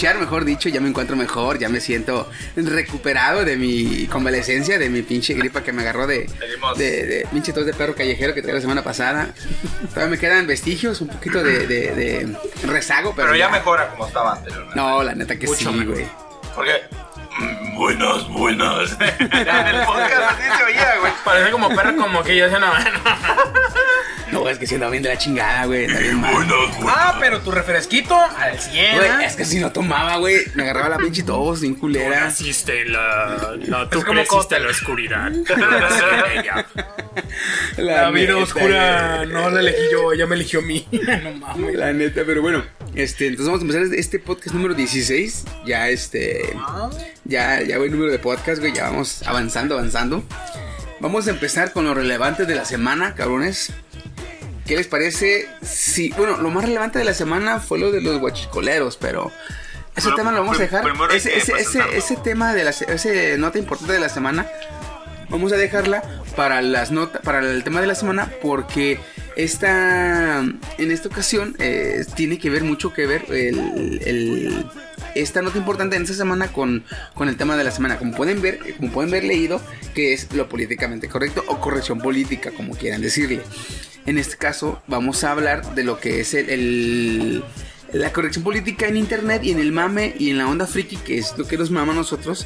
escuchar, mejor dicho, ya me encuentro mejor, ya me siento recuperado de mi convalecencia, de mi pinche gripa que me agarró de, Seguimos. de, de pinche tos de perro callejero que traía la semana pasada. Todavía me quedan vestigios, un poquito de, de- de rezago, pero, Pero ya mejora como estaba anteriormente. No, la neta que Mucho sí, güey. Porque. mm, Buenas, buenas. en el podcast así se oía, güey. Parece como perro como que yo decía, no, Es que si andaba bien de la chingada, güey. Ah, pero tu refresquito al 100. Güey, es que si no tomaba, güey, me agarraba la pinche tos bien culera. Naciste en la. No, tú Es como creciste en la oscuridad. Ella. La vida oscura güey. no la elegí yo, ella me eligió a mí. no mames. La neta, pero bueno, este, entonces vamos a empezar este podcast número 16. Ya este, ya, ya voy número de podcast, güey, ya vamos avanzando, avanzando. Vamos a empezar con lo relevante de la semana, cabrones. ¿Qué les parece? Sí, bueno, lo más relevante de la semana fue lo de los guachicoleros, pero ese Pero tema lo vamos a dejar. Ese, ese, ese, ese tema de la, se- ese nota importante de la semana Vamos a dejarla para las notas, para el tema de la semana, porque esta, en esta ocasión eh, tiene que ver mucho que ver el, el- esta nota importante en esta semana con, con el tema de la semana. Como pueden ver, como pueden ver leído, que es lo políticamente correcto o corrección política, como quieran decirle. En este caso, vamos a hablar de lo que es el- el la corrección política en internet y en el mame y en la onda friki, que es lo que nos mama a nosotros.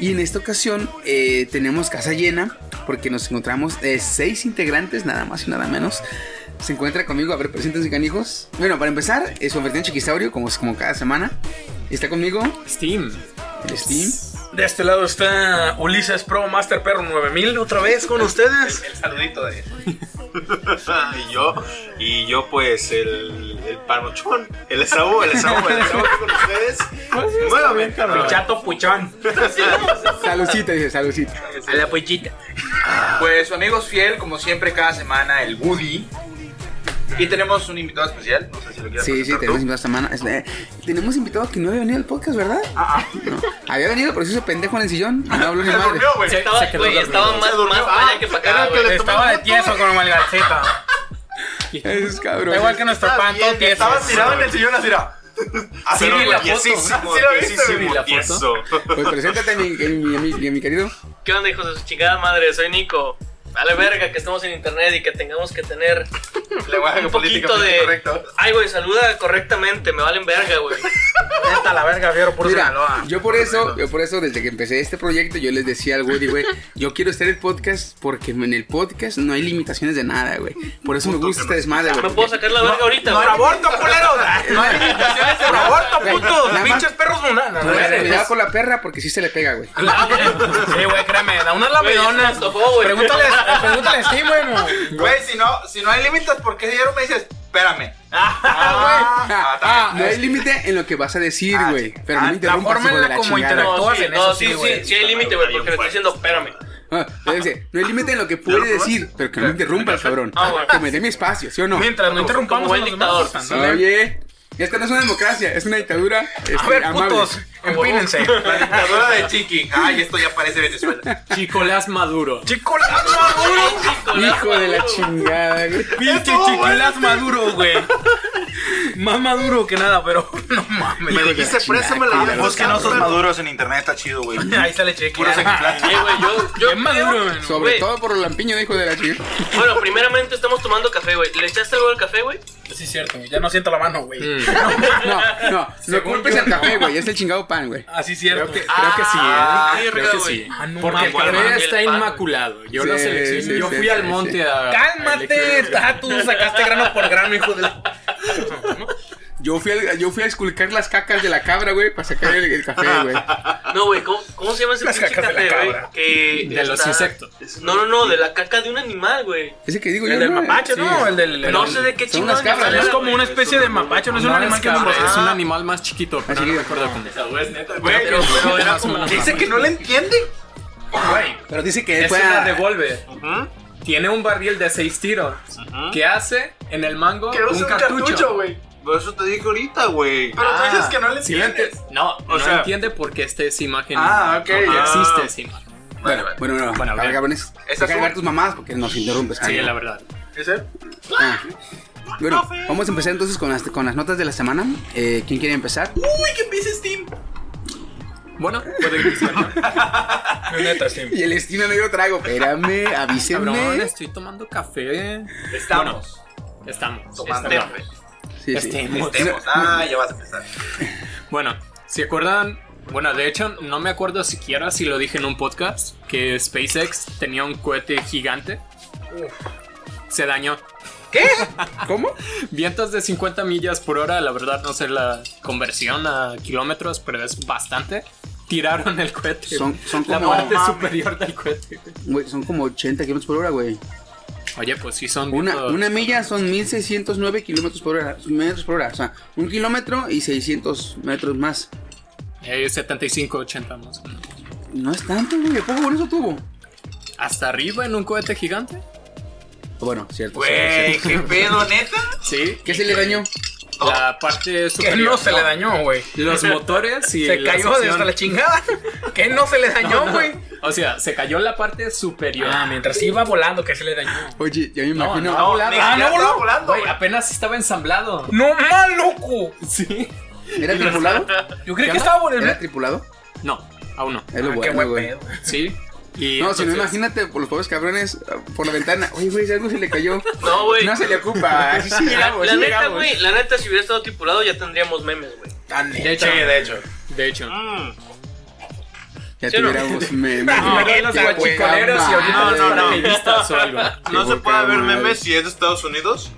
Y en esta ocasión eh, tenemos casa llena, porque nos encontramos eh, seis integrantes, nada más y nada menos. Se encuentra conmigo, a ver, preséntense canijos. Bueno, para empezar, es su anfitrión Chiquisaurio, como, como cada semana. Está conmigo Steam. el Steam. De este lado está Ulises Pro Master Perro 9000 otra vez con ustedes. El saludito de. y yo, y yo, pues, el, el panochón, el Esaú, el Esaú, el Esaú con ustedes. Nuevamente, cabrón. Chato Puchón. Salucita, dice, salucita. A la pollita. Pues su amigos fiel, como siempre, cada semana, el Woody. Y tenemos un invitado especial, no sé si lo quieres Sí, sí, tenemos tú. invitado esta semana. Es- eh, tenemos invitado que no había venido al podcast, ¿verdad? Ah, No. Había venido, pero se hizo pendejo en el sillón. y No habló ni Se madre. durmió. Se- Estaba, se dormido. estaba más, más Ah, allá que para acá, que le Estaba de tieso galceta. Eso es cabrón. Igual que nuestro pan, todo tieso. Estaba tirado en el sillón así, era. Sí, vi la foto. Pues preséntate, mi, mi, mi, mi- mi querido. ¿Qué onda, hijos de su chingada madre? Soy Nico. Vale verga que estemos en internet y que tengamos que tener Lenguaje un poquito de... correcto. Ay, güey, saluda correctamente, me valen verga, güey. Neta, la verga, fiero por Mira, Sinaloa. yo por eso, yo por eso desde que empecé este proyecto, yo les decía al Woody, güey, yo quiero estar en el podcast porque en el podcast no hay limitaciones de nada, güey. Por eso me gusta este desmadre, güey. ¿Me puedo sacar la verga ahorita, ¡Por güey? aborto, culeros! No hay limitaciones ¡Por aborto, más- ¡Pinches perros! Güey, Cuidado con la perra porque sí se le pega, güey. Sí, güey, créeme, da unas lamidonas. Pregúntale, pregúntale Steam, güey. Güey, si no, si no hay límites, ¿por qué diario me dices, espérame? Ah, Ah, Ah, también. no hay límite en lo que vas a decir, Ah, güey. sí. Pero Ah, no me la interrumpas, forma en la la como chingada. interactúa. No, Todas sí, en no, eso, sí, sí, sí, güey. sí hay límite, güey, porque le estoy diciendo, espérame. Ah, dice, no hay límite en lo que puede decir, pero que no me interrumpas, cabrón. Ah, bueno. Que me dé mi espacio, ¿sí o no? Mientras no interrumpamos demás, dictador. ándale. Oye, esta no es una democracia, es una dictadura. A este, ver, amable. putos, empínense. La dictadura de Chiqui. Ay, esto ya parece Venezuela. Chicolás Maduro. Chico Las Maduro. Hijo de la chingada, güey. Pinche Chicolas Maduro, güey. Más maduro que nada, pero no mames. Me dijiste, préstame la. Vos que no sos maduros en internet, está chido, güey. Ahí sale cheque. Puro sequiflacho. Eh, güey, yo, yo Bien maduro, güey. Sobre todo por el lampiño, hijo de la chingada. Bueno, primeramente estamos tomando café, güey. ¿Le echaste algo al café, güey? Sí, es cierto, ya no siento la mano, güey. No, no, no Según culpes yo, el café, güey, es el chingado pan, güey. Así es cierto. Creo que, creo que sí, Ah, ¿eh? verga, Creo que sí. Ah, no Porque el café está inmaculado. Yo lo Sí, seleccioné. sí, Yo sí, fui sí, al sí. monte a. a Cálmate, elegir- ah, tú sacaste grano por grano, hijo de la. Yo fui, a, yo fui a esculcar las cacas de la cabra, güey, para sacar el, el café, güey. No, güey, ¿cómo, ¿cómo se llama ese Las pinche cacas de la café, güey? cabra. Que De los está- insectos. No, no, no, de la caca de un animal, güey. Ese que digo El yo, del ¿no? mapache, Sí. ¿no? El del. el- No sé de qué chingón. cabras, Es como una especie de mapache, no es un No animal es que cabra, es un animal más chiquito, pero Así no que- me acuerdo cómo. Güey, pero era como. dice que no le entiende. Güey, Pero dice que es una revólver. Ujú. Tiene un barril de seis tiros. ¿Qué hace en el mango? Que usa un cartucho. güey. Por eso te dije ahorita, güey. Pero tú dices que no le Sí lo entiendes. no, O no sea- entiende porque esta es imagen. Ah, ok. no, Ah. existe esa imagen. Bueno, bueno, bueno, Bueno, a ver, bien. cabrones. ¿Es Deja de azul? ver tus mamás porque nos interrumpes. Sí, cabrón. la verdad. ¿Es él? Ah. Bueno, vamos a empezar entonces con las, con las notas de la semana. Eh, ¿Quién quiere empezar? Uy, que empiece Steam. Bueno, puede iniciar. Neta, Steam. Y el estilo no dio trago. Espérame, Cabrón, avísenme. estoy tomando café. Estamos. Estamos. Tomando estamos. café. Sí, sí. Estemos. Estemos. Ah, ya vas a empezar. Bueno, ¿se acuerdan? Bueno, de hecho, no me acuerdo siquiera si lo dije en un podcast, que SpaceX tenía un cohete gigante. Se dañó. ¿Cómo? Vientos de 50 millas por hora, la verdad no sé la conversión a kilómetros, pero es bastante. Tiraron el cohete. Son- son la como- parte mames. superior del cohete. Güey, son como 80 kilómetros por hora, güey. Oye, pues sí son Una, una milla son 1609 kilómetros por hora. Metros por hora. O sea, un kilómetro y 600 metros más. eh, 75, 80 más. o menos. No es tanto, güey. ¿Poco por eso tuvo? Hasta arriba en un cohete gigante. Bueno, cierto. Güey, cierto, qué pedo, neta. Sí. ¿Qué se le dañó? La parte Que superior. no se le dañó, güey. Los motores y Se la cayó sección- desde la chingada. Que no se le No, dañó, no. güey. O sea, se cayó la parte superior. Ah, mientras iba volando, que se le dañó. Oye, ya me imagino. no, No, volado. ni Ah, ¿no voló? volando. Güey, apenas estaba ensamblado. ¡No más, loco! Sí. ¿Era tripulado? Yo creí ¿Qué que estaba volando. ¿Era tripulado? No, aún no. Es lo Ah, qué bueno, buen güey. pedo. Sí. Y No, si no, entonces- imagínate por los pobres cabrones ah, por la ventana. Oye, güey, si algo se le cayó. No, güey. No se le ocupa. Así sí La, llegamos, la sí neta, güey, la neta, si hubiera estado tripulado ya tendríamos memes, güey. De hecho, Sí, de hecho. de hecho. Mm. Ya ¿Sí o no? tuviéramos memes. Imagínate los Qué guachicoleros y ahorita No, no, no. paracaidistas o algo. No se puede ver memes si es de Estados Unidos.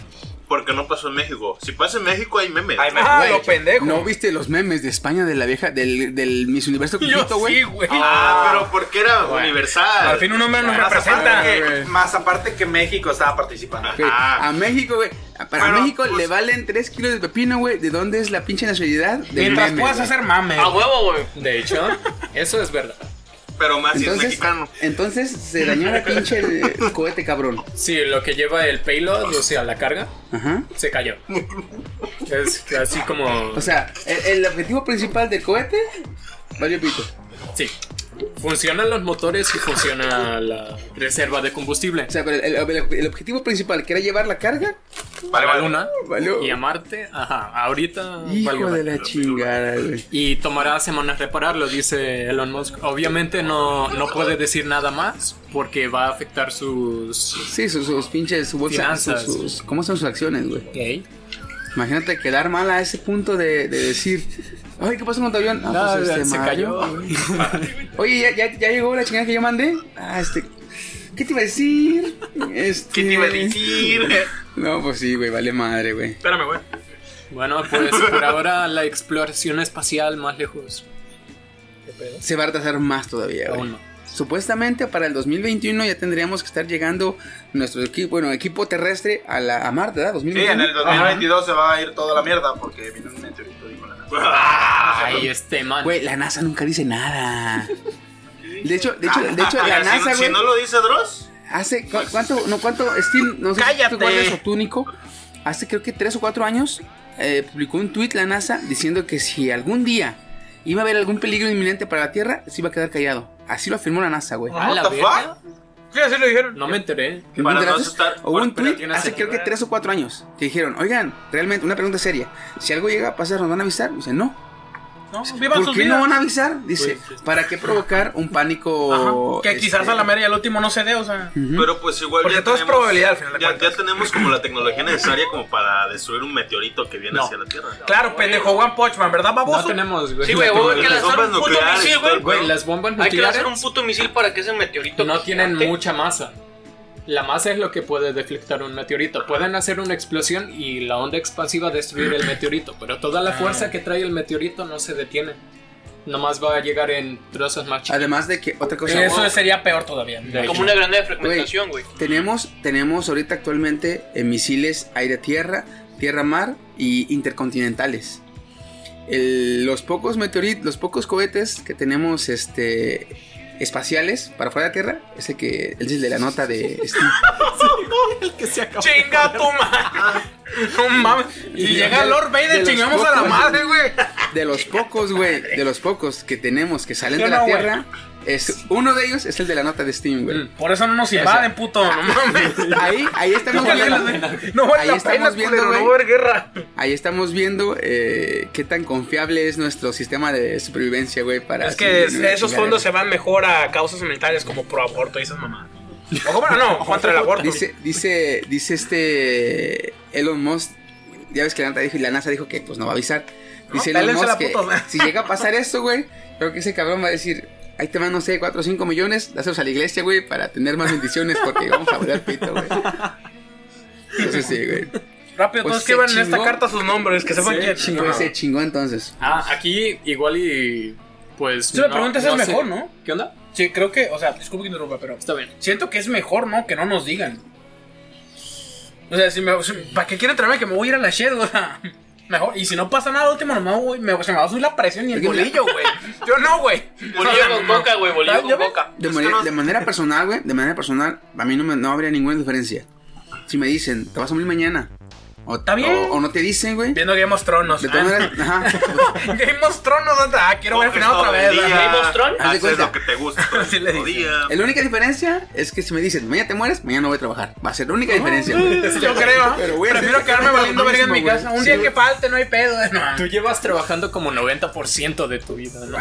Porque no pasó en México. Si pasa en México hay memes. Ay, Ah, Güey, lo pendejo. ¿No viste los memes de España de la vieja, del, del Miss Universo Yo Cujito, güey? sí, güey. Ah, pero porque era universal. Al fin un hombre nos Más representa. aparte, que, más aparte que México estaba participando. Güey, Ah. A México, güey. a- Para Bueno, México pues- le valen 3 kilos de pepino, güey. ¿De dónde es la pinche nacionalidad? Del Mientras meme, puedas güey. hacer mame. A huevo, güey. De hecho, eso es verdad. Pero más si es Entonces, mexicano. entonces se dañó la pinche eh, cohete, cabrón. Sí, lo que lleva el payload, o sea, la carga, Ajá. se cayó. Es así como. O sea, el, el objetivo principal del cohete, valió pito. Sí. Funcionan los motores y funciona la reserva de combustible. O sea, pero el, el- el objetivo principal, que era llevar la carga, a la luna valió. y a Marte, ajá, ahorita Hijo valió. de la chingada, güey. Y tomará semanas repararlo, dice Elon Musk. Obviamente no, no puede decir nada más porque va a afectar sus... Sí, sus, sus pinches, su bolsa, Finanzas. sus, sus- ¿cómo son sus acciones, güey? ¿Qué? Imagínate quedar mal a ese punto de, de decir, ay, ¿qué pasó con tu avión? Ah, No, pues, este, se cayó. Oye, ¿ya, ya, ya llegó la chingada que yo mandé. Ah, este, ¿qué te iba a decir? Este... ¿Qué te iba a decir? No, pues sí, güey, vale madre, güey. Espérame, güey. Bueno, pues por ahora la exploración espacial más lejos. Se va a retrasar más todavía, güey. Aún no. Supuestamente para el 2021 ya tendríamos que estar llegando nuestro equipo, bueno, equipo terrestre a, la, a Marte, ¿verdad? Sí, 2021. en el 2022 se va a ir toda la mierda porque viene un meteorito. Ay, este man. Güey, la NASA nunca dice nada. De hecho, de hecho, de hecho, la si- NASA, si, güey, no lo dice Dross, hace, ¿cu- ¿cuánto, no, cuánto, Steve, no sé si Cállate. tú, Nico, hace creo que tres o cuatro años, eh, publicó un tweet la NASA diciendo que si algún día iba a haber algún peligro inminente para la Tierra, se iba a quedar callado. Así lo afirmó la NASA, güey. ¿A la What the verga? Sí, así lo dijeron. No me enteré. ¿No Para no asustar. Hubo un tweet hace creo que sentido. tres o cuatro años que dijeron, oigan, realmente, una pregunta seria, si algo llega a pasar, ¿nos van a avisar? Dice, no. No, vivan ¿Por sus qué no vidas. van a avisar? Dice, Pues, ¿para qué provocar un pánico? Ajá. Que quizás este, a la mera y al último no se dé, o sea. pero pues igual Porque ya todo es probabilidad al final de ya, ya tenemos como la tecnología necesaria como para destruir un meteorito que viene No. hacia la Tierra. Claro, pendejo, One Punch Man, ¿verdad, baboso? No tenemos, güey. Sí, güey, No güey, que Las bombas un puto nucleares misil, y todo el güey. Güey, las bombas Hay que lanzar un nucleares puto misil para que ese meteorito no tienen mucha masa. La masa es lo que puede deflectar un meteorito. Pueden hacer una explosión y la onda expansiva destruir el meteorito, pero toda la fuerza que trae el meteorito no se detiene. Nomás va a llegar en trozos más chiquitos. Además de que otra cosa. Eso sería peor todavía. De hecho. Como una grande fragmentación, güey. Tenemos, tenemos ahorita actualmente eh, misiles aire-tierra, tierra-mar y intercontinentales. El- los pocos meteoritos, los pocos cohetes que tenemos este, espaciales para fuera de la Tierra es el que es el de la nota de Steam. Chinga tu madre. No mames. Si Y llega de- Lord de Vader, chingamos a la madre, güey. De los pocos, güey, de los pocos que tenemos que salen ¿Sí de la? Tierra, es uno de ellos es el de la nota de Steam, güey. Mm. Por eso no nos invaden, puto. No mames. Ahí, ahí estamos viendo, no vale ahí estamos viendo, culero, no guerra. ahí estamos viendo eh, qué tan confiable es nuestro sistema de supervivencia, güey, para Es que esos fondos se van mejor a causas humanitarias como pro aborto y esas mamadas. O bueno, no, contra el aborto. Dice, dice, dice este Elon Musk, ya ves que la NASA dijo, la NASA dijo que pues no va a avisar. Dice No, Elon Musk que si llega a pasar esto, güey, creo que ese cabrón va a decir, ahí te van, no sé, 4 o 5 millones, dáselos a la iglesia, güey, para tener más bendiciones porque vamos a volar pito, güey. Entonces sí, güey. Rápido, Pues todos escriban en esta carta sus nombres, que sepan quién. chingó. Pues se chingó entonces. Ah, aquí igual y pues... Si me preguntas, es sé. mejor, ¿no? ¿Qué onda? Sí, creo que, o sea, disculpe que interrumpa, pero Está bien. siento que es mejor, ¿no? Que no nos digan. O sea, si me, si- ¿para qué quieren traerme que me voy a ir a la shed? O sea, mejor. Y si no pasa nada, último nomás, güey, me, se me va a subir la presión y el bolillo, güey. Yo no, güey. Bolillo con boca, güey, bolillo ¿Ya con boca. De, manera, de manera personal, güey, de manera personal, a mí no, me, no habría ninguna diferencia. Si me dicen, te vas a morir mañana. O, Está bien. O, o no te dicen, güey. Viendo Game of Thrones. De todas ah. maneras, ajá. Game of Thrones, ah, quiero ver el final otra vez. Ajá. Game of Thrones. Haz de lo que te gusta. todo el Sí le dicen. día. La única diferencia es que si me dicen, mañana te mueres, mañana no voy a trabajar. Va a ser la única diferencia. güey. Yo creo. Pero voy a Prefiero hacer- quedarme valiendo verga en mi güey. casa. Un Sí, día güey. que falte, no hay pedo. No. Tú llevas trabajando como 90% de tu vida, ¿no?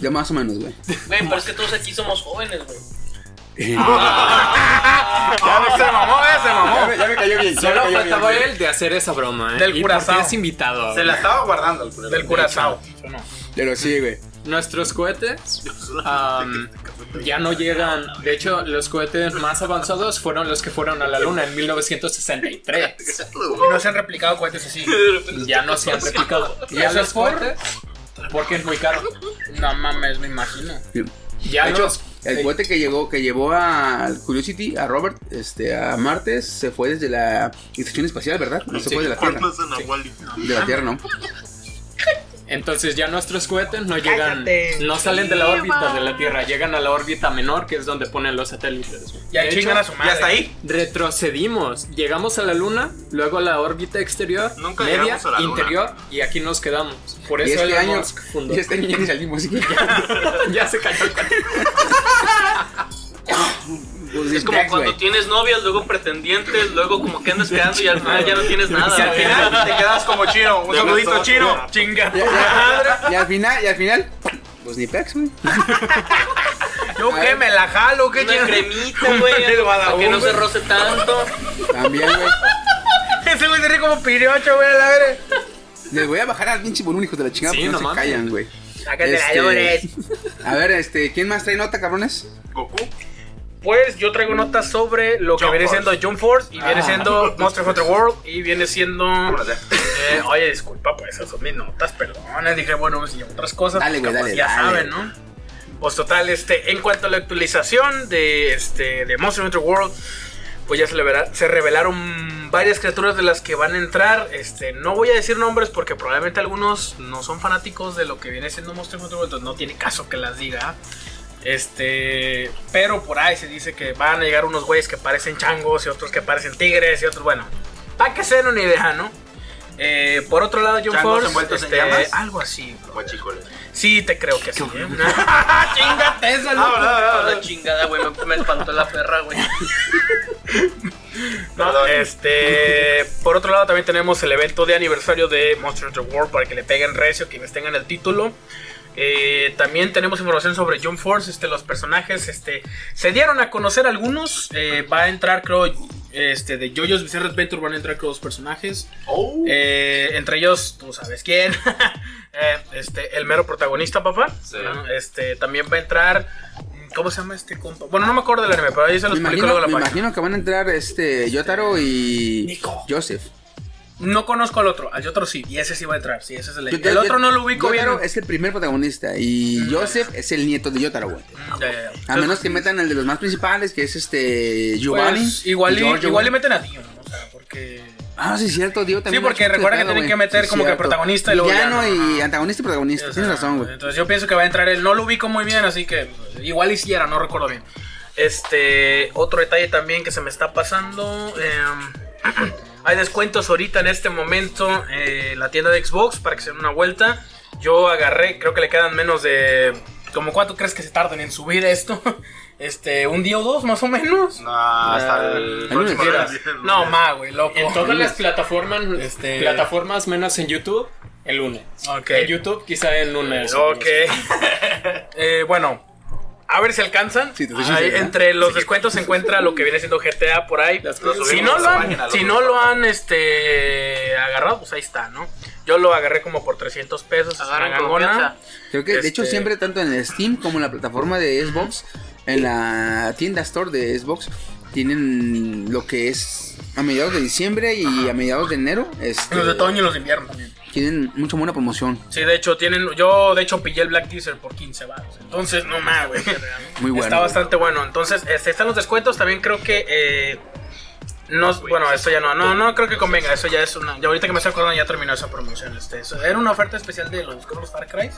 Ya más o menos, güey. Güey, pero es que todos aquí somos jóvenes, güey. Ya se mamó, eh, se mamó. ya me cayó bien. Solo faltaba él de hacer esa broma, ¿eh? Del Y Curazao. porque es invitado. Se la estaba guardando el culero. Del curazao. Pero sí, güey. Nuestros cohetes ya no llegan. De hecho, los cohetes más avanzados fueron los que fueron a la luna en 1963. Y no se han replicado cohetes así. Ya no se han replicado. ¿Y Ya eso los es por? cohetes, porque es muy caro. No mames, me imagino. Ya De hecho, los. El cohete que llegó, que llevó al Curiosity, a Robert, este, a Marte, se fue desde la estación espacial, ¿verdad? No se fue de la Tierra. ¿Cuándo es en Nahuali? De la Tierra, ¿no? Entonces ya nuestros cohetes no llegan, Cállate. no salen de la órbita de la Tierra, llegan a la órbita menor, que es donde ponen los satélites. Y ahí De hecho, chingan a su madre. ¿Ya está ahí? Retrocedimos, llegamos a la Luna, luego a la órbita exterior, Nunca media, llegamos a la Luna. interior y aquí nos quedamos. Por eso este Elon año, fundó. y este año ya ni salimos. que- ya se cayó el Es como cuando tienes novias, luego pretendientes, luego como que andas quedando y al final ya no tienes nada. Y al final te quedas como chino. Un saludito chino. Chinga. Y, y- y al final, y al final, pues ni pex, güey. Yo qué, me la jalo, qué Una chingada. cremita, güey, para que no se roce tanto. También, güey. Ese güey se ríe como piriocho, güey, a la verga. Les voy a bajar al pinche volumen, hijos de la chingada, Sí, porque no, no se callan, güey. Sácate la Este, llores. A ver, este, ¿quién más trae nota, cabrones? Goku. Pues yo traigo notas sobre lo que viene Force. siendo Jump Force y viene siendo Monster Hunter World y viene siendo. Eh, oye, disculpa, pues esas son mis notas, perdona. Dije, bueno, si otras cosas, Dale, pues, güey, capaz dale, ya dale. saben, ¿no? Pues total, este, en cuanto a la actualización de, este, de Monster Hunter World, pues ya se, revela- se revelaron varias criaturas de las que van a entrar. Este, no voy a decir nombres porque probablemente algunos no son fanáticos de lo que viene siendo Monster Hunter World, entonces no tiene caso que las diga. Este, pero por ahí se dice que van a llegar unos güeyes que parecen changos y otros que parecen tigres y otros, bueno, para que se den una idea, ¿no? Eh, por otro lado, John ¿Changos Force, envueltos en este, llamas? algo así. Guachicoles. Sí, te creo que sí. ¿eh? Chingate esa, Ah, loco. verdad, La chingada, güey, me, me espantó la perra, güey. No, este, por otro lado también tenemos el evento de aniversario de Monster Hunter World para que le peguen recio quienes tengan el título. Eh, también tenemos información sobre Jump Force, este, los personajes, este, se dieron a conocer algunos. eh, va a entrar, creo, este, de JoJo's Bizarre Adventure van a entrar creo dos personajes. Oh. Eh, entre ellos, tú sabes quién. Eh, este, el mero protagonista, papá. Sí. ¿no? Este, también va a entrar ¿Cómo se llama este compa? Bueno, no me acuerdo del anime, pero ahí se los Me publicó imagino, luego me la página. imagino que van a entrar este Yotaro y Nico. Joseph. No conozco al otro, al otro sí, y ese sí va a entrar, sí, ese es el Yo- El yo- otro no lo ubico bien. Es el primer protagonista y Joseph es el nieto de Yotaro, güey. Ya. A menos que metan el de los más principales, que es este Giovanni. Pues, igual, y, Giorgio, igual y meten a Dio, ¿no? O sea, porque... Ah, sí, cierto, Dio también. Sí, porque recuerda que tienen que meter como que protagonista y luego Villano villano. y antagonista y protagonista. Tienes razón, güey. Entonces yo pienso que va a entrar él. No lo ubico muy bien, así que igual hiciera, no recuerdo bien. Este, otro detalle también que se me está pasando. em, hay descuentos ahorita en este momento en la tienda de Xbox para que se den una vuelta. Yo agarré, creo que le quedan menos de... ¿Como cuánto crees que se tarden en subir esto? Este, un día o dos más o menos. No, hasta el el próximo lunes. No, más, güey, loco. En todas las plataformas, Este- plataformas menos en YouTube, el lunes. Ok. En YouTube quizá en lunes. Ok. Eh, bueno, a ver si alcanzan. Sí, te soy Ahí, sincero, entre los descuentos se encuentra lo que viene siendo GTA por ahí. Si no lo han, página, si no lo han este, agarrado, pues ahí está, ¿no? Yo lo agarré como por 300 pesos. confianza. Creo que, de hecho, Este- siempre tanto en el Steam como en la plataforma de Xbox, en la tienda Store de Xbox, tienen lo que es a mediados de diciembre y a mediados de enero. Este, Los de otoño y los de invierno también. Tienen mucha buena promoción. Sí, de hecho, tienen. Yo, de hecho, pillé el Black Teaser por 15 baros. Entonces, no más, güey. Muy bueno. Está bastante bueno. Entonces, este, están los descuentos. También creo que. eh, no, bueno, esto ya no, no, no creo que convenga. Eso ya es una. Ya ahorita que me estoy acordando, ya terminó esa promoción. Este, eso- era una oferta especial de los, los Far Cry.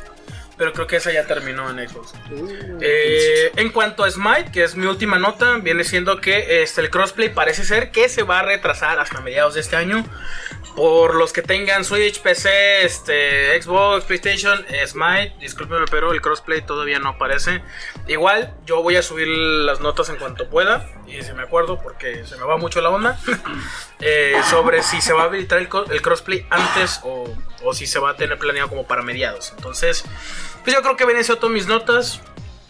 Pero creo que esa ya terminó en Xbox. Eh, en cuanto a Smite, que es mi última nota, viene siendo que este, el crossplay parece ser que se va a retrasar hasta mediados de este año. Por los que tengan Switch, PC, este, Xbox, PlayStation, eh, Smite, discúlpenme, pero el crossplay todavía no aparece. Igual, yo voy a subir las notas en cuanto pueda, y si me acuerdo, porque se me va mucho la onda, eh, sobre si se va a habilitar el crossplay antes o, o si se va a tener planeado como para mediados. Entonces, pues yo creo que siendo todas mis notas.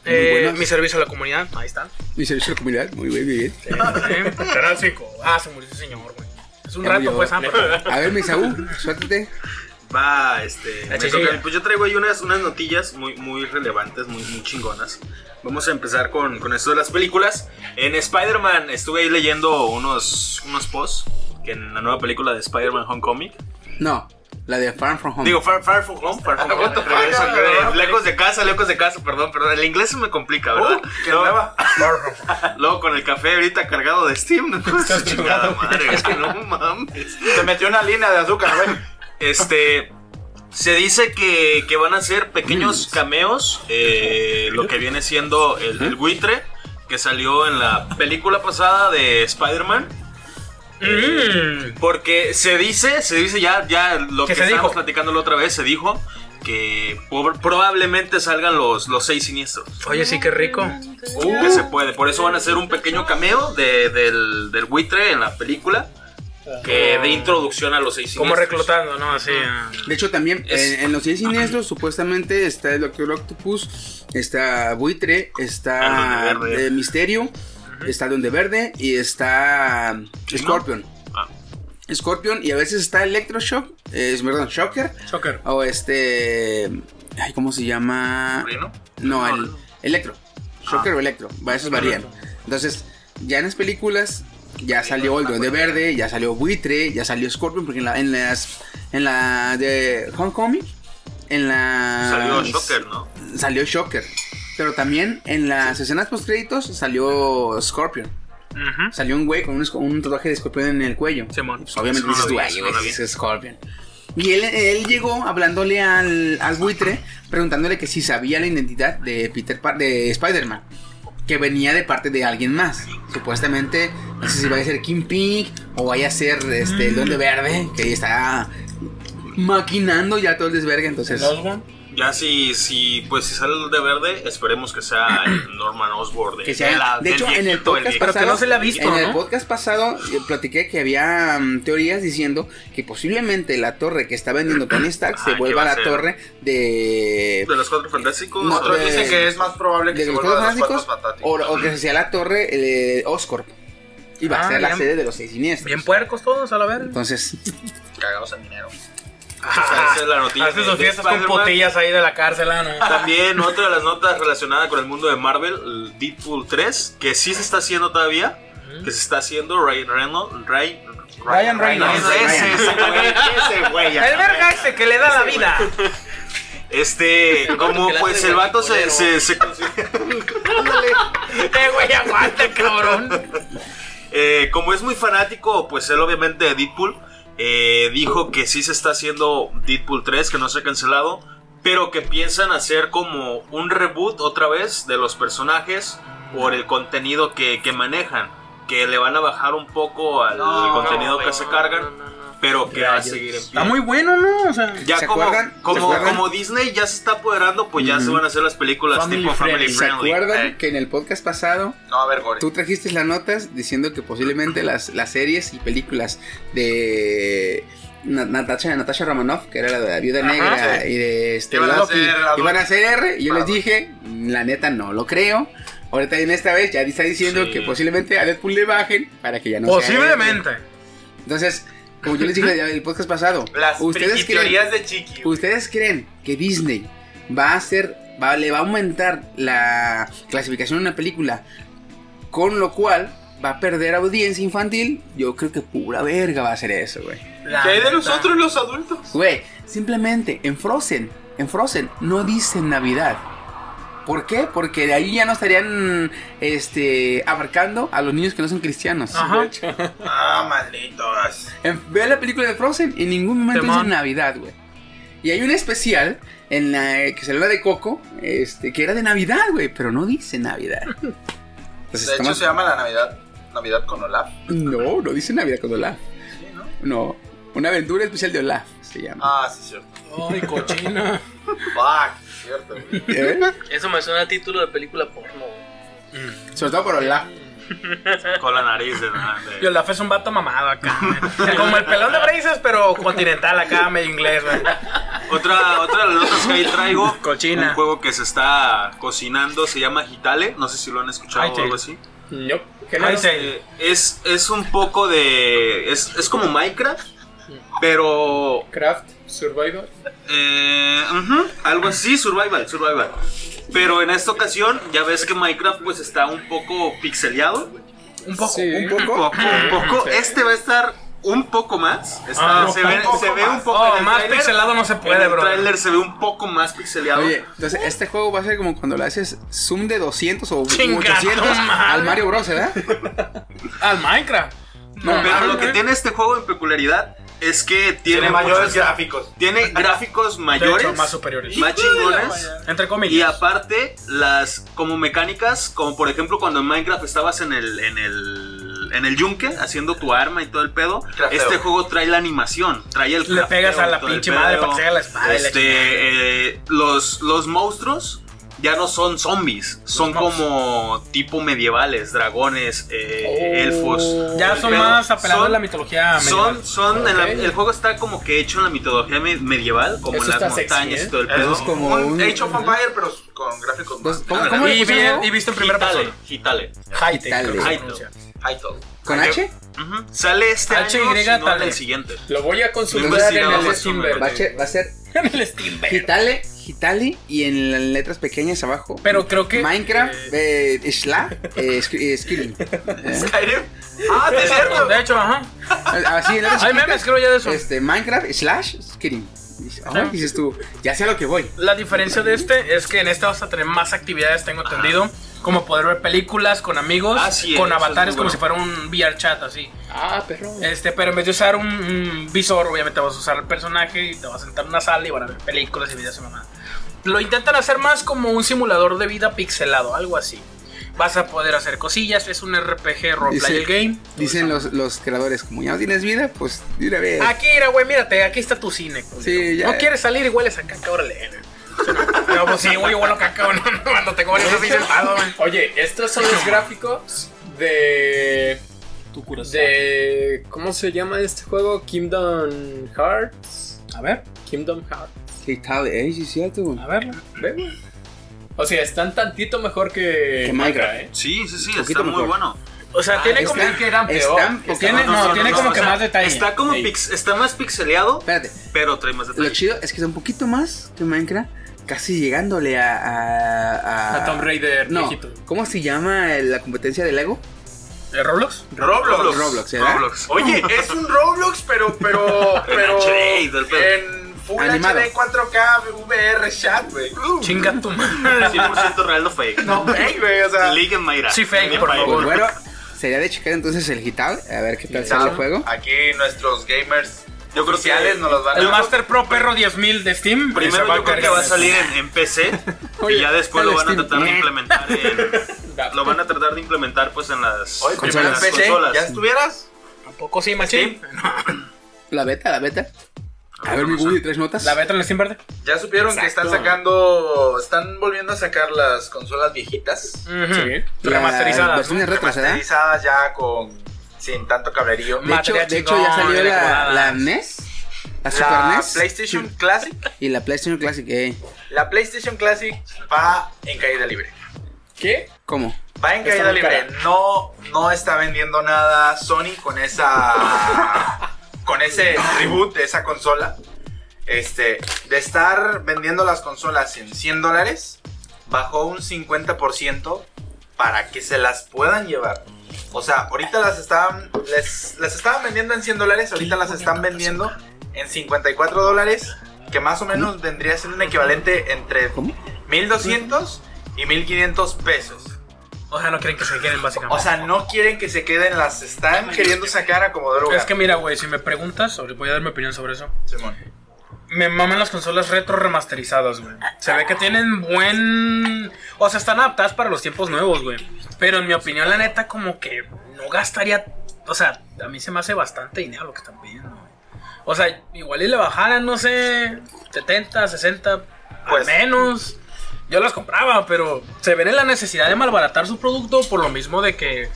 Eh, mi servicio a la comunidad, ahí está. Mi servicio de la comunidad, muy bien, muy bien. Canal 5. Ah, se murió ese señor, güey. Es un Ya rato, pues, ah, A ver, mi Saúl, suéltate. Va, este. me chichilla. toca- pues yo traigo ahí unas, unas notillas muy, muy relevantes, muy, muy chingonas. Vamos a empezar con, con esto de las películas. En Spider-Man estuve ahí leyendo unos, unos posts. Que en la nueva película de Spider-Man Homecoming. No, la de Farm From Home. Digo, Far, Far From Home, Far From Home. Fuck, eh, lejos de casa, lejos de casa, perdón, perdón. El inglés se me complica, ¿verdad? Uh, qué Luego- nueva. Luego con el café ahorita cargado de Steam. No chingada madre, es que no mames. Se metió una línea de azúcar, güey. Este. Se dice que, que van a ser pequeños cameos. eh, lo que viene siendo el, el buitre. Que salió en la película pasada de Spider-Man. Mm. Porque se dice, se dice ya, ya lo ¿Qué que se estábamos dijo? platicando la otra vez, se dijo que por- probablemente salgan los, los seis siniestros. Oye, sí, qué rico. Que se puede. Por eso van a hacer un pequeño cameo de- del, del buitre en la película. Que de introducción a los seis Como siniestros. reclutando, ¿no? Así. ah. De hecho, también Es- en, en los 10 siniestros, supuestamente está el Doctor Octopus, está Buitre, está eh, Misterio, está Donde Verde y está. Scorpion. Ah. Scorpion y a veces está Electroshock, es perdón, Shocker Shocker. o este, ay, ¿cómo se llama? ¿Rino? No, el Electro. Shocker Ah. o Electro, va, esos varían. Entonces, ya en las películas ya salió el Duende Verde, ya salió Buitre, ya salió Scorpion, porque en, la, en las en la de Homecoming, en la Salió Shocker, ¿no? salió Shocker. Pero también en las escenas post créditos salió Scorpion. Ujú. Salió un güey con un, un tatuaje de escorpión en el cuello. Pues, obviamente dices lo tú, vi, "Ay, eso güey, no lo vi". ese es Scorpion. Y él, él llegó hablándole al, al buitre, preguntándole que si sabía la identidad de Peter Par- de Spider-Man. Que venía de parte de alguien más. Supuestamente, no sé si vaya a ser Kingpin o vaya a ser este, el Duende Verde, que está maquinando ya todo el desvergue. Entonces, ¿El Osborn? Ya si, si, pues si sale el de verde, esperemos que sea el Norman Osborn. De, Que sea- la- de hecho, en el viejito, podcast viejito. Pero que no se le ha visto, En el ¿no? podcast pasado eh, platiqué que había mm, teorías diciendo que posiblemente la torre que está vendiendo Tony Stark Ah, se que vuelva la ser- torre de, De los cuatro fantásticos. No, Otros de- dicen que es más probable que de se los vuelva Cuatro de los Fantásticos cuatro o, fantásticos. o que sea la torre de Oscorp. Y va Ah, a ser la bien. sede de los seis siniestros. Bien puercos todos, a la verga. Entonces, Cagados en dinero. Ah, es la noticia. Hace de- sus fiestas con potillas ahí de la cárcel, ¿ah, ¿no? También otra de las notas relacionada con el mundo de Marvel, el Deadpool 3, que sí se está haciendo todavía, que se está haciendo Ryan Reynolds, Ray- Ryan Reynolds. Ese, ese ese güey. El verga ese que le da la vida. Este, como pues el vato se, se- Eh, güey, aguanta, cabrón. eh, como es muy fanático, pues él obviamente de Deadpool, eh, dijo que sí se está haciendo Deadpool 3, que no se ha cancelado, pero que piensan hacer como un reboot otra vez de los personajes por el contenido que, que manejan, que le van a bajar un poco al No, contenido no, que güey, se no, cargan, no, no, no. pero que va a seguir en pie. Está muy bueno, ¿no? O sea, Ya ¿Se como, acuerdan? ¿Se como, acuerdan? como Disney ya se está apoderando, pues ya se van a hacer las películas Family tipo Family friendly. ¿Se Friendly. acuerdan Eh, que en el podcast pasado No, a ver, Gore. tú trajiste las notas diciendo que posiblemente las, las series y películas de Na- Natasha, Natasha Romanoff, que era la de la viuda negra sí. y de este Iban a Loki, ser adultos. iban a ser R, y yo les dije, la neta no lo creo. Ahorita en esta vez ya está diciendo Sí. que posiblemente a Deadpool le bajen para que ya no sea posiblemente. Entonces, como yo les dije en el podcast pasado, Las ustedes creen, teorías de Chiqui. ¿Ustedes creen que Disney va a hacer, va, le va a aumentar la clasificación de una película, con lo cual va a perder audiencia infantil? Yo creo que pura verga va a ser eso, güey. ¿Qué hay de nosotros los adultos? Güey, simplemente en Frozen, en Frozen no dicen Navidad. ¿Por qué? Porque de ahí ya no estarían este, abarcando a los niños que no son cristianos. Ajá. Ah, malditos. Ve la película de Frozen, en ningún momento dicen Navidad, güey. Y hay un especial en la que salió la de Coco, este, que era de Navidad, güey, pero no dice Navidad. Entonces, De hecho, estamos- se llama la Navidad. Navidad con Olaf. No, no dice Navidad con Olaf. Sí, ¿no? No, una aventura especial de Olaf se llama. Ah, sí, cierto. Ay, cochina. Fuck, cierto. ¿Eh? Eso me suena a título de película porno. güey. Sobre todo por Olaf. Con la nariz de, de- Y Olaf es un vato mamado acá. güey. Como el pelón de Braces, pero continental acá, medio inglés, güey. Otra, otra de las notas que ahí traigo. Cochina. Un juego que se está cocinando se llama Hitale. No sé si lo han escuchado o algo así. Se- Eh, es, es un poco de. Es, es como Minecraft. Pero. Craft, Survivor. eh, algo así, survival, survival. Pero en esta ocasión, ya ves que Minecraft pues está un poco pixeleado. Un poco. Sí. Un Un poco. un poco. Este va a estar un poco más. Está- Ah, se, ve, un poco se ve un más. poco. Oh, en el más pixelado no se puede, En el bro. tráiler se ve un poco más pixeleado. Oye, entonces este juego va a ser como cuando le haces zoom de 200 o Chinga 800 tu madre. al Mario Bros, ¿verdad? Al Minecraft. No, Pero lo que tiene este juego en peculiaridad es que tiene, Tiene mayores muchos- gráficos. tiene gráficos mayores, hecho, más superiores. más chingones. Entre comillas. Y aparte, las como mecánicas, como por ejemplo cuando en Minecraft estabas en el, en el, en el yunque haciendo tu arma y todo el pedo, Crafteo. este juego trae la animación, trae el Le crafteo pegas a la pinche madre para que se haga la espada la Este, eh, los, los monstruos ya no son zombies, son como tipo medievales, dragones, eh, Oh. elfos. Ya son pedo. más apelados Son- a la mitología son, medieval. son en la- el juego está como que hecho en la mitología me- medieval, como Eso en las está sexy, montañas ¿eh? y todo el Es pedo. como un un- Age of Empire, pero con gráficos más. Entonces, ¿cómo, cómo Y, juego? y viste en primera Hitale, persona. Hitale. Hitale. pronuncia. Hytale. ¿Con H? Ujú. Sale este H, año, Y, si no, el siguiente. Lo voy a consultar en el es Steam. Va a ser, ser El Steam. Hitale, Hitale y en las letras pequeñas abajo. Pero creo que. Minecraft, eh, eh, Sk- eh, Skyrim. Eh, Skyrim. Ah, es cierto. De hecho, ajá. Así en letras Hay chiquitas, memes, creo ya de eso. Este, Minecraft slash Skyrim. Dices, ay, dices tú, ya sé a lo que voy. La diferencia de este es que en este vas a tener más actividades, tengo entendido. Como poder ver películas con amigos, Así es, con es avatares como bueno. si fuera un VR chat así. Ah, perro. Este, pero en vez de usar un, un visor, obviamente vas a usar el personaje y te vas a sentar en una sala y van a ver películas y videos y mamá. Lo intentan hacer más como un simulador de vida pixelado, algo así. Vas a poder hacer cosillas, es un RPG roleplay Dice- game. Dicen los, los creadores, como ya no tienes vida, pues de una vez. Aquí, mira, güey, mírate, aquí está tu cine. Sí, ya. No quieres salir y hueles a caca, órale. Pero pues sí, güey, a caca güey, cuando te comes así sentado, güey. Oye, estos son los gráficos de. De. ¿Cómo se llama este juego? Kingdom Hearts. A ver, Kingdom Hearts. Hitale, eh, sí es cierto. a ver. Ve. O sea, están tantito mejor que, Que Minecraft. ¿eh? Sí, sí, sí, está muy mejor. bueno. O sea, tiene como. Que eran peor. Tiene, No, no, no, tiene no, como o que sea, más detalle. Está como pix- está más pixeleado, Espérate. pero trae más Lo detalle. chido es que es un poquito más que Minecraft, casi llegándole a. a, a- A Tomb Raider No, viejito. ¿cómo se llama la competencia de Lego? ¿De Roblox? Roblox. Roblox, ¿verdad? Roblox. Oye, es un Roblox, pero, pero, pero. En Full Animado. HD 4K VR chat, güey. Chinga tu madre. 100% real, no fake. No, güey, güey, o sea. League en Mayra. Sí, fake, por favor. Bueno, sería de checar entonces el Gital, a ver qué tal sale el juego. Aquí nuestros gamers Yo creo que- nos los van a El Master Pro Perro 10000 de Steam. Primero yo creo que va a salir en, en PC Oye, y ya después lo van a tratar de Eh. implementar en, lo van a tratar de implementar pues en las, Oye, PC, consolas. ¿ya estuvieras? ¿Tampoco sí, machín? La beta, la beta. A ver, mi Woody, tres notas. ¿La beta en el Steam verde? Ya supieron que están sacando, están volviendo a sacar las consolas viejitas. Ujú. Sí. Las Remasterizadas. versiones ¿no? ¿verdad? Remasterizadas ya con, sin tanto cablerío. De hecho, Materia de hecho ya salió la, la NES, la Super La NES PlayStation Classic, y la PlayStation Classic. Eh. la PlayStation Classic va en caída libre. ¿Qué? ¿Cómo? Va en caída libre. cara. No, no está vendiendo nada Sony con esa. con ese reboot de esa consola. Este. De estar vendiendo las consolas en 100 dólares. Bajó un 50% para que se las puedan llevar. O sea, ahorita las estaban. Les, las estaban vendiendo en 100 dólares. Ahorita las están vendiendo en 54 dólares. Que más o menos vendría a ser un equivalente entre ¿Cómo? 1200 y 1500 pesos. O sea, no quieren que se queden básicamente. O sea, no quieren que se queden, las están queriendo sacar a como droga. es que mira, güey, si me preguntas, sobre- voy a dar mi opinión sobre eso. Simón. Me maman las consolas retro remasterizadas, güey. Se ve que tienen buen. O sea, están adaptadas para los tiempos nuevos, güey. Pero en mi opinión, la neta, como que no gastaría. O sea, a mí se me hace bastante dinero lo que están pidiendo, güey. O sea, igual y le bajaran, no sé, 70, 60, Pues- al menos. Yo las compraba, pero se ven en la necesidad de malbaratar su producto por lo mismo de que.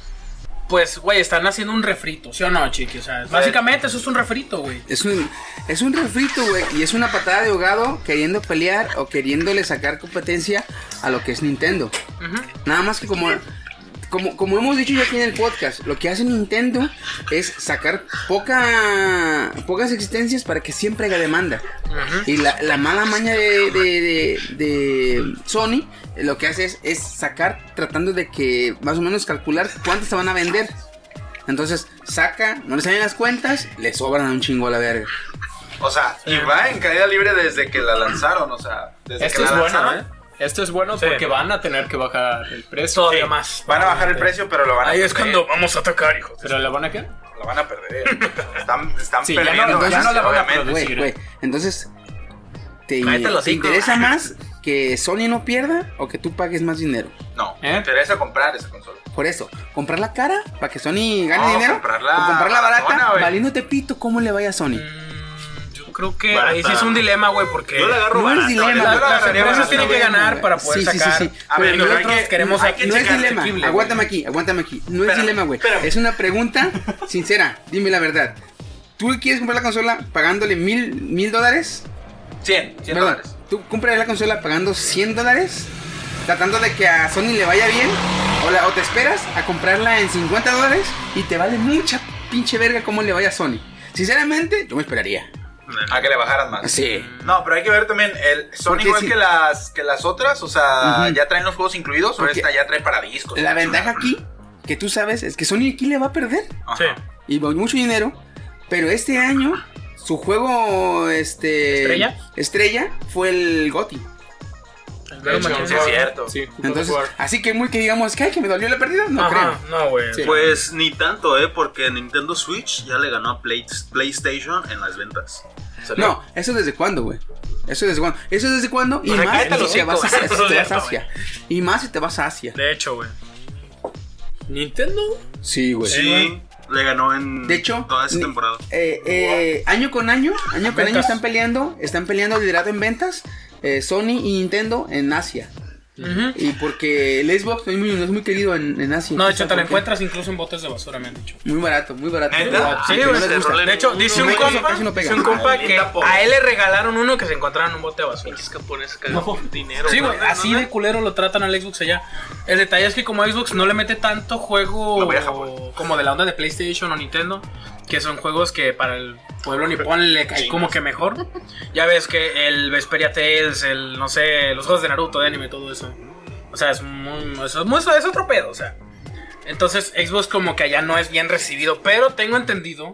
Pues, güey, están haciendo un refrito, ¿sí o no, chiqui? O sea, básicamente eso es un refrito, güey. Es un, es un refrito, güey, y es una patada de ahogado queriendo pelear o queriéndole sacar competencia a lo que es Nintendo. Ujú. Nada más que como, como, como hemos dicho ya aquí en el podcast, lo que hace Nintendo es sacar poca, pocas existencias para que siempre haya demanda. Y la, la mala maña de, de, de- de Sony lo que hace es, es sacar tratando de que más o menos calcular cuántas se van a vender. Entonces saca, no le salen las cuentas, le sobran un chingo a la verga. O sea, y va en caída libre desde que la lanzaron, o sea, desde Esto que es la bueno, lanzaron. ¿eh? Esto es bueno Sí. porque van a tener que bajar el precio. Todavía Sí, más. Van a bajar el precio, pero lo van a Ahí es cuando vamos a atacar, hijos. ¿Pero le van a qué? Lo van a perder. Están, están Sí, ya no- perdiendo. ya no la van a entonces ¿te, interesa más que Sony no pierda o que tú pagues más dinero? No, ¿Eh? me interesa comprar esa consola. Por eso, comprar la cara para que Sony gane No, dinero comprarla o comprarla barata, güey. valiéndote pito cómo le vaya a Sony. Mm, creo que Barata. ahí sí es un dilema, güey, porque Yo la agarro No es dilema, la- las empresas tienen que ganar para poder Sí, sí, sí, sacar. sí. A ver, nosotros hay que- queremos hay que no es dilema, asequible, güey. aguántame aquí, aguántame aquí. No es dilema, güey. espérame. Es una pregunta sincera. Dime la verdad. ¿Tú quieres comprar la consola pagándole mil, mil dólares? 100, 100 Perdón, dólares. ¿Tú compras la consola pagando 100 dólares? Tratando de que a Sony le vaya bien. O, la- o te esperas a comprarla en 50 dólares y te vale mucha pinche verga cómo le vaya a Sony. Sinceramente, yo me esperaría. A que le bajaran más. Sí. No, pero hay que ver también, el Porque igual sí. que las que las otras, o sea, ya traen los juegos incluidos, o esta ya trae para discos. La ventaja aquí, que tú sabes, es que Sony aquí le va a perder. Ajá. Sí. y mucho dinero. Pero este año, su juego este ¿Estrella? estrella fue el GOTY. Machín. Sí, es cierto. Sí, Entonces, así que muy que digamos que, ay, que me dolió la pérdida, no Ajá, creo. No, güey. Sí. Pues ni tanto, ¿eh? Porque Nintendo Switch ya le ganó a Play- PlayStation en las ventas. ¿Salió? No, eso desde cuándo, güey. Eso desde cuándo. Eso desde cuándo. Y más si te vas a, te vas Asia. Y más si te vas a Asia. De hecho, güey. ¿Nintendo? Sí, güey. Sí, le ganó en De hecho, toda esa temporada. Eh, eh, año con año, año con año están peleando, están peleando liderato en ventas, eh, Sony y Nintendo en Asia. Y porque el Xbox es muy, no es muy querido en, en Asia. No, de ¿Quién hecho, te lo encuentras incluso en botes de basura, me han dicho. Muy barato, muy barato. De hecho, dice un compa, dice un compa que a él le regalaron uno que se encontraba en un bote de basura. Dinero. Sí, güey, así de culero lo tratan al Xbox allá. El detalle es que como Xbox no le mete tanto juego como de la onda de PlayStation o Nintendo, que son juegos que para el pueblo nipón le cae como que mejor. Ya ves que el Vesperia Tales, el no sé, los juegos de Naruto, de anime, todo eso. O sea, es muy, eso es, muy- es otro pedo, o sea. Entonces Xbox como que allá no es bien recibido, pero tengo entendido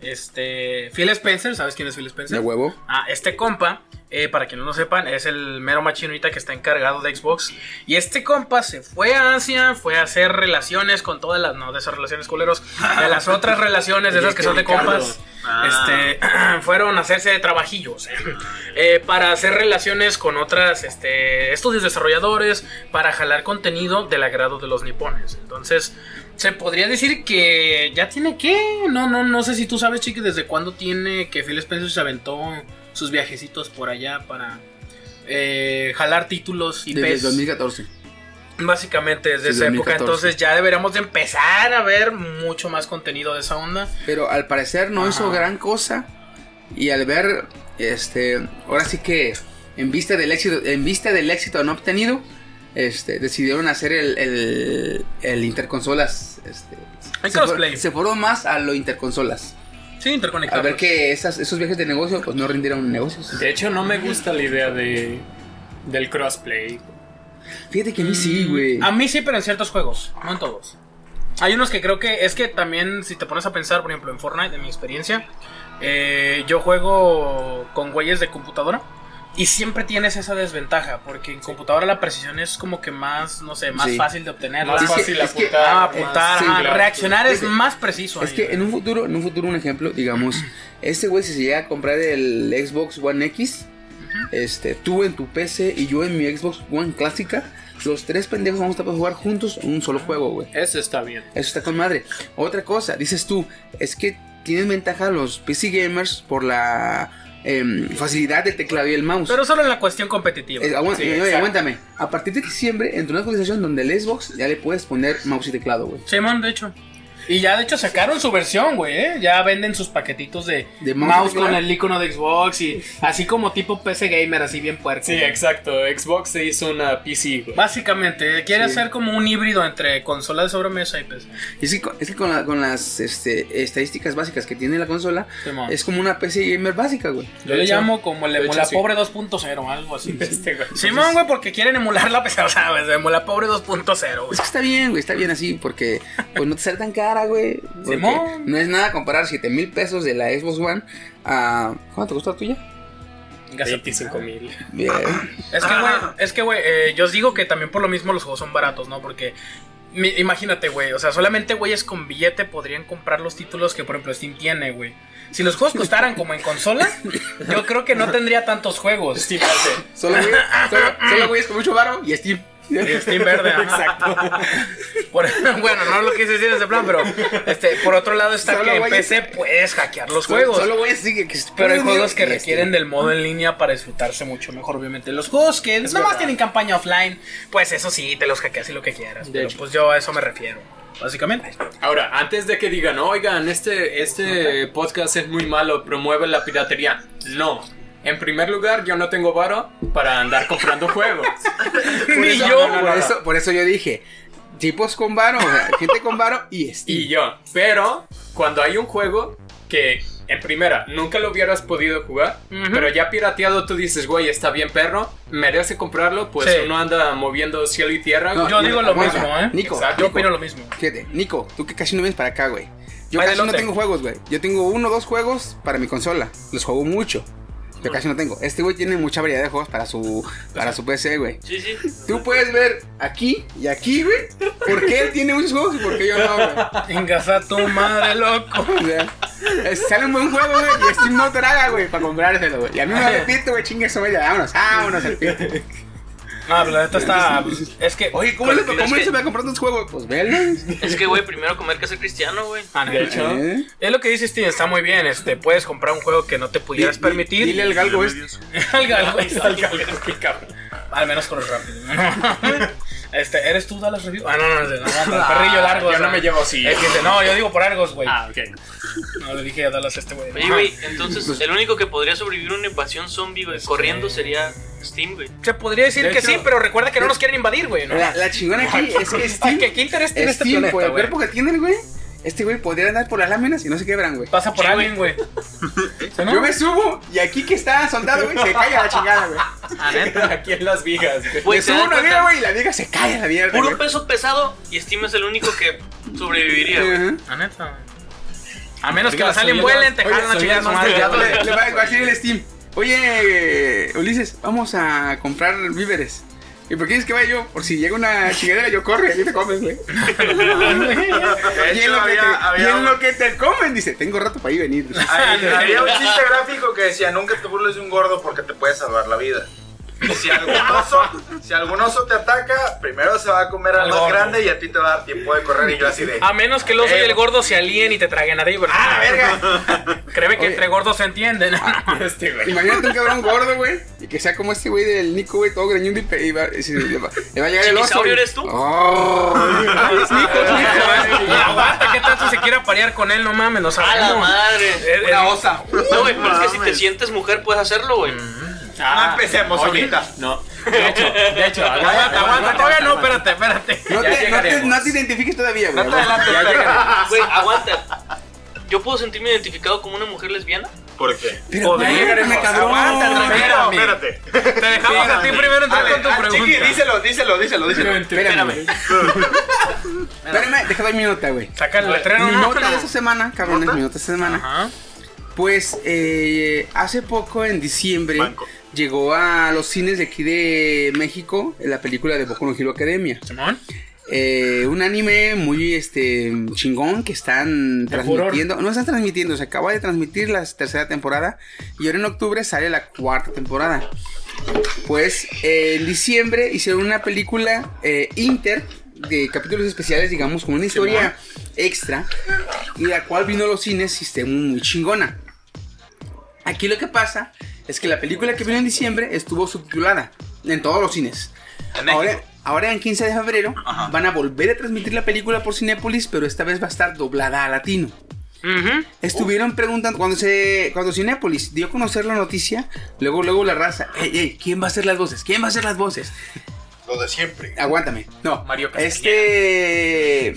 este Phil Spencer, ¿sabes quién es Phil Spencer? De huevo. Ah, este compa, eh, para quienes no lo sepan, es el mero machinita que está encargado de Xbox. Y este compa se fue a Asia, fue a hacer relaciones con todas las, no de esas relaciones culeros, de las otras relaciones, de esas que son de compas. Este, fueron a hacerse de trabajillos eh, para hacer relaciones con otras este, estudios desarrolladores, para jalar contenido del agrado de los nipones. Entonces, se podría decir que ya tiene que, no, no, no sé si tú sabes, chiqui, desde cuándo tiene que Phil Spencer se aventó sus viajecitos por allá para eh, jalar títulos y Desde 2014. Básicamente desde esa época, 2014. entonces ya deberíamos de empezar a ver mucho más contenido de esa onda. Pero al parecer no hizo gran cosa. Y al ver, este, ahora sí que en vista del éxito, en vista del éxito no obtenido, este, decidieron hacer el, el, el interconsolas. Este, se, se fueron más a lo interconsolas. Sí, interconectados. ver que esas, esos viajes de negocio pues no rindieron negocios. De hecho, no me gusta la idea de del crossplay. Fíjate que a mí sí, güey. A mí sí, pero en ciertos juegos, no en todos. Hay unos que creo que es que también, si te pones a pensar, por ejemplo, en Fortnite, en mi experiencia, eh, yo juego con güeyes de computadora y siempre tienes esa desventaja, porque en computadora la precisión es como que más, no sé, más Sí. fácil de obtener. Más fácil que- apuntar. Ah, más- apuntar, sí, reaccionar es más preciso. Es ahí, que en un futuro, en un futuro, un ejemplo, digamos, este güey si se llega a comprar el Xbox One X, este, tú en tu PC y yo en mi Xbox One clásica, los tres pendejos vamos a poder jugar juntos en un solo juego, güey. Eso está bien. Eso está con madre. Otra cosa, dices tú, es que tienen ventaja los PC gamers por la em, facilidad del teclado y el mouse. Pero solo en la cuestión competitiva. Eh, Sí, oye, exacto. aguántame. A partir de diciembre entró una actualización donde el Xbox ya le puedes poner mouse y teclado, güey. Simón, de hecho. Y ya de hecho sacaron su versión, güey, ¿eh? Ya venden sus paquetitos de, De mouse, con el icono de Xbox y así como tipo PC gamer, así bien puerco. Sí, exacto. Xbox se hizo una PC, güey. Básicamente, quiere Sí. hacer como un híbrido entre consola de sobremesa y PC. Y es que, con- es que con, la- con las este, estadísticas básicas que tiene la consola, es como una PC gamer básica, güey. Yo le hecho- llamo como el hecho, emula sí. pobre 2.0, algo así. Este, güey. Simón, güey, porque quieren emular la PC, o sea, ¿sabes? Emula pobre 2.0, güey. Es que está bien, güey, está bien así, porque pues no te sale tan cara, güey. Porque Simón. no es nada comparar 7 mil pesos de la Xbox One a... ¿Cuánto te costó la tuya? 25 mil. Bien. Es que, güey, es que, güey, eh, yo os digo que también por lo mismo los juegos son baratos, ¿no? Porque mi- imagínate, güey, o sea, solamente güeyes con billete podrían comprar los títulos que, por ejemplo, Steam tiene, güey. Si los juegos costaran como en consola, yo creo que no tendría tantos juegos. Steam hace. Solo, güey, solo, solo güeyes con mucho varo y Steam. Y Steam verde, exacto. bueno, no lo quise decir en ese plan, pero este, por otro lado está Solo que en PC puedes hackear los Solo- juegos. Solo güeyes sí que... que Pero hay juegos que requieren del modo en línea para disfrutarse mucho mejor, obviamente. Los juegos que nomás verdad. tienen campaña offline, pues eso sí, te los hackeas y lo que quieras. De pero hecho. pues yo a eso me refiero, básicamente. Ahora, antes de que digan, oigan, este, este podcast es muy malo, promueve la piratería. No. En primer lugar, yo no tengo varo para andar comprando juegos. Ni eso- yo. no, no, Por eso, por eso yo dije, tipos con varo, o sea, gente con varo y Steam. Y yo. Pero, cuando hay un juego que, en primera, nunca lo hubieras podido jugar, pero ya pirateado tú dices, güey, está bien perro, merece comprarlo, pues Sí. uno anda moviendo cielo y tierra. No, Yo digo lo aguanta. mismo, ¿eh? Nico, Exacto. Yo Nico, opino lo mismo. Fíjate, Nico, tú que casi no vienes para acá, güey. Yo casi no tengo juegos, güey. Yo tengo uno o dos juegos para mi consola. Los juego mucho. Yo casi no tengo. Este güey tiene mucha variedad de juegos para su para su PC, güey. Sí, sí. Tú puedes ver aquí y aquí, güey. ¿Por qué él tiene muchos juegos y por qué yo no, güey? Ingasa tu madre, loco. O sea, es- sale un buen juego, güey, y Steam no traga, güey, para comprárselo, güey. Y a mí me vale pito, güey, chingue eso, güey. Vámonos, vámonos al pito. No, pero la neta está. Es que. Oye, ¿cómo, le, ¿cómo se va a comprar tus juegos? Pues velo. Es que, güey, primero comer que ser cristiano, güey. Ah, De hecho, ¿Eh? Es lo que dice Steam, está muy bien. Este, puedes comprar un juego que no te pudieras Di- permitir. Dile al galgo este. al galgo, al galgo. qué cabrón. Al menos corres rápido. este, ¿eres tú Dallas Review? Ah, no, no, no, no, no, el perrillo largo. Yo no me llevo así. Es que dice, no, yo digo por Argos, güey. Ah, ok. No, le dije a Dallas a este güey. Oye, güey, entonces el único que podría sobrevivir a una invasión zombie, güey, corriendo sería Steam, güey. Se podría decir De que hecho- sí, pero recuerda que no nos quieren invadir, güey. ¿no? La, la chingona aquí es que Steam, ¿Qué, qué interés tiene este Steam, planeta, por el güey? cuerpo que tiene el güey, este güey podría andar por las láminas y no se quebran, güey. Pasa por alguien, güey. Yo me subo y aquí que está soldado, güey, se cae a la chingada, güey. Neta. Aquí en las vigas. güey. Me ¿te subo una viga, güey, y la viga se cae a la mierda, Puro güey. peso pesado y Steam es el único que sobreviviría, güey. Ah, neta. A menos que Oiga, soy el vuelen, te jalan la soy chingada el su más madre. delgado güey. Le, va a decir el Steam. Oye, Ulises, vamos a comprar víveres. ¿Y por qué quieres que vaya yo? Por si llega una chingadera, yo corre, aquí te comes, güey. Y en, lo que había, te, y había en un, lo que te comen, dice, tengo rato para ir venir. había- había un chiste gráfico que decía, nunca te burles de un gordo porque te puede salvar la vida. Si algún oso, si algún oso te ataca, primero se va a comer al Al más gordo. grande y a ti te va a dar tiempo de correr y yo así de... A menos que el oso y el gordo se alíen y te traguen arriba. ¡Ah, verga! Créeme que Oye. entre gordos se entienden. Este, güey. Imagínate un cabrón gordo, güey, y que sea como este güey del Nico, güey, todo greñudo y, y va, y le, va, le va a llegar el oso. ¿Chiquisaurio güey. eres tú? ¡Oh! Ah, es Nico, aguanta, ¿qué tal si se quiera parear con él? No mames, no ¡A la sabemos. madre! Eh, eh, Una osa. No, güey, pero es que si te sientes mujer puedes hacerlo, güey. No empecemos oye, ahorita. No. De hecho, de hecho, Aguanta, aguanta, todavía no, espérate, espérate. No te, no, te, no te identifiques todavía, güey. No te adelantes. Güey, aguanta. ¿Yo puedo sentirme identificado como una mujer lesbiana? ¿Por qué? Pero, me cabrón. Aguanta, espérate. Te dejamos a ti primero entrar con tu ah, pregunta. Chiqui, díselo, díselo, díselo, díselo. Espérame. Espérame, déjame mi nota, güey. Saca el letrero, Mi ¿no? nota de esta semana, cabrones, mi nota de esta semana. Ajá. Pues eh, hace poco, en diciembre, Banco. Llegó a los cines de aquí de México la película de Boku no Hero Academia. Simón. Eh, un anime muy este chingón que están transmitiendo. No están transmitiendo, se acaba de transmitir la tercera temporada y ahora en octubre sale la cuarta temporada. Pues eh, en diciembre hicieron una película eh, inter de capítulos especiales, digamos, con una historia extra y la cual vino a los cines y está muy chingona. Aquí lo que pasa es que la película que vino en diciembre estuvo subtitulada en todos los cines. En. Ahora, ahora en 15 de febrero Ajá. van a volver a transmitir la película por Cinépolis, pero esta vez va a estar doblada a latino. Estuvieron preguntando, cuando se cuando Cinépolis dio a conocer la noticia, luego luego la raza, ey, ey, ¿quién va a hacer las voces? ¿Quién va a hacer las voces? Lo de siempre. Aguántame. No, Mario Castañeda. este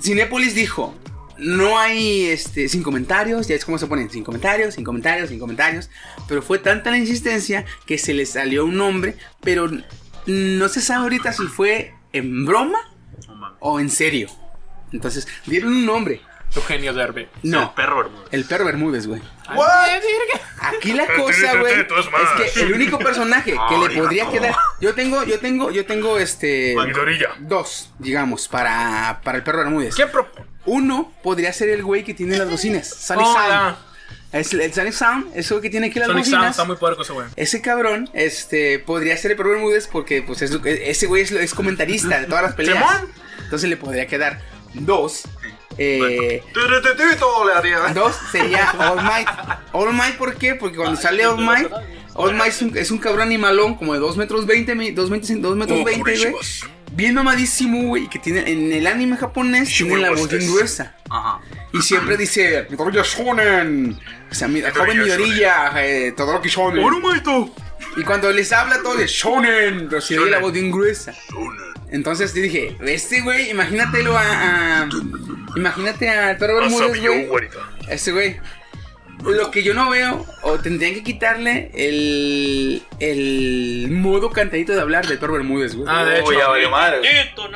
Cinépolis dijo, no hay este sin comentarios, ya es como se ponen, sin comentarios, sin comentarios, sin comentarios, pero fue tanta la insistencia que se les salió un nombre, pero no se sabe ahorita si fue en broma mames. o en serio. Entonces, dieron un nombre. Eugenio Derbe. El No, perro Bermúdez. el perro Bermúdez, güey. What? Aquí la cosa, güey, es que el único personaje que le podría quedar. Yo tengo, yo tengo, yo tengo este. Dos, digamos, para, para el perro Bermúdez. ¿Quién propone? Uno podría ser el güey que tiene las bocinas. Sonic Oh, Sound. Es el Sonic Sound, es el que tiene aquí las Sonic Sound bocinas. está muy puerco ese güey. Ese cabrón, este, podría ser el perro Bermúdez porque, pues, es- ese güey es, es comentarista de todas las peleas. Entonces le podría quedar dos. Eh. Dos sería All Might. All Might, ¿por qué? Porque cuando sale All Might, All Might es un, es un cabrón animalón como de 2 metros 20, mi- 2 metros, 2 metros 20, güey. Bien mamadísimo, güey. Que tiene en el anime japonés, tiene la voz bien gruesa. Ajá. Y siempre dice, Midoriya Shonen. O sea, mi, joven Midoriya, eh, Todoroki Shonen. Y cuando les habla todo de Shonen, pero se oye la voz bien gruesa. Entonces yo dije, este güey, imagínatelo a, a- Imagínate al perro Bermúdez, güey. Este güey. Lo que yo no veo, o tendrían que quitarle el, el modo cantadito de hablar del perro Bermúdez, güey. Ah, de hecho. Uy, ya valió madre.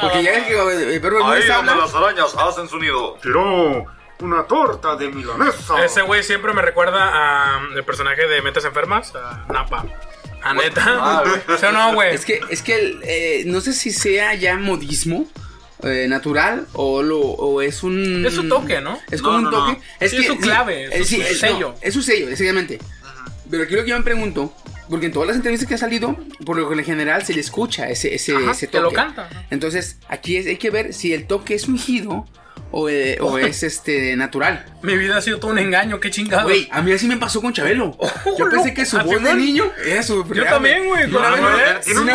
Porque ya más. que el perro Ahí Bermúdez donde habla. las arañas hacen su nido. Tiró una torta de milanesa. Ese güey siempre me recuerda a el personaje de Metas Enfermas, a Napa. ¿A neta? Ah, ¿Sí o no, güey? Es que, es que el, eh, no sé si sea ya modismo eh, natural o, lo, o es un. Es su toque, ¿no? Es como No, un toque. no. Es Sí, que es su clave, eh, es su sí, es- sello. no, es su sello, exactamente. Pero aquí lo que yo me pregunto, porque en todas las entrevistas que ha salido, por lo que en general se le escucha ese, ese, Ajá, ese que toque. lo canta. Entonces, aquí es- hay que ver si el toque es ungido o, eh, o es este natural. Mi vida ha sido todo un engaño, qué chingado. Güey, a mí así me pasó con Chabelo. Yo pensé que su ¿Ah, voz de niño era su. Yo también, güey. No, con la no, verdad. tiene un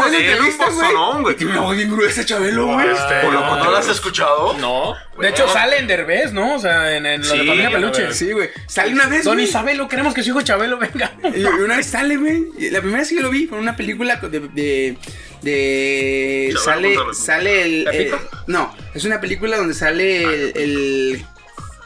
güey. Tiene una voz bien gruesa, Chabelo, güey. Este, ¿O loco, ¿No lo has escuchado? No. De hecho, sale en Derbez, ¿no? O sea, en, en la Sí, de familia peluche. Sí, güey. Sale una vez. Don güey. Isabelo, queremos que su hijo Chabelo venga. Y una vez sale, güey. La primera vez que yo lo vi fue en una película de. de, de- Chabelo sale, sale el, el- No, es una película donde sale el, el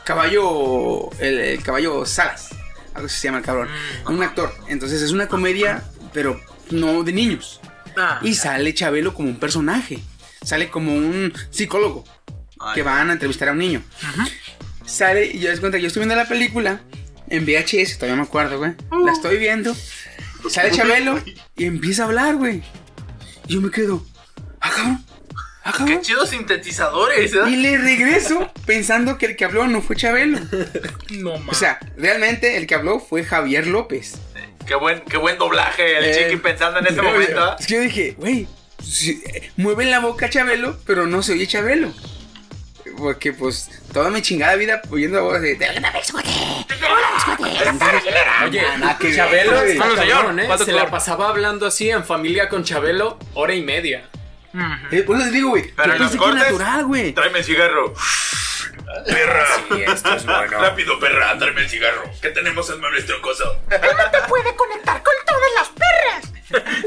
caballo. El, el caballo Salas. Algo se llama el cabrón. Un actor. Entonces es una comedia, pero no de niños. Ah, Y sale Chabelo como un personaje. Sale como un psicólogo. que van a entrevistar a un niño. Sale y yo les cuenta que yo estoy viendo la película en VHS, todavía me acuerdo, güey. La estoy viendo. Sale Chabelo y empieza a hablar, güey. Y yo me quedo, ah, cabrón. Qué chidos sintetizadores, ¿eh? Y le regreso pensando que el que habló no fue Chabelo. no mames. O sea, realmente el que habló fue Javier López. Qué buen, qué buen doblaje el Eh, chiqui pensando en ese momento. ¿eh? Es que yo dije, güey, si- eh, mueve la boca Chabelo, pero no se oye Chabelo. Porque pues toda mi chingada vida oyendo voz de... Oye, Chabelo güey. está Bueno, señor, cabrón, ¿eh? ¿cuánto Se la pasaba hablando así en familia con Chabelo hora y media. Eh, por eso te digo, güey. Pero Yo en los cortes- natural, güey. Tráeme el cigarro. Perra. Sí, esto es bueno. Rápido, perra, tráeme el cigarro. Que tenemos el mueble troncoso.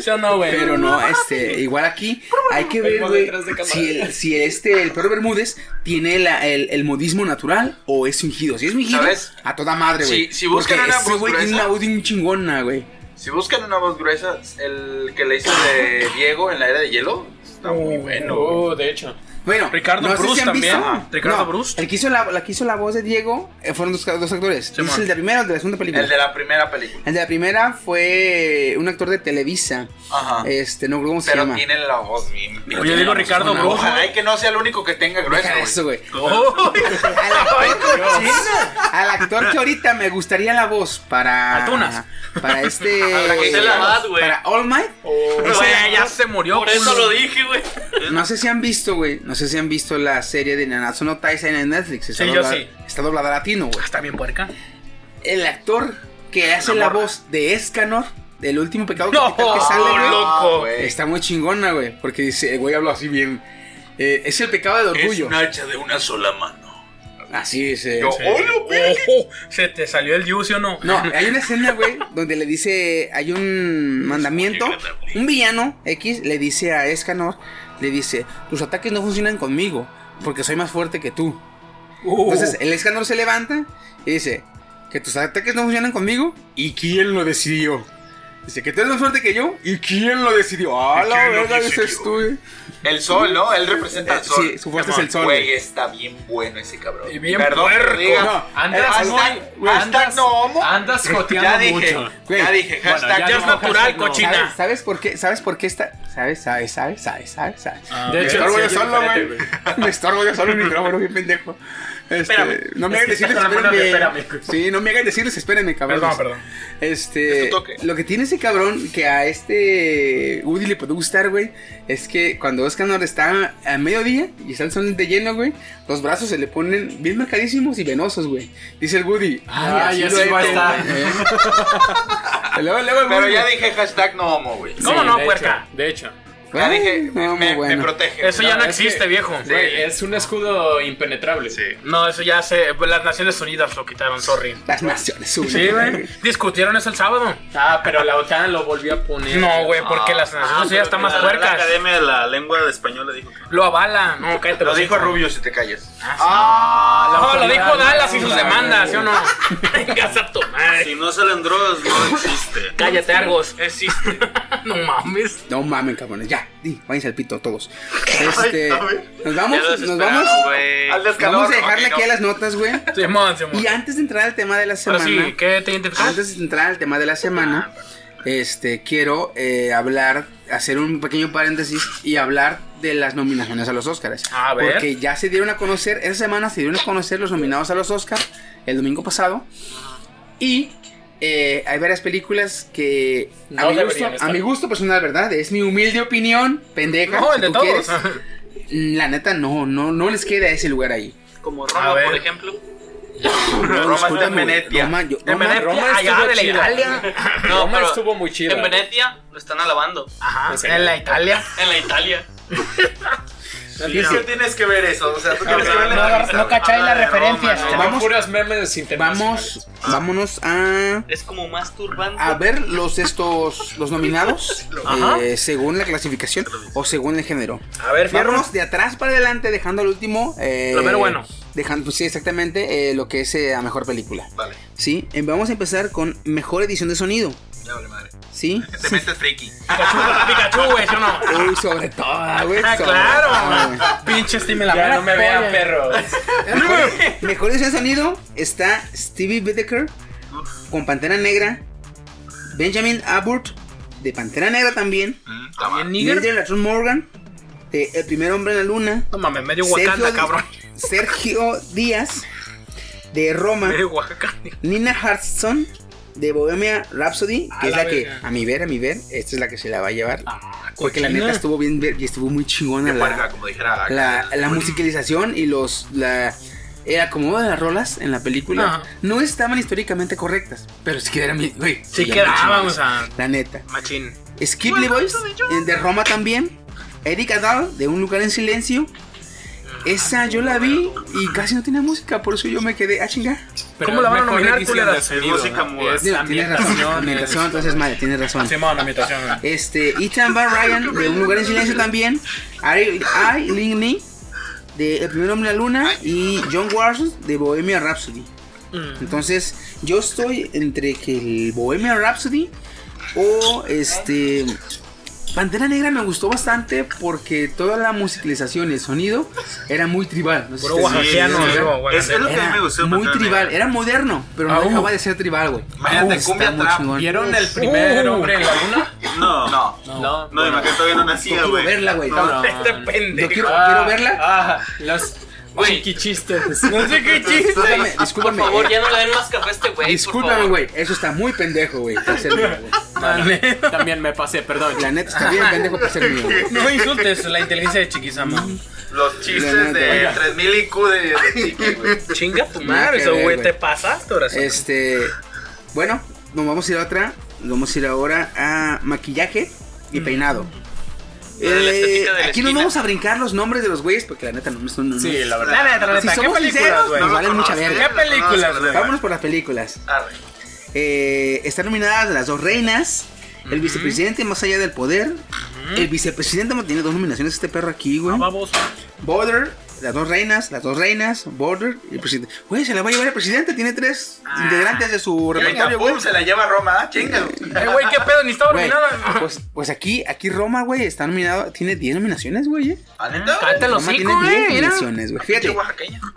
¿Sí o no, güey? Pero no, este, igual aquí hay que ver, güey, si, el, si este, el perro Bermúdez tiene la- el, el modismo natural o es fingido. Si es fingido, ¿Sabes? a toda madre, güey. Si- si buscan Porque una ese voz güey tiene gruesa- una voz bien chingona, güey. Si buscan una voz gruesa, el que le hizo de Diego en la era de hielo, está muy bueno. Oh, de hecho. Bueno, Ricardo no si han también. visto- Ajá. Ricardo no, Brust. El que hizo la, la que hizo la voz de Diego eh, fueron dos, dos actores. ¿Es el de la primera o el de la segunda película? El de la primera película. El de la primera fue un actor de Televisa. Ajá. Este, no cómo se Pero llama. tiene la voz bien. Yo digo Ricardo Brust. Ojalá y que no sea el único que tenga grueso. Deja eso, güey. Oh, Al actor, al actor que ahorita me gustaría la voz para. Atunas. Para este. Para Labat, güey. Para All Might. Güey, ya se murió. Por eso lo dije, güey. No sé si han visto, güey. No sé si han visto la serie de Nanatsu no Taisen en Netflix. Está Sí, yo doblada- sí. Está doblada latino, güey. Está bien puerca. El actor que hace la voz de Escanor, del último pecado No, capital que sale, güey. loco. güey. Está muy chingona, güey. Porque dice, el güey habla así bien. eh, es el pecado del Es orgullo. un hacha de una sola mano. Así dice. Yo, Sí. "Hola, güey". Ojo, se te salió el juice o no. No, hay una escena, güey, donde le dice, hay un mandamiento, un villano X le dice a Escanor, le dice, tus ataques no funcionan conmigo, porque soy más fuerte que tú. Entonces el Escanor se levanta y dice, que tus ataques no funcionan conmigo, ¿y quién lo decidió? Dice, que tú eres más fuerte que yo, ¿y quién lo decidió? ¡Ah, la verga, dices tú! güey. El sol, ¿no? Él representa al Eh, sol. sí, su fuerte es el sol. Güey, está bien bueno ese cabrón. Y bien Perdón diga. No, Andas hashtag andas-. Andas Ya joteando dije, mucho. Ya dije, bueno, hashtag ya Ya es no, natural, cochina. ¿Sabes, sabes por qué? ¿Sabes por qué está? ¿Sabes? ¿Sabes? ¿Sabes? ¿Sabes? ¿Sabes? ¿Sabes? De Me hecho, estorbo sí, yo solo, güey. Me estorbo yo solo el micrófono, bien pendejo. Este, Espérame. no me hagan decirles, Espérame, espérenme. espérame. Sí, no me hagan decirles, espérenme, cabrón. Perdón, perdón. Este, Es toque. lo que tiene ese cabrón que a este Woody le puede gustar, güey, es que cuando Escanor está a mediodía y está el sol de lleno, güey, los brazos se le ponen bien marcadísimos y venosos, güey. Dice el Woody, Ay, así lo va a estar. Luego, luego el Pero ya dije hashtag no homo, güey. ¿Cómo Sí, no, puerca? de hecho. Ya dije, no, me, muy bueno. me protege. Eso ya no es que- existe, viejo. Güey, es un escudo impenetrable. Sí. No, eso ya se. Las Naciones Unidas lo quitaron, sorry. Las naciones Sí, Unidas. güey. Discutieron eso el sábado. Ah, pero la OTAN lo volvió a poner. No, güey, porque las Naciones Ah, Unidas están más La, la puercas. Academia de la Lengua de Español le dijo que. Lo avala. No, cállate. Lo los dijo. Rubio si te callas. Ah, no, lo dijo Dallas y sus demandas, ¿sí o no? Vengas a tu madre. Si no salen drogas, no existe. Cállate, Argos. Existe. no mames. No mamen, cabrones, ya, di, váyanse al pito todos. Este, nos vamos, nos vamos. Al descalor. vamos a dejarle aquí no. a las notas, güey. Y antes de entrar al tema de la semana, sí, ¿qué te antes de entrar al tema de la semana, este, quiero eh, hablar, hacer un pequeño paréntesis y hablar de las nominaciones a los Oscars. A ver. Porque ya se dieron a conocer, esa semana se dieron a conocer los nominados a los Oscars, el domingo pasado. Y eh, hay varias películas que No a, mi gusto, a mi gusto personal, ¿verdad? Es mi humilde opinión, pendeja. No, si el de tú todos. quieres. La neta, no, no, no les queda ese lugar ahí. como Roma, por ejemplo. No, Roma está en Venecia. Roma, yo- En Roma- Venecia, Roma allá estuvo de la. Italia. No, Roma estuvo muy chida. En Venecia lo están alabando. Ajá, ¿En la Italia. En la Italia. ¿Qué tienes que ver eso? O sea, tú tienes que ver la No, no cacháis las referencias. Vamos- puras memes internacionales. Vamos, vámonos a, Es como más turbante. a ver los estos los nominados eh, según la clasificación o según el género. A ver, fierro. Vámonos de atrás para adelante, dejando al último. eh, Lo mero bueno. Dejando, pues sí, exactamente eh, lo que es eh, la mejor película. Vale, Sí, eh, vamos a empezar con mejor edición de sonido. Ya vale madre. Sí. Te metes friki. Pikachu, Pikachu, güey, ¿sí o no? Uy, sobre todo, güey. Ah, claro. Pinche Steam en la Ya no me vean, perros. Mejor de sonido está Stevie Whittaker con Pantera Negra. Benjamin Abbott de Pantera Negra también. Mm, También nigger. Mildred Latron Morgan de El primer hombre en la luna. No mames, medio Wakanda, Sergio, cabrón. Sergio Díaz de Roma. Medio Oaxaca. Nina Hudson de Bohemia Rhapsody, A que es la la que, a mi ver, a mi ver, esta es la que se la va a llevar. porque la neta estuvo bien ver- y estuvo muy chingona la, como dijera. la, la musicalización y los la el acomodo de las rolas en la película Ajá. no estaban históricamente correctas, pero sí quedaron bien, güey. Sí chingonas. sea, La neta. machín. Skip Boys de Roma también. Eric Adal de Un lugar en silencio. Esa yo la vi y casi no tenía música, por eso yo me quedé, ah, chinga. Pero ¿Cómo la van a nominar, de sonido, Es música ¿no? muda. Tienes razón, ambientación, ambientación, entonces madre, tienes razón. Simón, güey. Este, Ethan Van Ryan de Un lugar en silencio también. Ari Ai Ling de El primer hombre en la luna y John Waters de Bohemia Rhapsody. Mm. Entonces, yo estoy entre que el Bohemia Rhapsody o este Pantera Negra me gustó bastante porque toda la musicalización y el sonido era muy tribal. No sé si Sí, digo, Es, es lo que a mí Era me gustó. muy Pantera tribal, Negra. era moderno, pero no dejaba de ser tribal, güey. Imagínate, cumbia trap. chingón. ¿Vieron el primer Uh. hombre en la luna? No, No. No. no, imagínate todavía no nacía, Quiero güey. verla, güey. No. Este quiero, Ah, quiero verla. Ah, los Güey. chiquichistes. No sé qué chiste. Discúlpame, Por favor, ya no le den más café a este güey. Discúlpame, güey. Eso está muy pendejo, güey. para ser mío, güey. También me pasé, perdón. La neta está bien pendejo para ser mío, güey. No insultes la inteligencia de Chiquisama. Los chistes neta, de oiga. 3000 IQ de, de Chiqui, güey. Chinga tu madre, eso, güey. Te pasaste ahora sí. Este. Bueno, nos vamos a ir a otra. Nos vamos a ir ahora a maquillaje y peinado. La Eh, estética de la aquí nos esquina. vamos a brincar los nombres de los güeyes porque la neta no son. no- Sí, la La verdad. neta, la Si neta. ¿Qué somos sinceros, nos valen mucha verga. ¿Qué películas, güey? Vámonos por las películas. Eh, están nominadas las dos reinas. El vicepresidente más allá del poder. El vicepresidente tiene dos nominaciones este perro aquí, güey. Vamos. Border, las dos reinas, las dos reinas, Border y el presidente. Güey, se la va a llevar el presidente, tiene tres integrantes de su repertorio, güey. se la lleva a Roma, ¿ah? Chinga. Eh, güey, ¿qué pedo? Ni estaba Güey, nominada. Pues, pues aquí, aquí Roma, güey, está nominado, tiene 10 nominaciones, güey. eh. ¿Ah? Cállate los Roma hocico, tiene 10 güey. Mira. nominaciones, güey. Fíjate,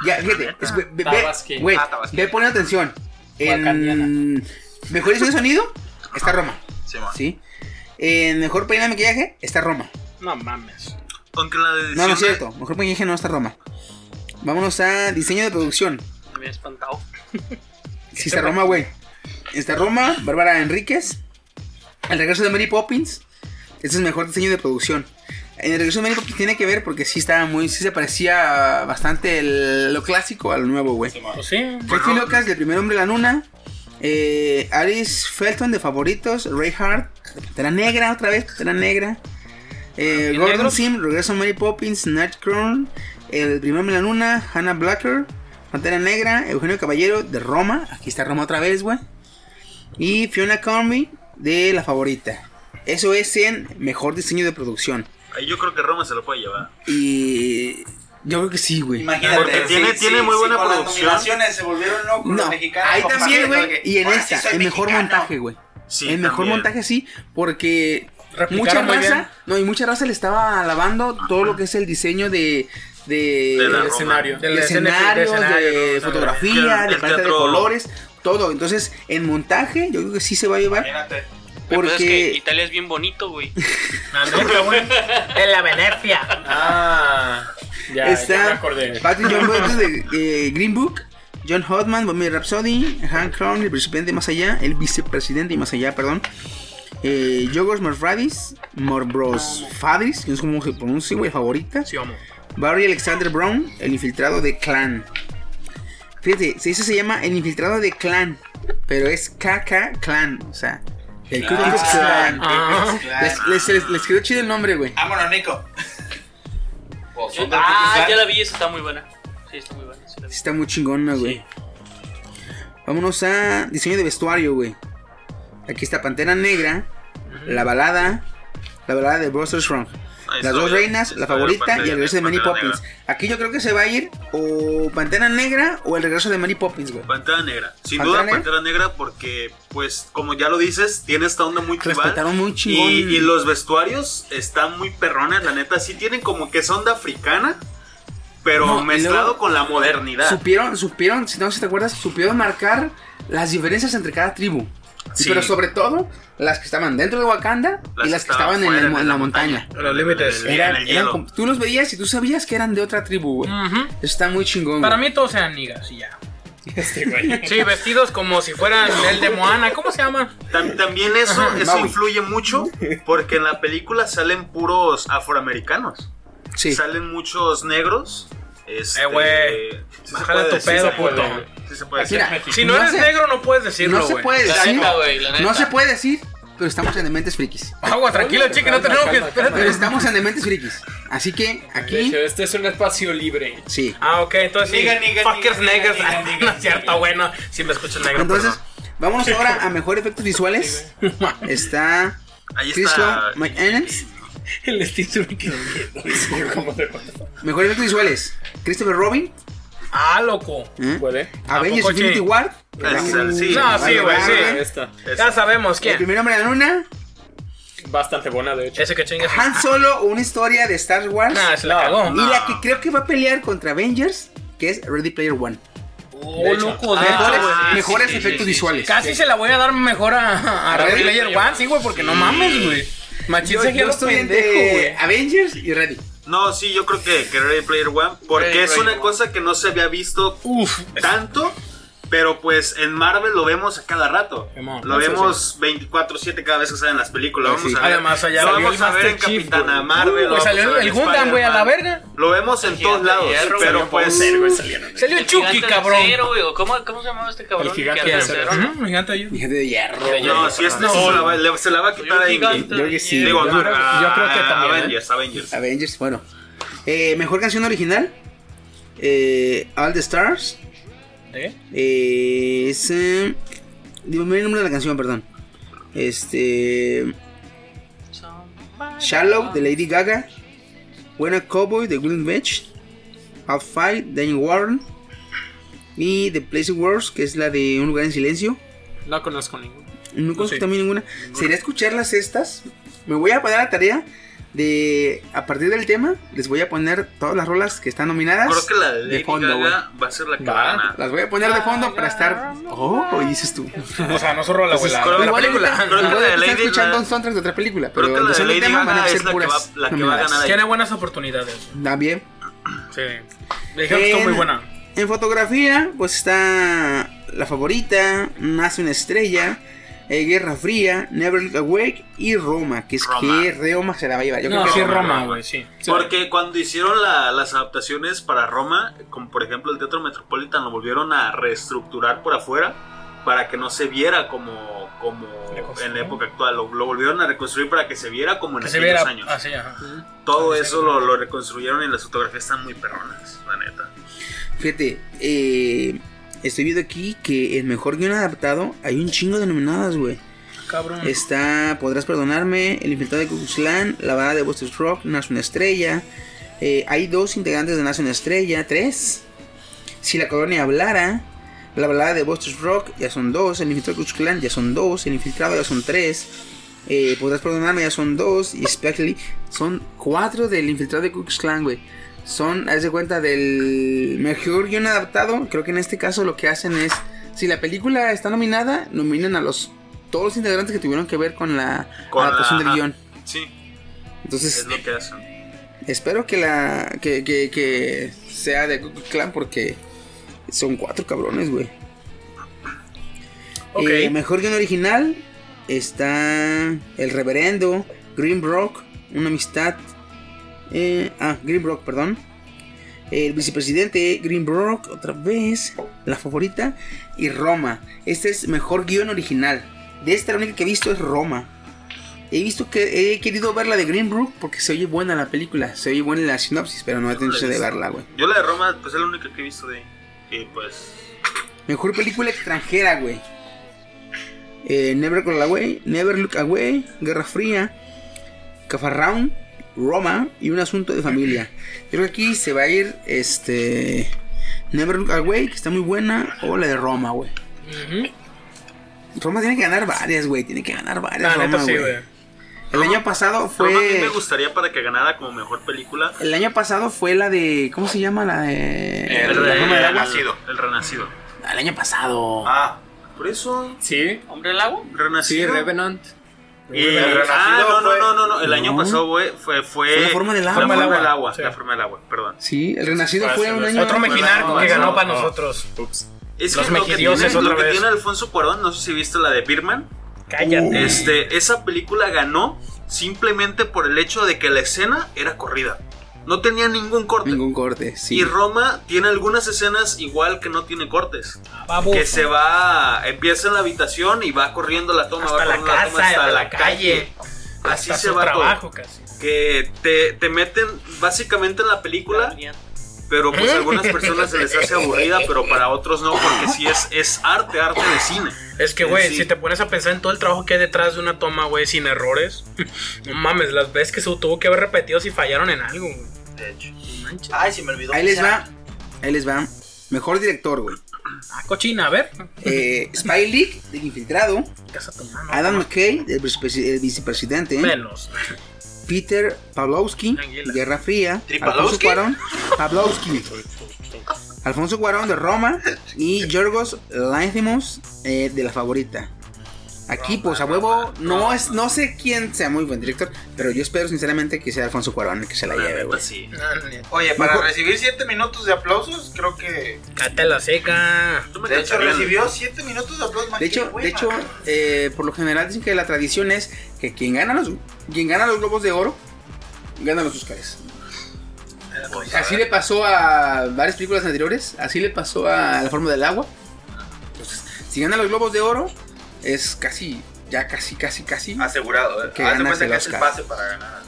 ya, fíjate, es- ve, ve- güey, Ah, ve poniendo atención. En mejor edición de sonido está Roma, Sí, man. ¿sí? En mejor peinado de maquillaje está Roma. No mames. Aunque la de No, no es cierto, mejor maquillaje no está Roma. Vámonos a diseño de producción. Me había espantado. Sí, está Roma, güey. Está Roma, Bárbara Enríquez. El regreso de Mary Poppins. Este es mejor diseño de producción. En el regreso de Mary Poppins tiene que ver porque sí estaba muy. Sí se parecía bastante el- lo clásico a lo nuevo, güey. Pues sí. Tracy Lucas, del primer hombre de la luna. Eh, Alice Felton, de favoritos. Ray Hart, de Pantera Negra, otra vez, Pantera Negra. Eh, ¿Y Gordon negros? Sim, Regreso a Mary Poppins. Nightcrawler, El primer de la luna. Hannah Blacker, Pantera Negra. Eugenio Caballero, de Roma. Aquí está Roma otra vez, güey. Y Fiona Conry, de La Favorita. Eso es en mejor diseño de producción. Ahí yo creo que Roma se lo puede llevar. Y. Yo creo que sí, güey. Imagínate. Porque tiene- tiene muy buena producción. Las nominaciones se volvieron locos No, los mexicanos. ahí también, güey. Y en esta, el mejor mexicano. montaje, güey. Sí, el mejor también. montaje sí, porque Mucha muy raza, bien. no, y mucha raza le estaba alabando todo lo que es el diseño de de, De la del escenario. de Del de de, escenario, ¿no? fotografía, El- de el paleta de colores, todo. Entonces, en montaje, yo creo que sí se va a llevar Imagínate. Lo que pasa es que porque Italia es bien bonito, güey. Güey. En la Venecia. Ah, ya, ya me está acordé. Patrick John Boyd de eh, Green Book, John Hodman, Bohemian Rhapsody, Hank Crown, el vicepresidente más allá, el vicepresidente y más allá, perdón. Eh, Yogos Morfradis, Morbros Fadris, que no sé cómo se pronuncia, güey, favorita. Sí, vamos. Barry Alexander Brown, el infiltrado de Clan. Fíjate, se- ese se llama el infiltrado de Clan, pero es KK Clan, o sea, el Ku Klux Klan. Ah. Les, les, les- les quedó chido el nombre, güey. Vámonos, Nico. Ah, Ku Klux ya la vi, esa está muy buena. Sí, está muy buena. sí. Está muy chingona, güey. Vámonos a diseño de vestuario, güey. Aquí está Pantera Negra, la balada, la balada de Buster Strong. Las dos reinas, la favorita y el regreso de Mary Poppins. Negra. Aquí yo creo que se va a ir o Pantera Negra o el regreso de Mary Poppins, güey. Pantera Negra. Sin ¿Pantera duda Negra? Pantera Negra porque, pues, como ya lo dices, tiene esta onda muy tribal. Respetaron muy chingón. Y, y los vestuarios están muy perrones, la neta. Sí tienen como que esa onda africana, pero No, mezclado con la modernidad. Supieron, supieron, si no si te acuerdas, supieron marcar las diferencias entre cada tribu. Sí. Pero sobre todo, las que estaban dentro de Wakanda Las y las que estaban en, el- en la montaña. En los límites. Eran- en el eran tú los veías y tú sabías que eran de otra tribu, güey. Ujú. Eso está muy chingón. Para güey. mí todos eran niggas y ya. Este güey. Sí, vestidos como si fueran el de Moana. ¿Cómo se llama? Tam- También eso, Ajá, eso Maui. influye mucho porque en la película salen puros afroamericanos. Sí. Salen muchos negros. Este, Eh, güey. sí Bájale tu pedo, sí puede, puto. sí se puede decir. Mira, Si no, No eres se- negro, no puedes decirlo, no se puede decir. neta, güey, la neta. No se puede decir, pero estamos en Dementes Frikis. Agua, tranquilo, chique, no tenemos que. Pero estamos en Dementes Frikis. Así que De aquí, hecho, este es un espacio libre. sí. Ah, ok, entonces sí. Niga, niga, Fuckers niga, negros. niga, niga, No es cierto, bueno. Si me escuchas negro, Entonces, perdón. vámonos ahora a mejor efectos visuales. Está Ahí Chris está. El Steve me quedó viendo. ¿Cómo te Mejor efectos visuales. Christopher Robin. Ah, loco. ¿eh? ¿Puede? Avengers poco Infinity sí? War. Es el- sí. No, sí, güey, sí. Esta. Ya sabemos El quién. primer hombre de la luna. Bastante buena, de hecho. Ese que chingas. Han Solo, una historia de Star Wars. Nah, se la cagó. Y la que creo que va a pelear contra Avengers, que es Ready Player One. Oh, De loco, de Mejores, mejores sí, efectos sí, visuales. Casi se la voy a dar mejor a, a Ready Ready Player One, sí, güey, porque no mames, güey. Machín Yo, se yo estoy entre. Avengers y Ready. No, sí, yo creo que, que Ready Player One, porque Ready es Player una One. cosa que no se había visto Uf, tanto, pero pues en Marvel lo vemos a cada rato. Lo vemos 24/7 cada vez que salen las películas. Sí. Vamos a ver, Además, allá lo vamos a ver en Chief, Capitana. Marvel. Uh, salió ver el Gundam, güey, a la verga. Lo vemos en todos lados, hierro, pero pues salieron. Salió El Chucky, cabrón. acero, ¿Cómo, ¿Cómo se llamaba este cabrón? El gigante de acero. Gigante de hierro. No, si este No. se, la va, le- se la va a quitar a Soy un Endgame. gigante Yo que sí. Yo creo- que también, ¿eh? Avengers, Avengers. Avengers, bueno. Eh, mejor canción original. Eh, All the Stars. ¿Eh? Es. eh, dime el nombre de la canción, perdón. Este. Shallow de Lady Gaga. When a Cowboy de William Beach. I'll Fight de Diane Warren. Y The Place of Wars, que es la de Un lugar en silencio. No conozco ninguno. No conozco Sí. también ninguna. Sería escucharlas estas. Me voy a poner a la tarea de. A partir del tema, les voy a poner todas las rolas que están nominadas. Creo que la de Lady fondo, Gaga va a ser la que Va. va a ganar. Las voy a poner de fondo para estar. Oh, dices tú. O sea, no solo la abuela. creo- La película. creo que la de Lady escuchando la- un soundtrack de otra película. Creo Pero que la de de Lady tema van a ser es la que puras. va- la que va a ganar. Tiene buenas oportunidades. También. Sí. Me dijeron que estuvo muy buena. En fotografía, pues está La Favorita, Nace una Estrella, eh, Guerra Fría, Never Look Awake y Roma, que es Roma. que Roma se la va a llevar. Yo No, creo sí, que Roma, güey, sí. Porque cuando hicieron la- las adaptaciones para Roma, como por ejemplo el Teatro Metropolitan, lo volvieron a reestructurar por afuera para que no se viera como, como en la época actual. Lo, lo volvieron a reconstruir para que se viera como en Que aquellos viera años. así, ajá. Todo eso lo, lo reconstruyeron y las fotografías están muy perronas, la neta. Fíjate, eh, estoy viendo aquí que el mejor guion adaptado hay un chingo de nominadas, güey. Cabrón. Está Podrás Perdonarme, El Infiltrado de Klan, La Bada de Buster Rock, Nace una Estrella. Eh, hay dos integrantes de Nace una Estrella, tres. Si la colonia hablara, La Balada de Buster Rock ya son dos, El Infiltrado de Klan ya son dos, El Infiltrado ya son tres. Eh, Podrás Perdonarme ya son dos, y Spectly son cuatro del Infiltrado de Klan, güey. Son, haz de cuenta, del mejor guion adaptado. Creo que en este caso lo que hacen es, si la película está nominada, nominan a los todos los integrantes que tuvieron que ver con la Con adaptación la- del guion. Sí, Entonces, es lo que hacen. espero que la que, que, que sea de Klux Klan porque son cuatro cabrones, güey. Ok. Eh, mejor guion original está El Reverendo, Green Rock, Una Amistad. Eh, ah, Green Rock, perdón. El vicepresidente, Greenbrook, otra vez, la favorita, y Roma. Este es mejor guion original. De esta la única que he visto es Roma. He visto que he querido ver la de Greenbrook porque se oye buena la película, se oye buena la sinopsis, pero no he tenido de verla, güey. Yo la de Roma, pues es la única que he visto de. Y pues. Mejor película extranjera, güey. Eh, Never Go Away, Never Look Away, Guerra Fría, Cafarraun, Roma y un asunto de familia. Yo creo que aquí se va a ir este Never Look Away, que está muy buena, o la de Roma, güey. Ujú. Roma tiene que ganar varias, güey. Tiene que ganar varias. La neta Roma, sí, güey. güey. El año pasado Roma a mí fue. me gustaría para que ganara como mejor película. El año pasado fue la de. ¿Cómo se llama? La de. El forma del agua. Renacido. El Renacido. El año pasado. Ah, Por eso. Sí, ¿Hombre del agua? sí, Renacido. Revenant. Y El Renacido ah, no, no, fue- no, no, no. El año pasado, güey, fue, fue. Fue la forma del agua. La forma del agua. Sí. La forma del agua, perdón. Sí, el renacido fue un año. Otro mexinar no, que no, ganó no, para no. nosotros. Ups. Es Los que lo que, tiene, lo otra que vez. tiene Alfonso Cuarón, no sé si viste la de Birman. Cállate. Este, esa película ganó simplemente por el hecho de que la escena era corrida. No tenía ningún corte. Ningún corte, sí. Y Roma tiene algunas escenas igual que no tiene cortes. Baboso. Que se va, empieza en la habitación y va corriendo la toma, Hasta va la corriendo la casa, toma hasta hasta la la calle. calle. Así Hasta se su va trabajo todo. casi. Que te, te meten básicamente en la película, pero pues a algunas personas se les hace aburrida, pero para otros no, porque sí es, es arte, arte de cine. Es que, güey, sí. si te pones a pensar en todo el trabajo que hay detrás de una toma, güey, sin errores, no mames, las veces que se tuvo que haber repetido si fallaron en algo, güey. De hecho. Manches. ay, se me olvidó. Ahí les va. Ahí les va. Mejor director, güey. Ah, cochina, a ver. Eh, Spy League, del infiltrado. Casa tu mano. Adam McKay, el vicepresidente. Menos. Peter Pawlowski. Guerra Fría. Alfonso. Cuarón. Pawlowski. Alfonso Cuarón de Roma. Y Yorgos Lanthimos eh, de La Favorita. Aquí, pues a huevo, no es, no sé quién sea muy buen director, pero yo espero sinceramente que sea Alfonso Cuarón el que se la lleve, neta, güey. sí. Oye, para Mejor- recibir 7 minutos de aplausos, creo que. Cate la seca. Me De hecho, recibió 7 minutos de aplausos. De hecho, de hecho eh, por lo general dicen que la tradición es que quien gana los, quien gana los globos de oro gana los Oscars. Así le pasó a varias películas anteriores, así le pasó a La Forma del Agua. Entonces, si gana los globos de oro, es casi, ya casi, casi, casi. Asegurado, ¿eh? Que de ganas el que es el Oscar. pase para ganar.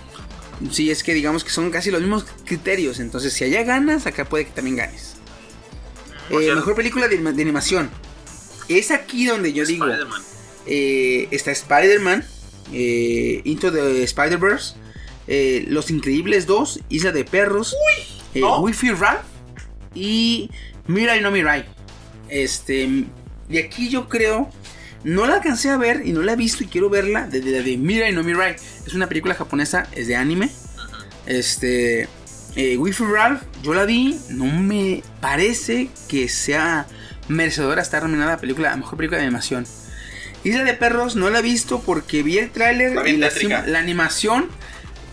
Sí, es que digamos que son casi los mismos criterios. Entonces, si allá ganas, acá puede que también ganes. Por Eh, mejor película de, de animación. Es aquí donde yo digo. Spider-Man. eh, está Spider-Man, eh, Into the Spider-Verse, eh, Los Increíbles 2, Isla de Perros, eh, ¿no? Wi-Fi Ralph y Mirai no Mirai. Este, y aquí yo creo, no la alcancé a ver y no la he visto y quiero verla, de, de, de Mirai no Mirai. Es una película japonesa, es de anime. Este, eh, Wi-Fi Ralph, yo la vi, no me parece que sea merecedora estar nominada a película, a mejor película de animación. Isla de Perros no la he visto porque vi el tráiler y la, la animación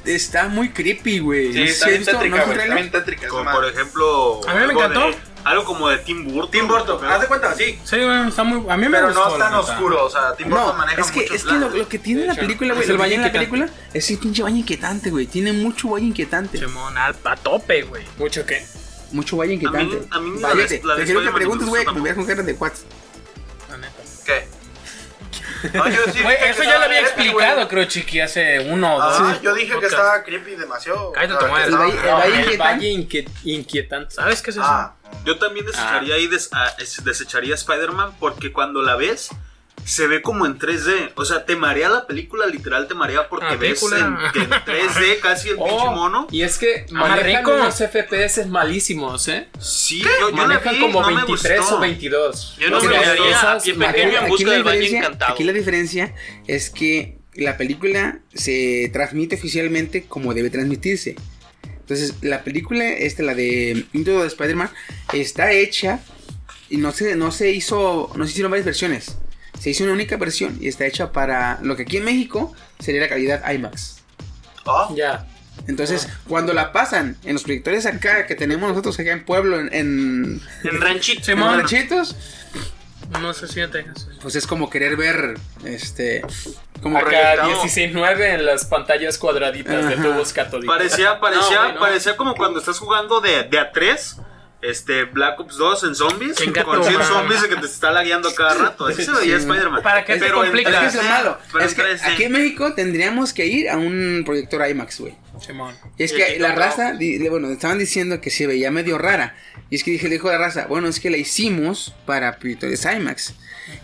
está muy creepy, güey. Sí, No está bien visto- ¿no bien Como por ejemplo. A mí me encantó. de- algo como de Tim Burton. Tim Burton, pero- haz de cuenta, sí. Sí, güey, está muy. A mí me Pero gustó. no la tan oscuro, o sea, Tim Burton No, maneja es que, muchos es que lo, que tiene De la hecho, película, güey, es el valle tiene la película es el pinche valle inquietante, güey. Tiene mucho valle inquietante. Al- a tope, güey. ¿Mucho qué? Mucho valle inquietante. A mí- a mí Váyate, la de prefiero que preguntes, güey, que me veas con cara de neta. ¿Qué? No, yo sí Güey, dije eso ya lo había creepy, explicado, creo, Chiqui, hace uno o dos. Ah, yo dije que podcast. estaba creepy demasiado. Cállate tu madre. El valle- el No, valle el inquietante. valle inquiet- inquietante. ¿Sabes qué es eso? Ah, Yo también desecharía y des- a- es- desecharía Spider-Man porque cuando la ves se ve como en 3D. O sea, te marea la película, literal te marea porque Ah, ves en, que en 3D casi el pinche Oh, mono. y es que Ah, manejan unos FPS malísimos, ¿eh? Sí, yo, Manejan vi, como no me 23 gustó. o 22. Yo no me miraría a cosas pie manejan- pequeño en Aquí busca la diferencia- Encantado. Aquí la diferencia es que la película se transmite oficialmente como debe transmitirse. Entonces, la película, esta, la de Into the Spider-Man, está hecha y no se, no se hizo, no se hicieron varias versiones. Se hizo una única versión y está hecha para lo que aquí en México sería la calidad IMAX. oh, Ya. Entonces, cuando la pasan en los proyectores acá que tenemos nosotros acá en Pueblo, en, en, En ranchito. en ranchitos, No se siente. pues es como querer ver este Como Acá proyectado. 16.9 en las pantallas cuadraditas de tubos catódicos. Parecía, parecía, No, parecía como cuando estás jugando de, de a 3 este, Black Ops 2 en zombies, Chinga con tu 100 madre. zombies que te está lagueando cada rato. Así se veía Sí. Spider-Man. ¿Para qué Pero en complicas? Es que es lo 3D, malo. pero Es en que 3D. aquí en México tendríamos que ir a un proyector IMAX, güey. Simón. Y es Y que la raza, di- di- bueno, estaban diciendo que se veía medio rara. Y es que dije, le dijo la raza, bueno, es que la hicimos para proyectores IMAX.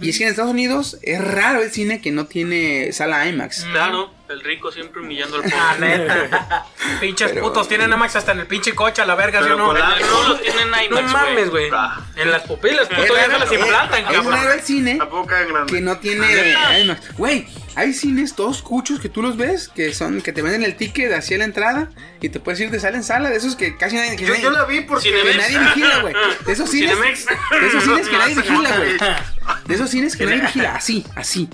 Y es que en Estados Unidos es raro el cine que no tiene sala IMAX. Claro, el rico siempre humillando al Ah, pobre. neta. Pinches Pero- putos, tienen IMAX hasta en el pinche coche a la verga, ¿sí o no? la- No lo tienen No IMAX, mames, güey. Ah. En las pupilas, puto, ya se las implantan, es raro cabrón. el cine ¿A que no tiene IMAX. Güey, hay cines todos cuchos que tú los ves, que son, que te venden el ticket hacia la entrada y te puedes ir de sala en sala, de esos que casi nadie, que Yo, nadie- yo la vi porque. que nadie vigila, güey. De esos cines, Cinemex. de esos cines que nadie vigila, güey. De esos cines que nadie vigila, así, así.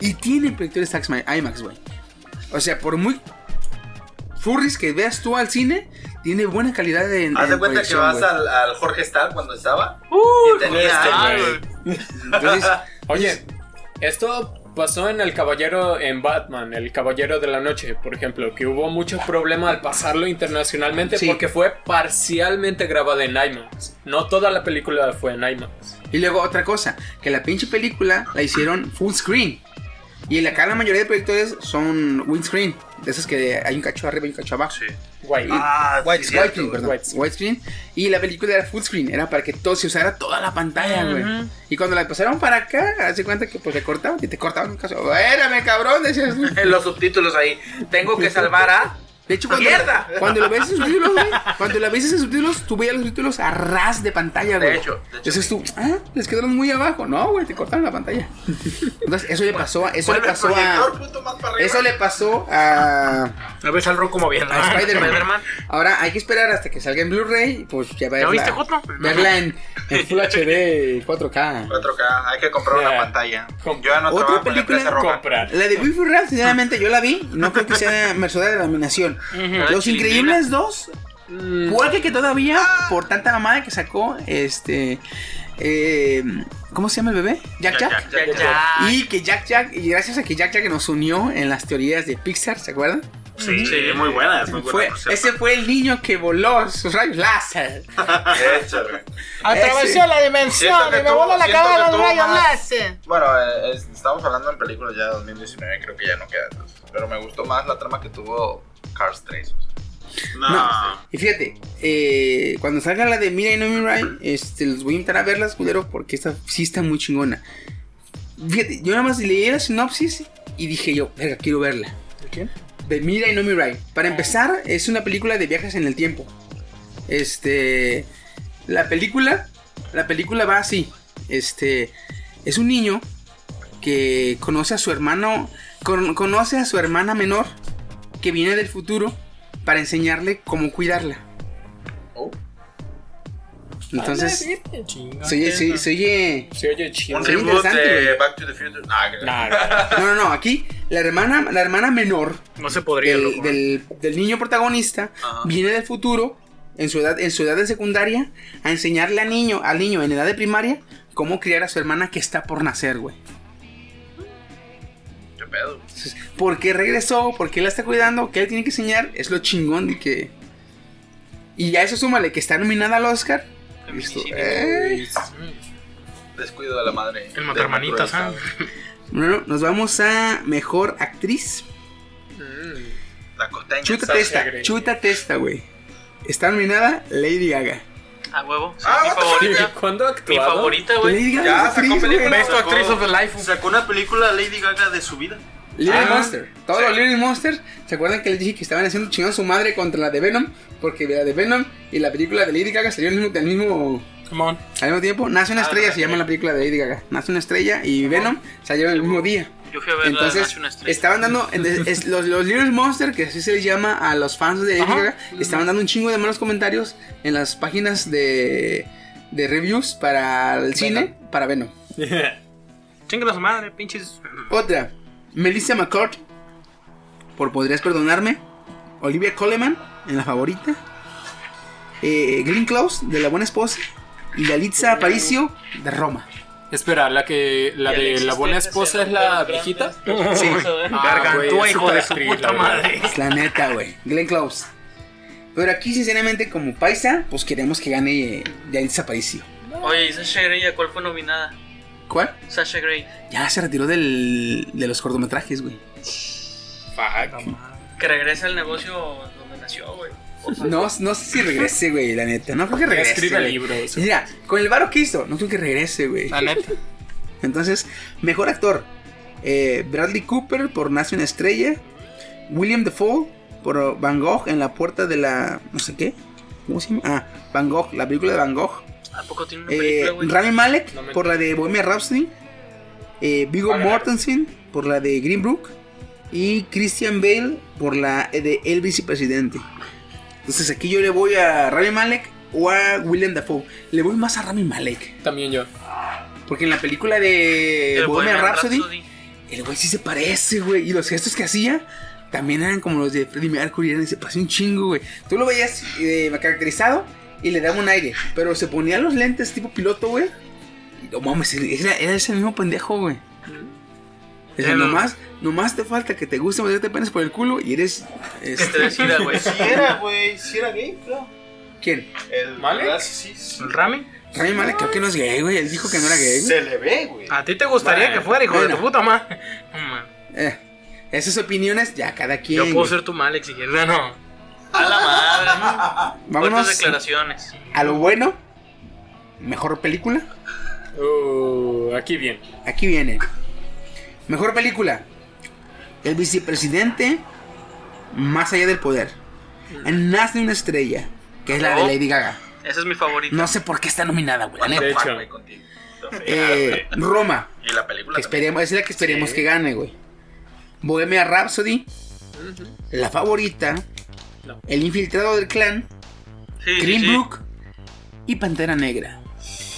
Y tienen proyectores IMAX, IMAX, güey. O sea, por muy furries que veas tú al cine, tiene buena calidad de. Haz de en cuenta que vas al, al Jorge Star cuando estaba. Uh, y tenía. Este. Entonces, Oye, esto pasó en el Caballero en Batman, el Caballero de la Noche, por ejemplo, que hubo mucho problema al pasarlo internacionalmente Sí. porque fue parcialmente grabada en IMAX. No toda la película fue en IMAX. Y luego otra cosa, que la pinche película la hicieron full screen. Y acá la mayoría de proyectores son windscreen. De esos que hay un cacho arriba y un cacho abajo. Ah, White, sí, white cierto. screen, perdón. White White screen. Y la película era full screen. Era para que todo se usara toda la pantalla, güey. Y cuando la pasaron para acá, hace cuenta que pues le cortaban y te cortaban un caso. Espérame, cabrón, decías tú. En los subtítulos ahí. Tengo que salvar a. De hecho, cuando, ¡Mierda! cuando lo ves en subtítulos, güey, cuando la ves en subtítulos, tú veías los subtítulos a ras de pantalla, güey. De hecho, de hecho. Entonces tú, ah, les quedaron muy abajo. No, güey, te cortaron la pantalla. Entonces, eso le pasó a. Eso le pasó a. Eso le pasó a. A ver, al roco moviendo. a Spider-Man. Ahora hay que esperar hasta que salga en Blu-ray. Pues ya verla. viste, Joto? Verla en, en Full HD 4K. 4K, hay que comprar una pantalla. Com- Yo ya no Otra película- empresa roja. Comprar. La de Real, sinceramente, yo la vi. No creo que sea merecedora de la nominación. Los Increíbles 2. Puede que todavía, por tanta mamada que sacó, este. eh, ¿Cómo se llama el bebé? Jack Jack. Ya, ya. Y que Jack Jack, y gracias a que Jack Jack nos unió en las teorías de Pixar, ¿se acuerdan? Sí, muy buena, es muy buena. Fue, ese fue el niño que voló sus rayos láser. Ese. la dimensión Siento que tuvo- siento que tuvo más- láser. Bueno, eh, es- estamos hablando en películas ya de 2019, creo que ya no queda. entonces, Pero me gustó más la trama que tuvo Cars 3. o sea. No. No. Y fíjate, eh, cuando salga la de Mira y no Mirai, este, los voy a invitar a verlas, culero, porque esta sí está muy chingona. Fíjate, yo nada más leí la sinopsis y dije yo, verga, quiero verla. De Mira y no Mirai. Para empezar, es una película de viajes en el tiempo. Este, la película, la película va así. Este, es un niño que conoce a su hermano, con- conoce a su hermana menor que viene del futuro para enseñarle cómo cuidarla. Oh. Entonces, se oye, se, se oye- Se oye chido. Un reboot de. Back to the Future. Ah, Nah, nah. No, no, no, aquí la hermana, la hermana menor No se podría, del, loco. del- del niño protagonista Ajá. viene del futuro, en su edad, en su edad de secundaria, a enseñarle al niño, al niño en edad de primaria, cómo criar a su hermana que está por nacer, güey. ¿Qué pedo? ¿Por qué regresó? ¿Por qué la está cuidando? ¿Qué le tiene que enseñar? Es lo chingón de que. Y a eso súmale que está nominada al Oscar. Listo. Eh. Descuido de la madre. El de Motormanitas, la ¿ah? Bueno, nos vamos a mejor actriz. La costeña. Chuta testa, chuta testa, güey. Está nominada Lady Gaga. A huevo. Sí, Ah, mi favorita. ¿Cuándo ha Mi actuado? favorita, güey. Lady Gaga Ya es sacó actriz, película. Best Actress of the Life. Sacó una película Lady Gaga de su vida. Little Ah, Monster. Todos los Little Monsters. ¿Se acuerdan que les dije que estaban haciendo chingón su madre contra la de Venom? Porque la de Venom y la película de Lady Gaga salieron al mismo, Come on. al mismo tiempo. Nace una Ah, estrella, no, se llama sí. la película de Lady Gaga. Nace una estrella y Venom salieron el mismo día. Yo fui a ver Entonces, estaban dando. es- los, los Little Monster, que así se les llama a los fans de Lady. Gaga, estaban dando un chingo de malos comentarios en las páginas de, de reviews para el cine, para Venom. Chinga su madre, pinches. Otra, Melissa McCart, por Podrías Perdonarme. Olivia Coleman, en la favorita. Eh, Glenn Close, de La Buena Esposa. Y Yalitza Aparicio, de Roma. Espera, la que la Ya de la buena esposa es la viejita. Sí. Ah, Gargantúa, hijo de su puta madre. Es la neta, güey. Glenn Close. Pero aquí, sinceramente, como paisa, pues queremos que gane eh, Yalitza Aparicio. Oye, ¿y Sasha Grey a cuál fue nominada? ¿Cuál? Sasha Grey. Ya se retiró del, de los cortometrajes, güey. Que regrese al negocio donde nació, güey. No, no sé si regrese, güey, la neta. No creo que regrese. Escribe libros. Y Mira, con el varo que hizo, no creo que regrese, güey. La neta. Entonces, mejor actor. eh, Bradley Cooper por Nace una estrella. William Defoe por Van Gogh en la puerta de la... no sé qué. ¿Cómo se llama? Ah, Van Gogh, la película de Van Gogh. ¿A poco tiene una Eh, película, güey? Rami Malek No por la de Bohemia Rhapsody. Eh, Viggo Mortensen por la de Green Book. Y Christian Bale por la de El Vicepresidente. Entonces aquí yo le voy a Rami Malek o a William Dafoe. Le voy más a Rami Malek. También yo. Porque en la película de El Bohemian Rhapsody, Rhapsody. el güey sí se parece, güey. Y los gestos que hacía también eran como los de Freddie Mercury. eran- Se parecía un chingo, güey. Tú lo veías eh, caracterizado y le daba un aire. Pero se ponía los lentes tipo piloto, güey. Y no mames, era, era ese mismo pendejo, güey. O sea, El- nomás, nomás te falta que te guste meterte penes por el culo y eres. Que este, te decida, güey. Si era, güey, si era gay, claro. ¿Quién? El ¿Malek? ¿verdad? Sí, sí. ¿El Rami? Rami Malek creo que no es gay, güey. Él dijo que no era gay, güey. Se le ve, güey. ¿A ti te gustaría que fuera, hijo de tu puta madre? No. Eh, esas opiniones, ya cada quien. Yo puedo güey. ser tu Malek si quieres. No, no. A la madre. Vámonos Fuertes declaraciones. a lo bueno. Mejor película. Uh, aquí bien. Aquí viene. Mejor película. El vicepresidente más allá del poder. Nace una estrella, que es la de Oh. Lady Gaga. Esa es mi favorita. No sé por qué está nominada, güey. De hecho. Eh, Roma, Y la película que esperemos, es la que esperemos que gane, güey. Bohemia Rhapsody, La Favorita, No. El Infiltrado del Clan, Sí, sí, Green sí. Book y Pantera Negra.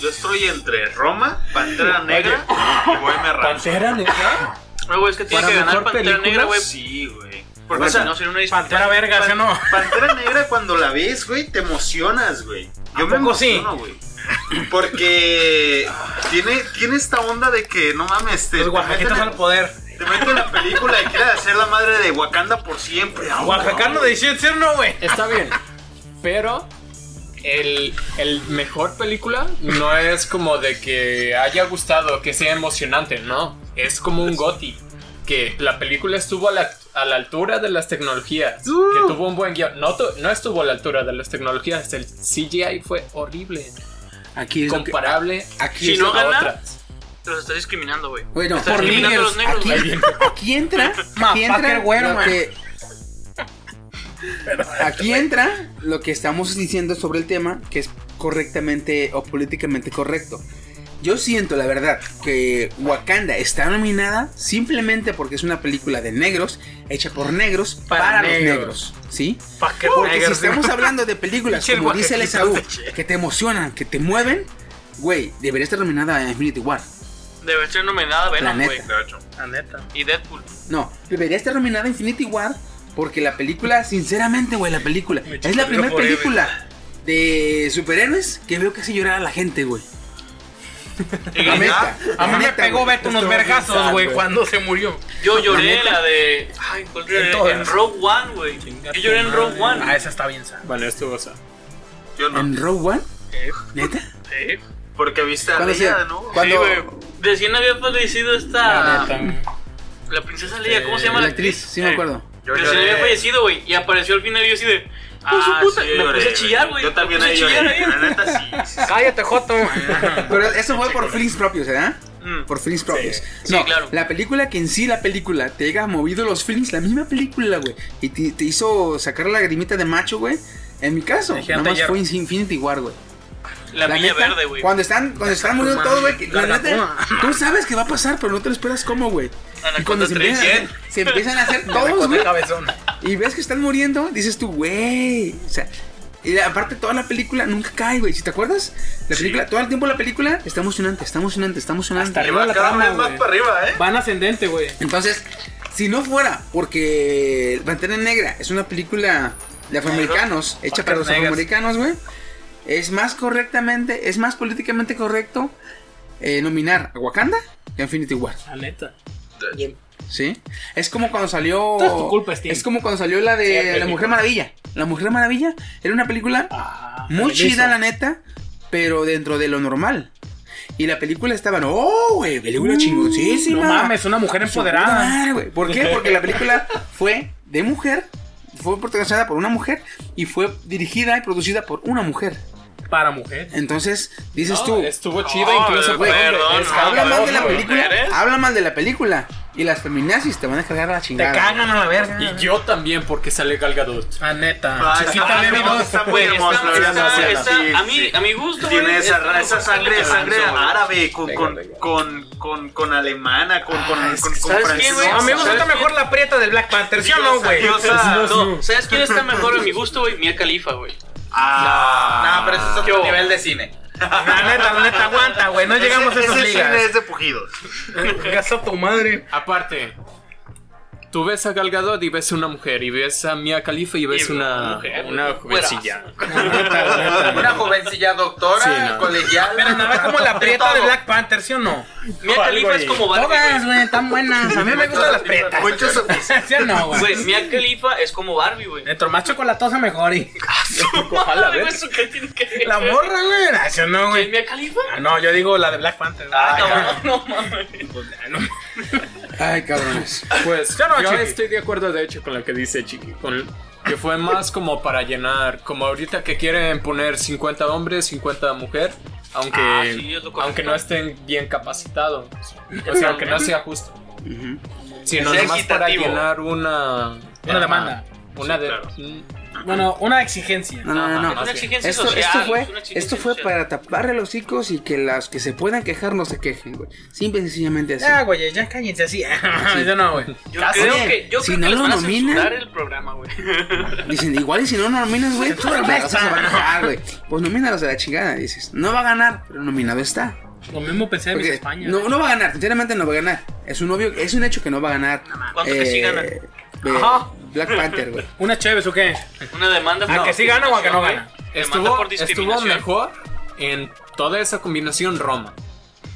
Yo estoy entre Roma, Pantera Negra y Bohemia Rhapsody. ¿Pantera negra? No, güey, es que tiene Para que ganar Pantera película, Negra, güey. Sí, güey. Porque O sea, si no sería una Pantera verga, ¿sí o no? Pantera Negra cuando la ves, güey, te emocionas, güey. Yo me sí? emociono, güey. Porque tiene, tiene esta onda de que, no mames, te, Los meten, al poder. te meten en la película y quieres hacer la madre de Wakanda por siempre. Ah, Oaxacano de 18, no, güey. Está bien. Pero el, el mejor película no es como de que haya gustado, que sea emocionante, no. Es como un goti. Que la película estuvo a la, a la altura de las tecnologías. Que tuvo un buen guion. No, no estuvo a la altura de las tecnologías. El CGI fue horrible. Aquí es lo que- Comparable aquí Si es no a gana, otras. los estás discriminando, güey. Bueno, por discriminando a los niggers, negros, aquí, aquí entra, aquí entra güero, que aquí entra lo que estamos diciendo sobre el tema, que es correctamente o políticamente correcto. Yo siento, la verdad, que Wakanda está nominada simplemente porque es una película de negros, hecha por negros, para, Para los negros. ¿sí? Fucker Porque si negros, estamos güey. hablando de películas, como dice el Esaú, que te emocionan, que te mueven, güey, debería estar nominada a Infinity War. Debe ser nominada La Venom, neta. güey. De hecho. La neta. Y Deadpool. No, debería estar nominada a Infinity War porque la película, sinceramente, güey, la película es la primera película de superhéroes que veo que hace llorar a la gente, güey. Y La neta, A mí la me neta, pegó. Beto unos vergazos, güey, cuando se murió. Yo lloré La de. Ay. En. Rogue One, güey. Yo lloré en Rogue One. Ah, esa está bien sad. Bueno, estuvo sad. Yo no. ¿En Rogue One? Eh, ¿Neta? eh. Porque viste a ¿Cuándo Leia, ¿no? cuándo- Sí, güey. Recién había fallecido La esta. neta. La princesa Leia, ¿cómo se llama La la actriz, sí me acuerdo. Yo Recién lloré. había fallecido, güey. Y apareció al final y yo así de. ¡Ah, su puta! sí, me puse a chillar, güey. Yo también me ahí puse a lloré. chillar La ahí. neta sí. sí, sí. Cállate, Joto. Pero eso fue por feelings propios, ¿verdad? Mm. Por feelings propios. Sí, no, claro. la película que en sí, la película, te haya movido los feelings, la misma película, güey. Y te, te hizo sacar la lagrimita de macho, güey. En mi caso, nada más fue Infinity War, güey. La Milla neta, Verde, güey. Cuando están, cuando están muriendo todo, güey. La La tú sabes que va a pasar, pero no te lo esperas cómo, güey. Y cuando se empiezan, a 3. hacer, se empiezan a hacer todos, güey. Y ves que están muriendo, dices tú, güey. O sea, y aparte toda la película nunca cae, güey. Si te acuerdas, la película, todo el tiempo la película está emocionante, está emocionante, está emocionante. Hasta arriba la trama, más para arriba, ¿eh? Van ascendente, güey. Entonces, si no fuera porque Pantera Negra es una película de afroamericanos, hecha para los afroamericanos, güey, es más correctamente, es más políticamente correcto eh, nominar a Wakanda y a Infinity War. La neta. ¿Sí? Es como cuando salió. Es tu culpa, Steve. Es como cuando salió la de La Mujer. Maravilla. La Mujer Maravilla era una película Ah, muy feliz. chida, la neta, pero dentro de lo normal. Y la película estaba, oh, güey, película chingoncísima. Uh, No mames, una mujer empoderada. madre, güey. ¿Por qué? Porque la película fue de mujer, fue protagonizada por una mujer y fue dirigida y producida por una mujer. Para mujer. Entonces, dices No, tú, estuvo chida No, incluso. güey, no, habla mal de la película, mujeres. habla mal de la película. Y las feminazis te van a cargar a la Te chingada. cagan a la verga. Y yo también porque sale Gal Gadot. La neta. Ah, Chiquita está- está- muy Güey, hermoso, está- la verdad, está- sí, está- sí, a, mí, sí. a mi gusto, Tiene güey, esa, esa sangre, sangre árabe con, con, con, con, con alemana, con, con, Ah, con, con ¿sabes francesa. a mí me gusta ¿Sabes mejor la prieta del Black Panther, ¿sí o no, güey? ¿sabes quién está mejor a mi gusto, güey? Mia Khalifa, güey. Ah, no, pero ese es otro nivel de cine. La neta, la neta, aguanta, güey. No llegamos a Ese- esas ese cine ligas. es de pujidos. Gasta tu madre. Aparte, tú ves a Gal Gadot y ves una mujer, y ves a Mia Khalifa y ves Y una, mujer, una jovencilla. Una jovencilla doctora, Sí, no. colegial. Pero nada como la prieta de Black Panther, ¿sí o no? Mia Khalifa es como Barbie, Todas, güey. están buenas. A mí me gustan las prietas. Muchos ¿Sí o no, Güey, güey? Mia Khalifa es como Barbie, güey. Dentro más chocolatosa mejor. Y... Ojalá, Güey, ¿ves? ¿Eso qué tiene que ver? La morra, güey. Ah, ¿Sí o no, ¿Quién, güey? Mia Khalifa? Ah, no, yo digo la de Black Panther. Ah, cabrón, no mames. Ay, cabrones. Pues Yo no, yo Chiqui. estoy de acuerdo de hecho con lo que dice Chiqui, con que fue más como para llenar, como ahorita que quieren poner 50 hombres, 50 mujer, aunque Ah, sí, aunque no estén bien capacitados, o sea, aunque no sea justo, Ujú. sino Sea nomás para llenar una Una demanda. una Sí, de claro. Bueno, una exigencia. No, no, no, Es no. una exigencia Esto, social. esto fue, exigencia esto fue social. para taparle los hocicos y que las que se puedan quejar no se quejen, güey. Simple y sencillamente así. Ya, güey, ya cállense así. Yo no, güey. Yo Casi. creo que, yo si creo no que lo van a nominan- el programa, güey. Dicen, igual y si no nominas, güey, pues, la raza se va a güey. Pues nomínalos a la chingada, dices. No va a ganar, pero nominado está. Lo mismo pensé de España. no, no va a ganar, sinceramente no va a ganar. Es un obvio, es un hecho que no va a ganar. ¿Cuánto que sí gana? eh, Ajá. Black Panther, güey. ¿Una Chévez o qué? Una demanda ¿A que sí gana o a que no gana? Estuvo, por mejor en toda esa combinación Roma.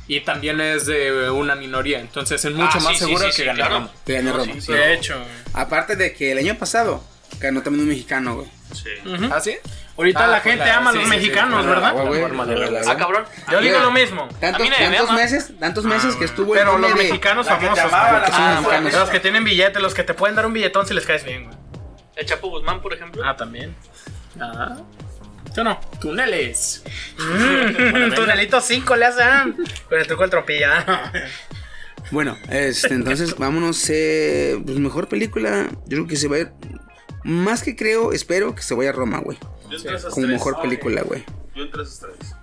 Y también es de una minoría, entonces es mucho Ah, más sí, seguro sí, que sí, gane claro. Roma. Que gane No, Roma. sí, sí. De hecho. Aparte de que el año pasado ganó también un mexicano, güey. Sí. ¿Ah, sí? Ahorita Ah, la por gente la- ama a sí, los sí, mexicanos, la- ¿verdad? de verla, Ah, cabrón. Yo digo lo mismo. Tantos, A mí nadie me tantos ama. meses, tantos meses que estuvo el Pero los de- mexicanos la famosos. amaba, son Ah, mexicanos. Los que tienen billete, los que te pueden dar un billetón si les caes bien, güey. El Chapo Guzmán, por ejemplo. Ah, también. Ah, ¿Sí o no? túneles. Un tunelito 5 le hacen. Con el truco del tropilla. Bueno, este, entonces vámonos. Eh, pues mejor película. Yo creo que se va a ir. Más que creo, espero que se vaya a Roma, güey. Como tres. mejor película, güey. Yo entre esas tres.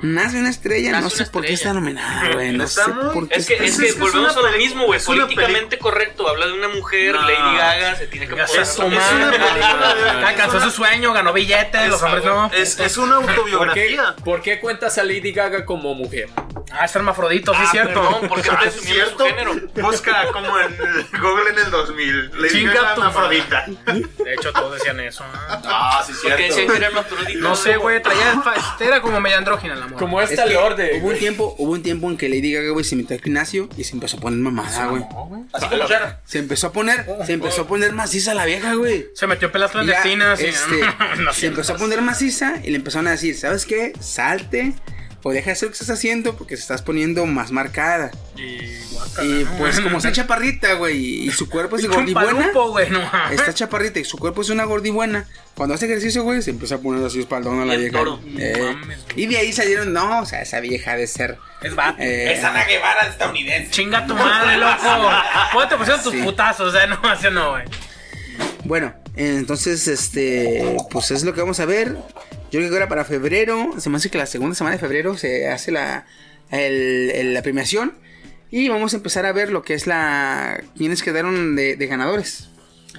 Nace una estrella, Nace no sé por qué está nominada, güey. No sé por qué Es que, está- es Es que es volvemos una a lo mismo, güey. es Políticamente correcto. Habla de una mujer, No. Lady Gaga, se tiene que poner. una película. Alcanzó su sueño, ganó billete, los hombres no. Es, es una ¿Por qué, autobiografía. ¿Por qué cuentas a Lady Gaga como mujer? Ah, es hermafrodito, sí, Ah, es cierto. perdón, porque Ah, es asumiendo su cierto. género. Busca como en Google en el 2000. Le Chinga diga tu Afrodita. De hecho, todos decían eso. Ah, sí, Porque decían que era hermafrodita. No sé, güey, traía. Era como media andrógina la Como Es esta que lord de... hubo un tiempo, hubo un tiempo en que Lady Gaga, güey, se metió al gimnasio y se empezó a poner mamada, güey. Así como Cher. Se empezó a poner, se empezó a poner maciza la vieja, güey. Se metió en pelas clandestinas y. este, No se empezó a poner maciza y le empezaron a decir, ¿sabes qué? Salte o deja de hacer lo que estás haciendo porque te estás poniendo más marcada. Y Y ¿no? pues como está chaparrita, güey, y su cuerpo es Pinche gordibuena, palupo, güey, no mames. está chaparrita y su cuerpo es una gordibuena. Cuando hace ejercicio, güey, se empezó a poner así espaldón a la vieja. toro. Eh, Mames. y de ahí salieron, no, o sea, esa vieja de ser. Es vato. eh, Es Ana Guevara estadounidense. Chinga tu madre, loco. ¿Cómo te pusieron tus Sí. putazos? O sea, no, así no, güey. Bueno, entonces, este, pues es lo que vamos a ver. Yo creo que ahora para febrero, se me hace que la segunda semana de febrero se hace la, el- el- la premiación. Y vamos a empezar a ver lo que es la. quienes quedaron de, de ganadores.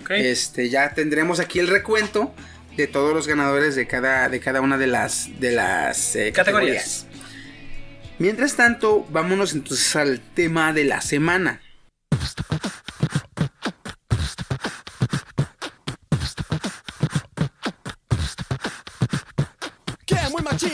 Ok. Este, ya tendremos aquí el recuento de todos los ganadores de cada, de cada una de las, de las eh, Categorías. categorías. Mientras tanto, vámonos entonces al tema de la semana.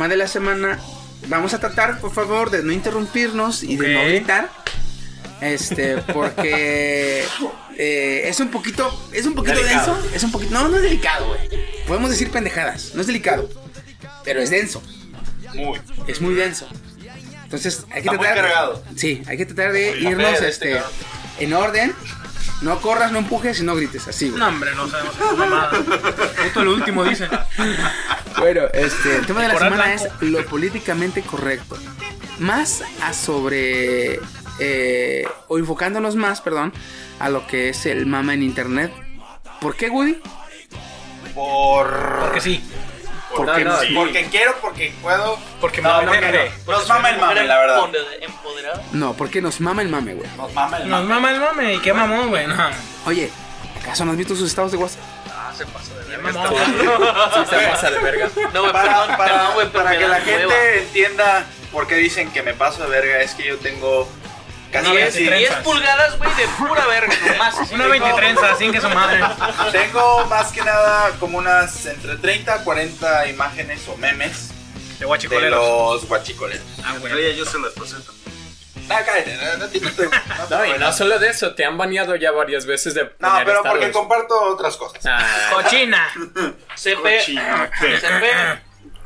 tema de la semana. Vamos a tratar, por favor, de no interrumpirnos y de no gritar. Este, porque eh, es un poquito, es un poquito Delicado. denso. Es un poquito, no, no es delicado, güey. Podemos decir pendejadas, no es delicado, pero es denso, Muy. es muy denso. Entonces hay que Está muy tratar, cargado. sí, hay que tratar de irnos, este, este en orden. No corras, no empujes y no grites, así, güey. No, hombre, no sabemos qué mamada. Esto es lo último, dice. Bueno, este, el tema de la semana blanco. es lo políticamente correcto. Más a sobre. eh, o enfocándonos más, perdón, a lo que es el mama en internet. ¿Por qué, Woody? Por. Porque sí. Porque no, Sí. Porque quiero, porque puedo. Porque No, me no. Nos mama el mame, la verdad. Empoderado. No, porque nos mama el mame, güey. Nos mama el Nos mame. mama el mame. ¿Y qué mamón, güey? No. Oye, ¿acaso no has visto sus estados de WhatsApp? Ah, se pasó de verga. mamón. Se pasa de verga. No, güey, Para, para, que la gente entienda por qué dicen que me paso de verga, es que yo tengo casi Una casi- 23. 10 pulgadas, güey, de pura verga, nomás. Una de- 23, así que su madre. Tengo más que nada como unas entre 30 a 40 imágenes o memes De de guachicoleros. los guachicoleros. Ah, güey. Oye, yo se las presento. No, cállate, no, no te- no y no solo de eso, te han baneado ya varias veces de No, poner pero porque comparto otras cosas. Ah, Cochina. CP. Cochinote. CP.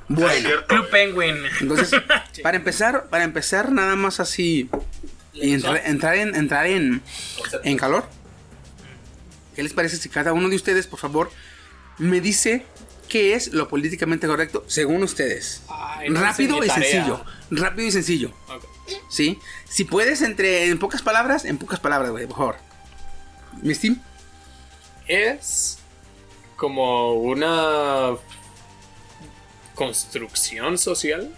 Bueno, Club Penguin. entonces, para empezar, para empezar, nada más así. Y entra- entrar en, entrar en, en calor. ¿Qué les parece si cada uno de ustedes, por favor, me dice qué es lo políticamente correcto según ustedes? Ay, no Rápido y tarea. sencillo. Rápido y sencillo. ¿Sí? Si puedes, entre en pocas palabras, en pocas palabras, güey, por favor. ¿Mi Steam? Es como una construcción social.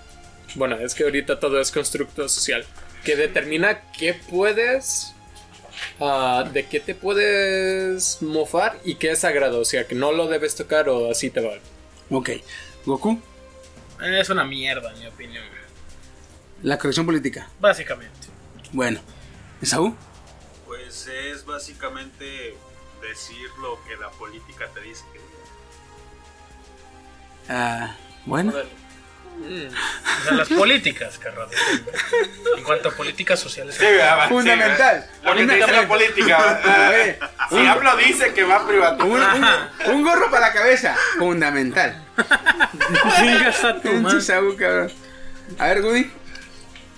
Bueno, es que ahorita todo es constructo social. Que determina qué puedes. ah, de qué te puedes mofar y qué es sagrado. O sea, que no lo debes tocar o así te va. Ok. Goku, Es una mierda, en mi opinión. la corrección política. Básicamente. Bueno. ¿Esaú? Pues es básicamente decir lo que la política te dice que. Ah, bueno. O sea, las políticas, carnal. En cuanto a políticas sociales. Sí, ¿verdad? Fundamental. Sí, Lo que te dice la política. Oye, Si hablo dice que va privado. un, un- un gorro para la cabeza. Fundamental. Chingas a tu madre. A ver, Woody.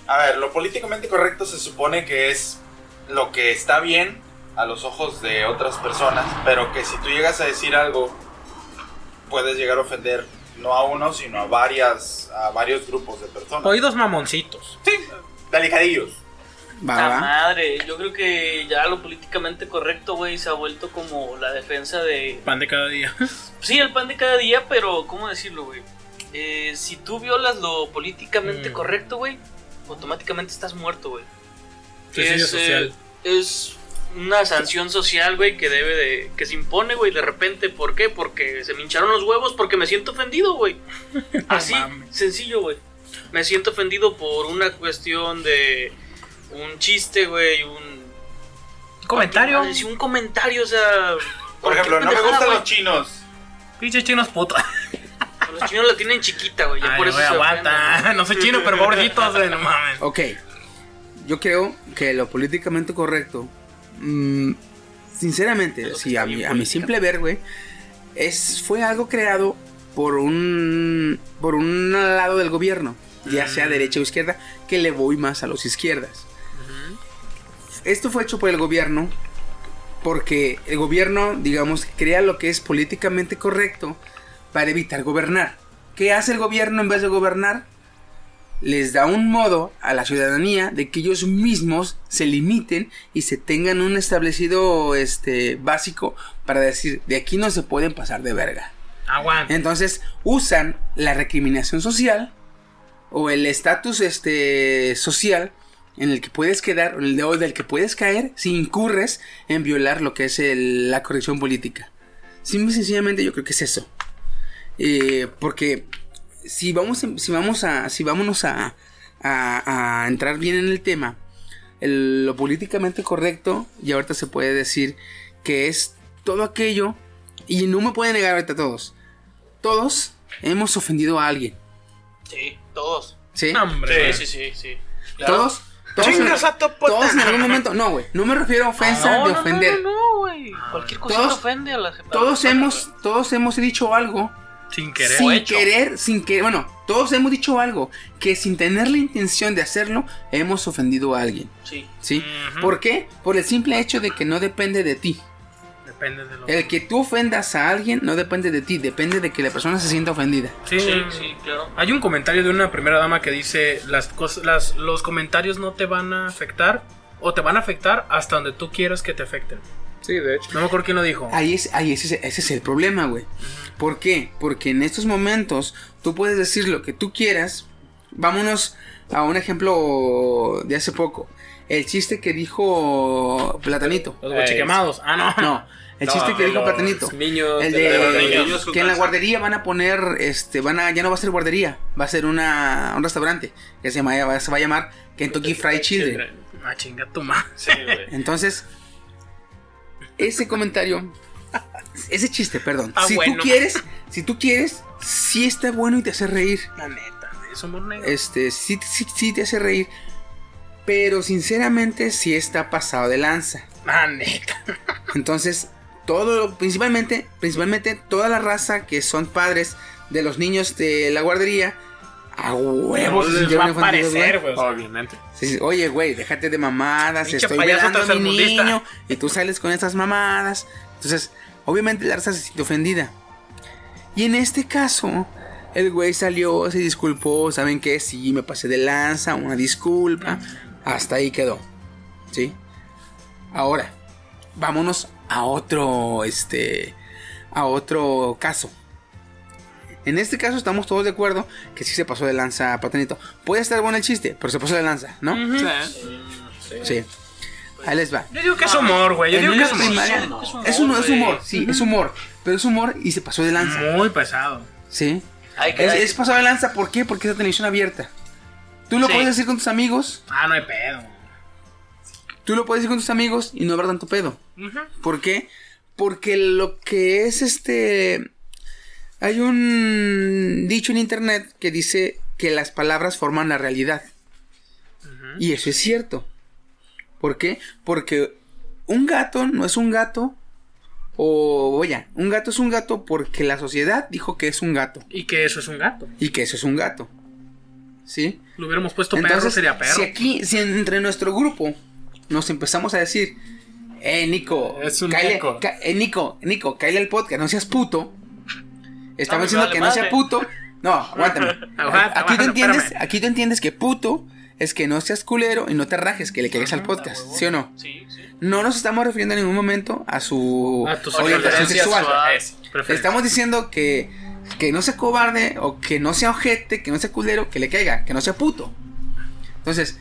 A ver, lo políticamente correcto se supone que es lo que está bien a los ojos de otras personas, pero que si tú llegas a decir algo, puedes llegar a ofender no a uno, sino a varias, a varios grupos de personas. Oídos mamoncitos. Delicadillos. Va, La madre, yo creo que ya lo políticamente correcto, güey, se ha vuelto como la defensa de... Pan de cada día. Sí, el pan de cada día, pero ¿cómo decirlo, güey? Eh, si tú violas lo políticamente Mm. correcto, güey, automáticamente estás muerto, güey. Suicidio es, eh, social. es una sanción social, güey, que debe de... que se impone, güey, de repente. ¿Por qué? Porque se me hincharon los huevos, porque me siento ofendido, güey. Así, sencillo, güey. Me siento ofendido por una cuestión de un chiste, güey, un... Comentario. Sí, un comentario, o sea... Por ejemplo, no me gustan los chinos. Pinche chinos puta. Los chinos la tienen chiquita, güey. Por eso se aguanta. ofenden. No soy chino, pero pobrecitos, güey, no mames. Ok. Yo creo que lo políticamente correcto. Mm, sinceramente, sí, a mi, a mi simple ver, güey. Es, fue algo creado por un. por un lado del gobierno. Ya sea Mm. derecha o izquierda. Que le voy más a los izquierdas. Esto fue hecho por el gobierno. Porque el gobierno, digamos, crea lo que es políticamente correcto para evitar gobernar. ¿Qué hace el gobierno en vez de gobernar? Les da un modo a la ciudadanía de que ellos mismos se limiten y se tengan un establecido este básico para decir de aquí no se pueden pasar de verga. Aguanta. Entonces usan la recriminación social o el estatus este social en el que puedes quedar o el de- o del que puedes caer si incurres en violar lo que es el- la corrección política. Simple y sencillamente yo creo que es eso. Eh, porque si vamos, en- si vamos a, si vámonos a, a- a entrar bien en el tema, el- lo políticamente correcto, y ahorita se puede decir que es todo aquello, y no me pueden negar ahorita todos, todos hemos ofendido a alguien, Sí, todos. ¿sí? Hombre. Sí, sí, sí, sí. Claro. Todos, todos, en, todos en algún momento, no, güey, no me refiero a ofensa No, de no, ofender. No, no, güey. Cualquier cosa Todos- ofende a la gente. Todos hemos, todos hemos dicho algo Sin querer. sin hecho. querer, sin que, bueno, todos hemos dicho algo que sin tener la intención de hacerlo hemos ofendido a alguien, Sí. ¿sí? ¿Por qué? Por el simple hecho de que no depende de ti. Depende de lo El que tú ofendas a alguien no depende de ti, depende de que la persona se sienta ofendida. Sí, Sí, sí, claro. Hay un comentario de una primera dama que dice las cosas, las, los comentarios no te van a afectar o te van a afectar hasta donde tú quieras que te afecten. Sí, de hecho. No me acuerdo quién lo dijo. Ahí es, ahí ese, es- ese es el problema, güey. ¿Por qué? Porque en estos momentos tú puedes decir lo que tú quieras. Vámonos a un ejemplo de hace poco. El chiste que dijo Platanito. Los guachiquemados. Ah, no. No, el No, chiste que dijo los Platanito. Niños El de de los niños que en la guardería van a poner, este, van a, ya no va a ser guardería, va a ser una, un restaurante que se, llama, se va a llamar Kentucky Fried Children. Ah, chinga tu madre. Sí, güey. Entonces, ese comentario, ese chiste, perdón. Ah, si bueno. tú quieres, si tú quieres, sí está bueno y te hace reír. La neta, es humor negro. Este, sí, sí, sí te hace reír. Pero sinceramente sí está pasado de lanza. La neta. Entonces, todo, principalmente, principalmente toda la raza que son padres de los niños de la guardería, a huevos les va a güey. Obviamente. Sí, Oye, güey, déjate de mamadas, estoy velando a mi niño y tú sales con esas mamadas. Entonces, obviamente la raza se siente ofendida. Y en este caso, el güey salió, se disculpó, ¿saben qué? Sí, me pasé de lanza, una disculpa. Hasta ahí quedó. ¿Sí? Ahora, vámonos a otro, este, a otro caso. En este caso estamos todos de acuerdo que sí se pasó de lanza Patanito. Puede estar bueno el chiste, pero se pasó de lanza, ¿no? Sí. Ahí les va. Yo digo que es humor, güey. Yo En digo que es humor. primaria- Es humor, es, es humor, sí, es humor. Pero es humor y se pasó de lanza. Muy pesado. Sí. Hay que, Es, es pasado de lanza, ¿por qué? Porque es la televisión abierta. Tú lo Sí. puedes decir con tus amigos, Ah, no hay pedo. tú lo puedes decir con tus amigos y no haber tanto pedo. ¿Por qué? Porque lo que es este... Hay un dicho en internet que dice que las palabras forman la realidad. Y eso es cierto. ¿Por qué? Porque un gato no es un gato. O, oye, un gato es un gato porque la sociedad dijo que es un gato. Y que eso es un gato. Y que eso es un gato. ¿Sí? Lo hubiéramos puesto perro, Entonces, sería perro. si aquí, si entre nuestro grupo nos empezamos a decir, eh, Nico, Es un cáele- Nico. eh, Nico, Nico, cállale al podcast, no seas puto. Estamos diciendo vale que no sea puto. No, aguántame. Aguanta, aquí, tú entiendes, espérame. aquí tú entiendes que puto es que no seas culero y no te rajes, que le caigas al podcast, ¿sí o no? Sí, sí. No nos estamos refiriendo en ningún momento a su A orientación sexual. Estamos diciendo que, que no sea cobarde o que no sea ojete, que no sea culero, que le caiga, que no sea puto. Entonces,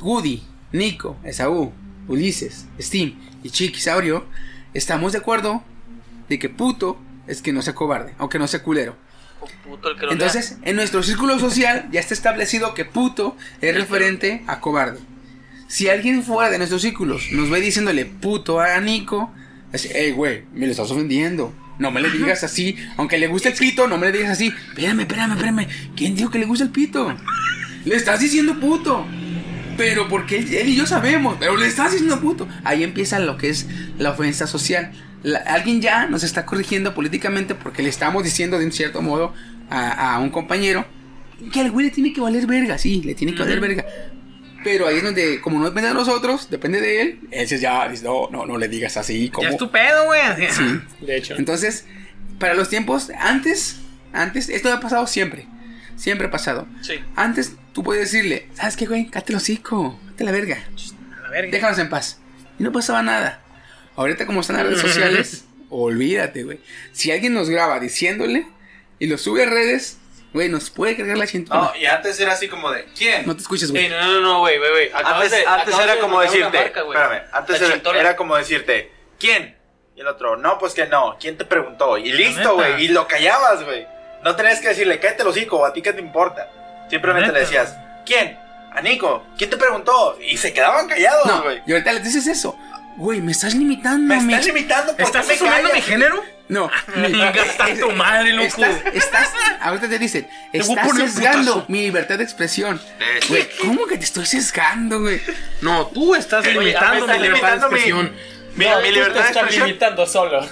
Woody, Nico, Esaú, Ulises, Steam y Chiquisaurio, estamos de acuerdo de que puto es que no sea cobarde o que no sea culero. Puto el que lo Entonces, en nuestro círculo social ya está establecido que puto es referente a cobarde. Si alguien fuera de nuestros círculos nos ve diciéndole puto a Nico, es, hey, güey, me lo estás ofendiendo. No me le digas así. Aunque le guste el pito, no me le digas así. Espérame, espérame, espérame. ¿Quién dijo que le gusta el pito? Le estás diciendo puto. Pero porque él, él y yo sabemos, pero le estás diciendo puto. Ahí empieza lo que es la ofensa social. La- alguien ya nos está corrigiendo políticamente porque le estamos diciendo de un cierto modo a, a un compañero que al güey le tiene que valer verga, sí, le tiene que valer verga. Pero ahí es donde, como no depende de nosotros, depende de él, él ya dice, no, no, no le digas así, como... Ya es tu pedo, güey. Sí. De hecho. Entonces, para los tiempos, antes, antes, esto ha pasado siempre, siempre ha pasado. Sí. Antes tú puedes decirle, ¿sabes qué, güey? Cállate el hocico, cállate la verga, A la verga. déjanos en paz. Y no pasaba nada. Ahorita como están las redes sociales, olvídate, güey. Si alguien nos graba diciéndole y lo sube a redes, güey, nos puede cargar la cintura. No, y antes era así como de, ¿quién? No te escuches, Ey, güey. no, no, no, güey, güey, güey. Antes, de- antes era de como decirte, marca, güey. espérame, antes era, Chintona. era como decirte, ¿quién? Y el otro, no, pues que no, ¿quién te preguntó? Y listo, güey, y lo callabas, güey. No tenías que decirle, cállate el hocico, a ti qué te importa. Simplemente le decías, ¿quién? A Nico, ¿quién te preguntó? Y se quedaban callados, No, güey. y ahorita les dices eso. Güey, me estás limitando. Me estás limitando, ¿por ¿Estás qué me asumiendo mi género? No, Gasta tu madre, loco. Estás, estás, ahorita te dicen, estás sesgando mi libertad de expresión. De hecho. Güey, ¿cómo que te estoy sesgando, güey? No, tú estás Oye, limitando me mi libertad de expresión. Mi, No, mi tú libertad te de expresión. limitando solo.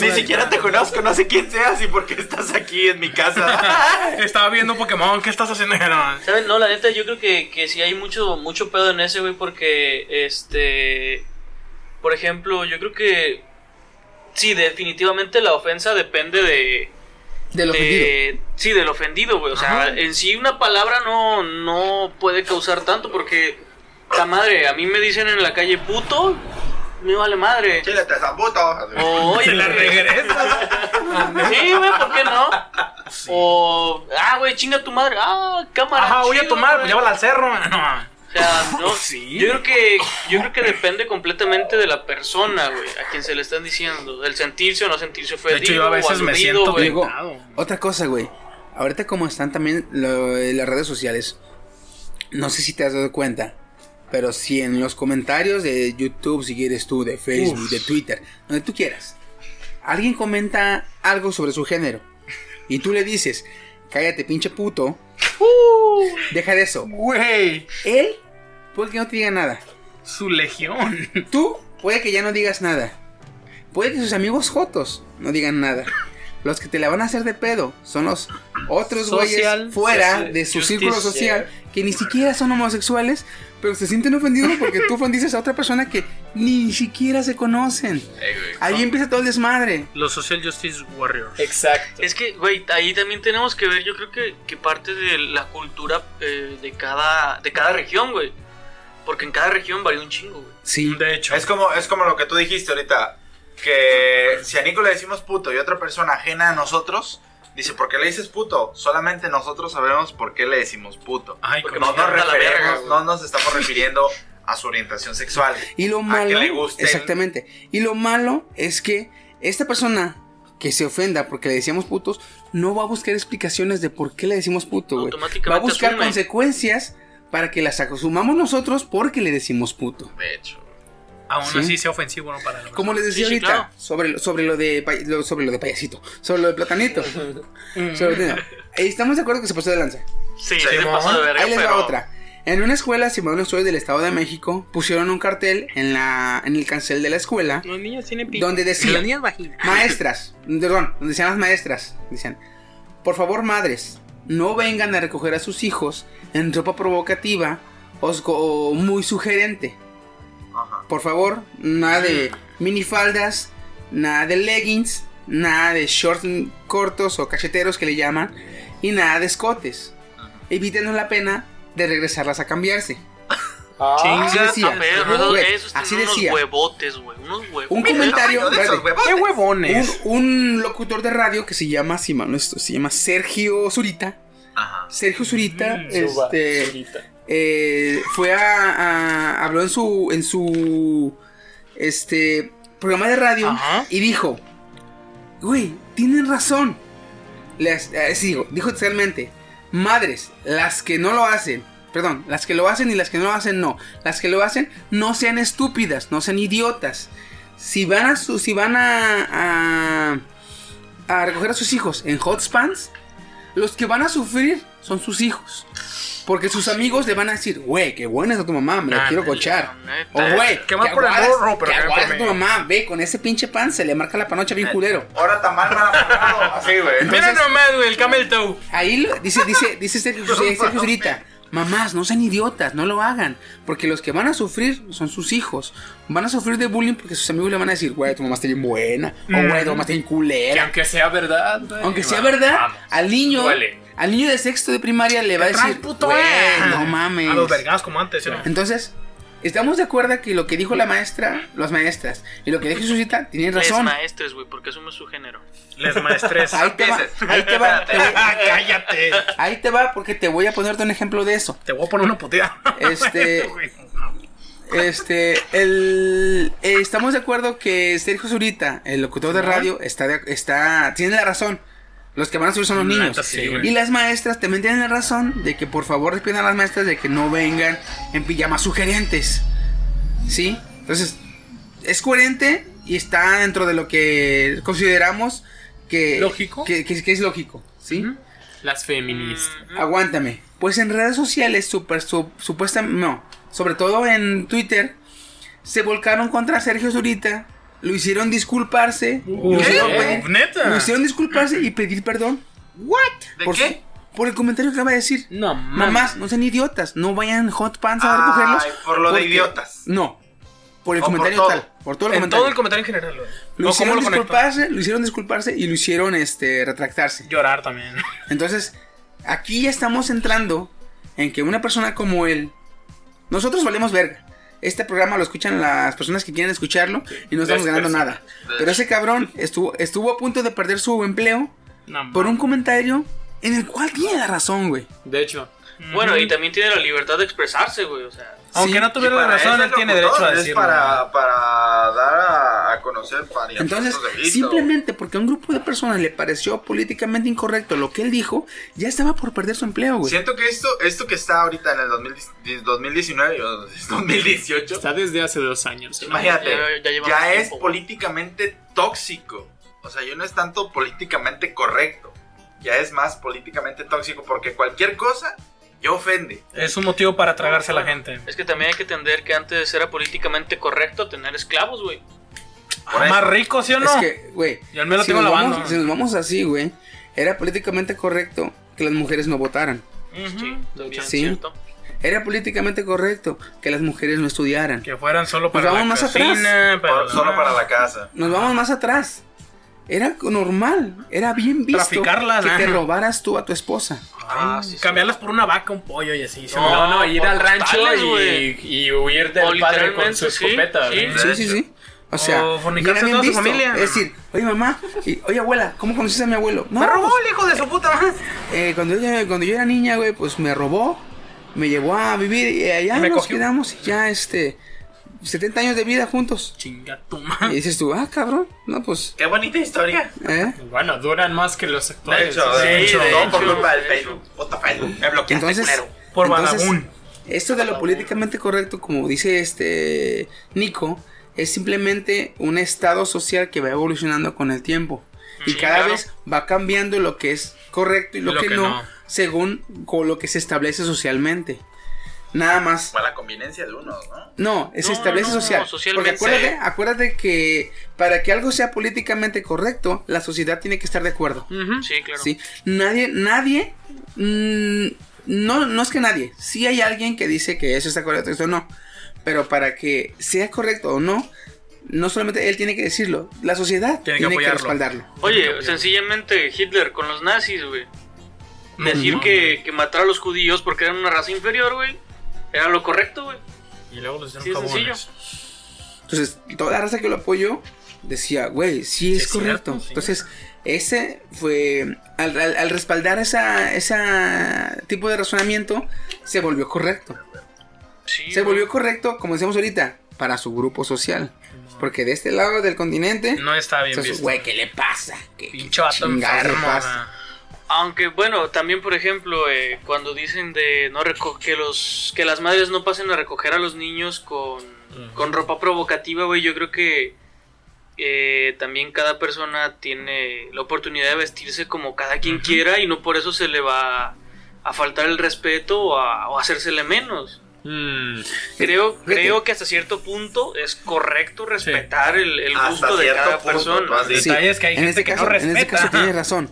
Ni siquiera te conozco, no sé quién seas y por qué estás aquí en mi casa. Estaba viendo Pokémon, ¿qué estás haciendo? No. ¿Saben? No, la neta, yo creo que, que sí hay mucho, mucho pedo en ese, güey, porque, este, por ejemplo, yo creo que, sí, definitivamente la ofensa depende de, Del ofendido. de- sí, del ofendido, güey. O sea, Ajá. en sí una palabra no, no puede causar tanto porque, la madre, a mí me dicen en la calle puto, me vale madre. Chile, te zambuto. O, oye, la regresas. Sí, güey, ¿por qué no? O, ah, güey, chinga tu madre. Ah, cámara. Ajá, voy a chido, tomar, güey. pues llévala al cerro. No. Sea, no, Sí. yo creo que yo creo que depende completamente de la persona, güey, a quien se le están diciendo, del sentirse o no sentirse De ofendido hecho, yo a veces me siento güey. Otra cosa, güey. Ahorita como están también lo- las redes sociales, no sé si te has dado cuenta, pero si en los comentarios de YouTube, si quieres tú, de Facebook, Uf. de Twitter, donde tú quieras, alguien comenta algo sobre su género y tú le dices, cállate pinche puto, deja de eso. Güey. Él puede que no te diga nada. Su legión. Tú puede que ya no digas nada. Puede que sus amigos jotos no digan nada. Los que te la van a hacer de pedo son los otros Social, güeyes fuera social, de su círculo social que ni siquiera son homosexuales, pero se sienten ofendidos porque tú ofendiste a otra persona que ni siquiera se conocen. Ahí empieza todo el desmadre. Los Social Justice Warriors. Exacto. Es que, güey, ahí también tenemos que ver, yo creo que, que parte de la cultura eh, de cada de cada región, güey. Porque en cada región varía un chingo, güey. Sí. De hecho. Es como, es como lo que tú dijiste ahorita. Que si a Nico le decimos puto y otra persona ajena a nosotros, dice, ¿por qué le dices puto? Solamente nosotros sabemos por qué le decimos puto. Ay, Porque No nos, verga, no nos estamos refiriendo a su orientación sexual. Y lo A malo, que le gusten. exactamente. Y lo malo es que esta persona que se ofenda porque le decíamos putos no va a buscar explicaciones de por qué le decimos puto, güey. Automáticamente Va a buscar asume. consecuencias para que las asumamos nosotros porque le decimos puto. De hecho. Aún Sí. así sea ofensivo, ¿no? Para la Como les decía Sí, sí, ahorita, claro. sobre, lo- sobre, lo de, lo- sobre lo de payasito, sobre lo de platanito. sobre lo de- Estamos de acuerdo que se pasó de lanza. Sí, Sí, se pasó de verga, Ahí les va pero otra. En una escuela, si mal no estoy, del Estado de México, pusieron un cartel en, la, en el cancel de la escuela Los niños tienen pito. donde decía Las niñas vagina. maestras, perdón, donde decían las maestras, decían, por favor madres, no vengan a recoger a sus hijos en ropa provocativa o, muy sugerente. Ajá. Por favor, nada de minifaldas, nada de leggings, nada de shorts cortos o cacheteros que le llaman, y nada de escotes. Evítenos la pena de regresarlas a cambiarse. Ah, Así decía. ver, esos, así unos decía. huevotes, güey, unos huevos. Un comentario, de esos huevos. ¡Qué huevones! un, un locutor de radio que se llama, si mal no estoy, se llama Sergio Zurita. Ajá. Sergio Zurita, Mm, este, solita. eh, fue a, a- habló en su, en su, este, programa de radio Ajá. y dijo, güey, tienen razón. Les, eh, sí, dijo textualmente, madres, las que no lo hacen, perdón, las que lo hacen y las que no lo hacen, no. Las que lo hacen, no sean estúpidas, no sean idiotas. Si van a, su, si van a, a, a recoger a sus hijos en hot pants, los que van a sufrir son sus hijos. Porque sus amigos le van a decir, güey, qué buena es tu mamá, me la quiero cochar. O güey, Que va por el morro, pero que tu mamá, ve, con ese pinche pan se le marca la panocha bien culero. Ahora tamal mal. Así, güey. Mira nomás, güey, el camel toe. Ahí dice, dice, dice Sergio Zurita, mamás, no sean idiotas, no lo hagan. Porque los que van a sufrir son sus hijos. Van a sufrir de bullying porque sus amigos le van a decir, güey, tu mamá está bien buena. O güey, tu mamá está bien Que culera. aunque sea verdad, güey, Aunque sea vamos, verdad, vamos. al niño Duele. Al niño de sexto de primaria le va a ¿Qué traes, decir, puto? "Güey, eh?" no mames. A los vergados como antes, ¿sí? Entonces, estamos de acuerdo que lo que dijo la maestra, las maestras, y lo que dijo Susita, tienen Les razón. maestres, güey, porque asume su género. Les maestres. Ahí te va, ahí te va, te voy- Cállate. ahí te va, porque te voy a ponerte un ejemplo de eso. Te voy a poner una puteada. Este- Este, el, eh, estamos de acuerdo que Sergio Zurita, el locutor de radio, está, de- está, tiene la razón. Los que van a subir son los niños. sí, y las maestras también tienen la razón de que por favor despidan a las maestras de que no vengan en pijamas sugerentes. ¿Sí? Entonces, es coherente y está dentro de lo que consideramos que, ¿Lógico? que, que- que es lógico. ¿Sí? Las feministas. Aguántame. Pues en redes sociales, super, su, supuestamente, no, sobre todo en Twitter, se volcaron contra Sergio Zurita, lo hicieron disculparse, lo hicieron, ¿Neta? lo hicieron disculparse y pedir perdón. ¿De por, qué? su- por el comentario que acaba de decir. No, mames. Mamás, no sean idiotas, no vayan hot pants a recogerlos. Por lo de idiotas. No, por el O por comentario tal, por todo el En comentario. todo el comentario en general, lo ¿O hicieron lo conecto? disculparse, lo hicieron disculparse y lo hicieron este retractarse. Llorar también. Entonces, aquí ya estamos entrando en que una persona como él, nosotros valemos verga. Este programa lo escuchan las personas que quieren escucharlo y no estamos ganando nada. Pero ese cabrón estuvo, estuvo a punto de perder su empleo No, por un comentario en el cual tiene la razón, güey. De hecho, Bueno, y también tiene la libertad de expresarse, güey, o sea. Aunque Sí. no tuviera la razón, él tiene derecho a Es decirlo. para, para dar a, a conocer varias Entonces, de simplemente porque a un grupo de personas le pareció políticamente incorrecto lo que él dijo, ya estaba por perder su empleo, güey. Siento que esto, esto que está ahorita en el 2000 2019 o 2018, está desde hace dos años. ¿no? imagínate, Ya- ya, ya es tiempo. políticamente tóxico. O sea, yo no es tanto políticamente correcto, ya es más políticamente tóxico porque cualquier cosa ya ofende. Es un motivo para tragarse a la gente. Es que también hay que entender que antes era políticamente correcto tener esclavos, güey. Por Ah. Más rico, ¿sí o no? Es que, güey, Y al menos si, tengo nos lavando. vamos, si nos vamos así, güey, era políticamente correcto que las mujeres no votaran. Ujú. Sí, también es Sí. cierto. Era políticamente correcto que las mujeres no estudiaran. Que fueran solo para Pues la vamos más cocina, para Por- la- solo para la casa. Nos vamos más atrás. Era normal, era bien visto Traficarlas, que te robaras tú a tu esposa. Ah, sí, sí. Cambiarlas por una vaca, un pollo y así. ¿sí o No, no? no, ir al rancho y, y huir del padre con su escopeta. sí. Sí, sí, sí. O sea, O fornicarse su visto. familia. Es decir, oye mamá, y, oye abuela, ¿cómo conociste a mi abuelo? No, Me robó pues, el hijo de su puta madre. eh, cuando, ella- cuando yo era niña, güey, pues me robó, me llevó a vivir y allá Me nos cogió. quedamos y ya, este, 70 años de vida juntos. Chinga tu Y madre. dices tú, ah, cabrón, no, pues, Qué bonita historia. ¿eh? Bueno, duran más que los De actuales. hecho, Sí, de hecho, de no por hecho, culpa del de Facebook. Puta Facebook. Me bloqueaste, Entonces, culero. Por entonces. Esto de lo políticamente correcto, como dice este Nico, es simplemente un estado social que va evolucionando con el tiempo. Y Sí, cada claro. vez va cambiando lo que es correcto y lo, Lo que, que no, no. según con lo que se establece socialmente. Nada más. Fue la conveniencia de unos, ¿no? No, se No, establece no, social. socialmente. Porque acuérdate, acuérdate que para que algo sea políticamente correcto, la sociedad tiene que estar de acuerdo. Sí, claro. ¿sí? Nadie, nadie, mm, no, no es que nadie, sí hay alguien que dice que eso está correcto, eso no, pero para que sea correcto o no, no solamente él tiene que decirlo, la sociedad Tiene tiene, que respaldarlo. Oye, sencillamente Hitler con los nazis, güey. Decir no. que, que matar a los judíos porque eran una raza inferior, güey. Era lo correcto, güey. Y luego los hicieron Sí, es jabones. Entonces, toda la raza que lo apoyó decía, güey, sí es Es correcto. cierto, sí. Entonces, ese fue, al, al- al respaldar esa, esa tipo de razonamiento, se volvió correcto. Sí, Se güey. volvió correcto, como decíamos ahorita, para su grupo social. Porque de este lado del continente, No está bien entonces, visto. güey, ¿qué le pasa? ¿Qué, qué Aunque bueno, también por ejemplo, eh, cuando dicen de no reco- que los que las madres no pasen a recoger a los niños con, con ropa provocativa, güey, yo creo que eh, también cada persona tiene la oportunidad de vestirse como cada quien quiera y no por eso se le va a faltar el respeto o a, o hacérsele menos. Mm, Creo, creo que hasta cierto punto es correcto respetar el, el gusto de cada punto, persona. tú has dicho. Sí, detalle es que hay en gente este que no caso, En este respeta. caso tienes razón.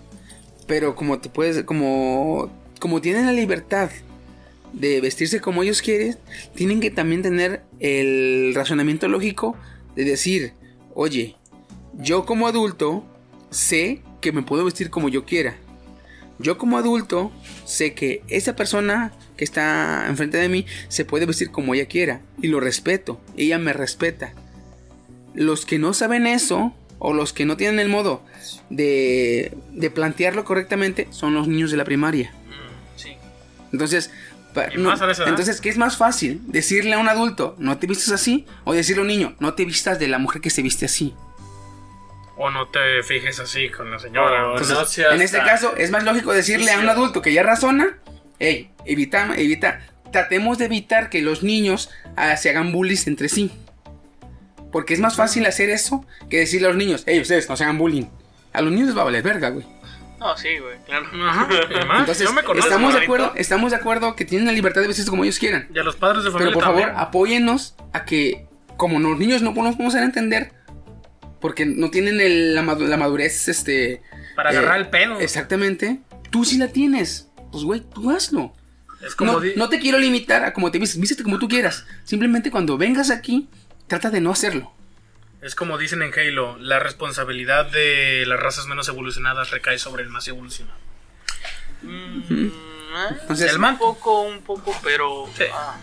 Pero como te puedes, como, como tienen la libertad de vestirse como ellos quieren, tienen que también tener el razonamiento lógico de decir, oye, yo como adulto sé que me puedo vestir como yo quiera. Yo como adulto sé que esa persona que está enfrente de mí se puede vestir como ella quiera y lo respeto. Ella me respeta. Los que no saben eso o los que no tienen el modo de, de plantearlo correctamente son los niños de la primaria. Mm, sí. Entonces, entonces, ¿qué es más fácil? Decirle a un adulto, no te vistas así, o decirle a un niño, no te vistas de la mujer que se viste así. O no te fijes así con la señora. O Entonces, no seas en este tan- caso, es más lógico decirle a un adulto que ya razona, hey, evita, evita, tratemos de evitar que los niños ah, se hagan bullies entre sí. Porque es más fácil hacer eso que decirle a los niños, hey, ustedes no se hagan bullying. A los niños les va a valer verga, güey. No, sí, güey, claro. Ajá, además, Entonces, yo me conozco, estamos de acuerdo, estamos de acuerdo que tienen la libertad de vestirse como ellos quieran. Y a los padres de familia Pero por favor, también. apóyennos a que, como los niños no podemos podemos entender, porque no tienen el- la, la madurez, este... Para eh, agarrar el pelo. Exactamente. Tú sí la tienes. Pues, güey, tú hazlo. Es como No, no te quiero limitar a como te vistes. Vístete como tú quieras. Simplemente cuando vengas aquí, trata de no hacerlo. Es como dicen en Halo, la responsabilidad de las razas menos evolucionadas recae sobre el más evolucionado. Mm. Entonces, El un manto. poco, un poco, pero. Sí. ah,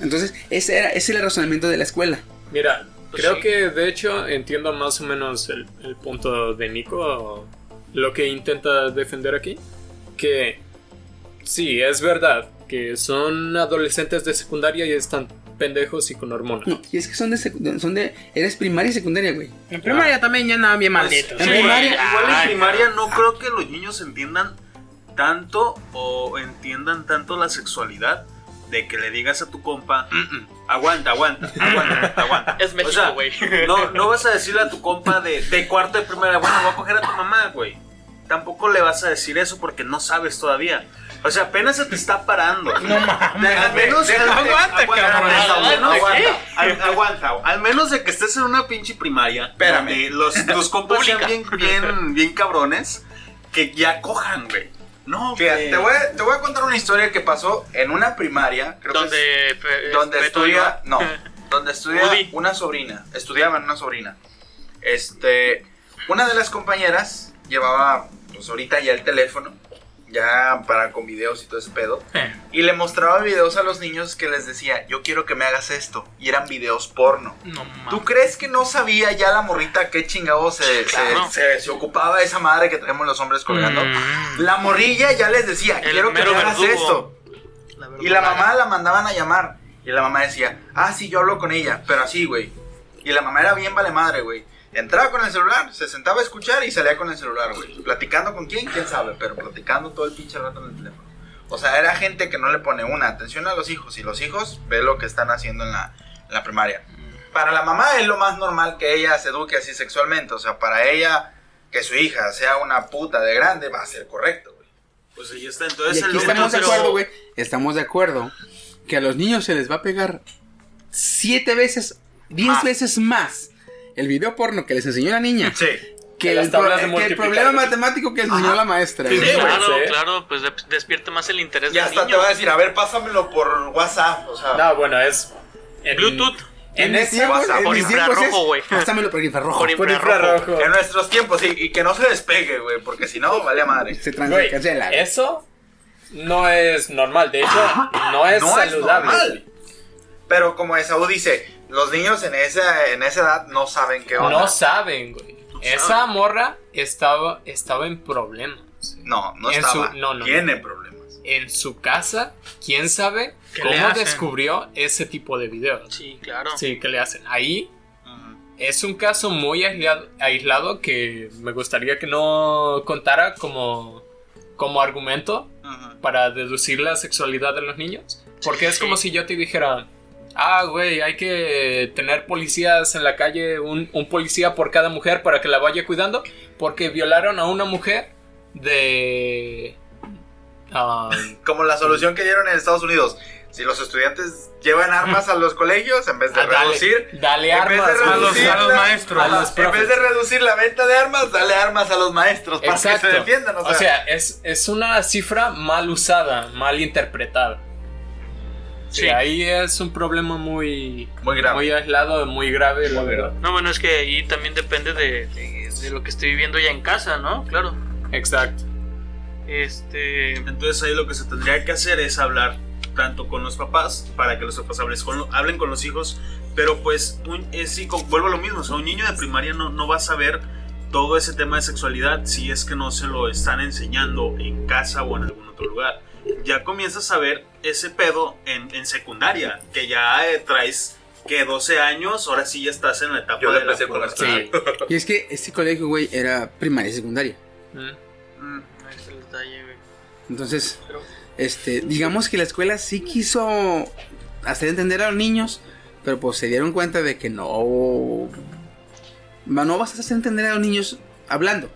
entonces ese, era, ese era el razonamiento de la escuela. Mira, Pues creo sí. que de hecho entiendo más o menos el, el punto de Nico, lo que intenta defender aquí, que sí, es verdad, que son adolescentes de secundaria y están pendejos y con hormonas. No, y es que son de, secu- son de... Eres primaria y secundaria, güey. En primaria también ya andaban bien Pues, malditos. en sí, primaria- igual en primaria no creo que los niños entiendan tanto o entiendan tanto la sexualidad de que le digas a tu compa, "Mm, mm, aguanta, aguanta, aguanta, aguanta. Es México, O sea, güey. no, no vas a decirle a tu compa de, de cuarto de primaria, bueno, voy a coger a tu mamá, güey. Tampoco le vas a decir eso porque no sabes todavía. O sea, apenas se te está parando. No mames. Al menos. al- aguanta, aguanta, cabrón. aguanta, ¿Aguanta aguanta, al- aguanta. Al menos de que estés en una pinche primaria. Espérame. donde Los, tus compas sean bien, bien, bien cabrones. Que ya cojan, güey. No, Fíjate, te voy, a, te voy a contar una historia que pasó en una primaria. Creo que es- Donde. eh, donde estudia, no, donde estudia Woody. una sobrina, estudiaba en una sobrina. Este, una de las compañeras llevaba, pues ahorita ya el teléfono, ya para con videos y todo ese pedo, Eh, y le mostraba videos a los niños que les decía, yo quiero que me hagas esto, y eran videos porno. no. ¿Tú crees que no sabía ya la morrita qué chingado se, se- Claro. se- se ocupaba esa madre que tenemos los hombres colgando? Mm. La morrilla ya les decía, El quiero que me hagas verdugo. esto. Y la mamá la mandaban a llamar. Y la mamá decía, ah, sí, yo hablo con ella. Pero así, güey. Y la mamá era bien vale madre, güey. Entraba con el celular, se sentaba a escuchar y salía con el celular, güey. Platicando con quién, quién sabe, pero platicando todo el pinche rato en el teléfono. O sea, era gente que no le pone una atención a los hijos. Y los hijos ve lo que están haciendo en la, en la primaria. Para la mamá es lo más normal que ella se eduque así sexualmente. O sea, para ella, que su hija sea una puta de grande va a ser correcto, güey. Pues ahí está. Y Entonces aquí el estamos de acuerdo, güey. Estamos de acuerdo que a los niños se les va a pegar siete veces, diez Más. veces más el video porno que les enseñó la niña Sí. que, el, pro- tablas de que el multiplicar. problema matemático que enseñó la maestra. Sí. Claro, claro, pues de- despierta más el interés Y del hasta te va a decir, a ver, pásamelo por WhatsApp. O sea, No, bueno, es... en- Bluetooth. En En mis ese tiempos, WhatsApp, en por infrarrojo, güey. Pásamelo por infrarrojo. Por por infrarrojo. en nuestros tiempos, sí, y que no se despegue, güey, porque si no, vale a madre. Se cancela. eso no es normal. De hecho, no es No es saludable. normal. Pero como Esaú dice, los niños en esa, en esa edad no saben qué onda. No saben, güey. Esa morra estaba, estaba en problemas. no, no en estaba. su- no, no, Tiene problemas. En su casa, quién sabe ¿Qué le cómo descubrió ese tipo de videos. Sí, claro. Sí, que le hacen. Ahí es un caso muy aislado, aislado que me gustaría que no contara como, como argumento para deducir la sexualidad de los niños. Porque es Sí. como si yo te dijera, ah, güey, hay que tener policías en la calle, un, un policía por cada mujer para que la vaya cuidando, porque violaron a una mujer de... ah, Como la solución que dieron en Estados Unidos. Si los estudiantes llevan armas a los colegios, en vez de ah, reducir... dale armas de a los- a maestros. Ajá, A los en vez de reducir la venta de armas, dale armas a los maestros para que se defiendan. O sea, O sea, es, es una cifra mal usada, mal interpretada. Sí, ahí es un problema muy, Muy grave. muy aislado, muy grave, la verdad. No, bueno, es que ahí también depende de, de- de lo que estoy viviendo ya en casa, ¿no? Claro. Exacto. Este. Entonces ahí lo que se tendría que hacer es hablar tanto con los papás para que los papás hables con lo- hablen con los hijos, pero pues un, sí, co- vuelvo a lo mismo, o sea, un niño de primaria no, no va a saber todo ese tema de sexualidad si es que no se lo están enseñando en casa o en algún otro lugar. Ya comienzas a ver ese pedo en, en secundaria, que ya eh, traes que 12 años, ahora sí ya estás en la etapa Yo de la con. Y es que este colegio, güey, era primaria y secundaria. Mm. Mm. Entonces, este, digamos que la escuela sí quiso hacer entender a los niños, pero pues se dieron cuenta de que no, no vas a hacer entender a los niños hablando.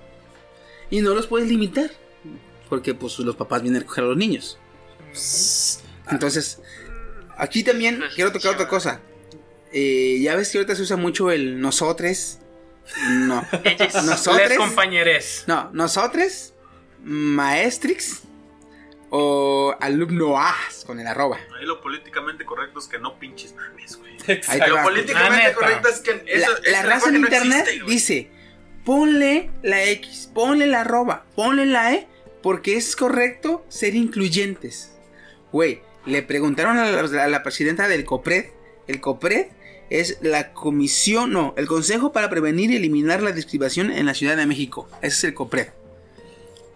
Y no los puedes limitar, porque pues los papás vienen a recoger a los niños. Entonces, aquí también quiero tocar otra cosa. Eh, ya ves que ahorita se usa mucho el nosotres. No. Nosotres. compañeres. No, nosotros, maestrix o alumnoas con el arroba. Ahí lo políticamente correcto es que no pinches mames, güey. Ahí Lo políticamente La neta. correcto es que La, eso, la ese raza en no internet existe, dice, ponle la X, ponle la arroba, ponle la E, porque es correcto ser incluyentes. Güey, le preguntaron a la, a la presidenta del COPRED, el COPRED es la comisión, no, el Consejo para Prevenir y Eliminar la Discriminación en la Ciudad de México. Ese es el COPRED.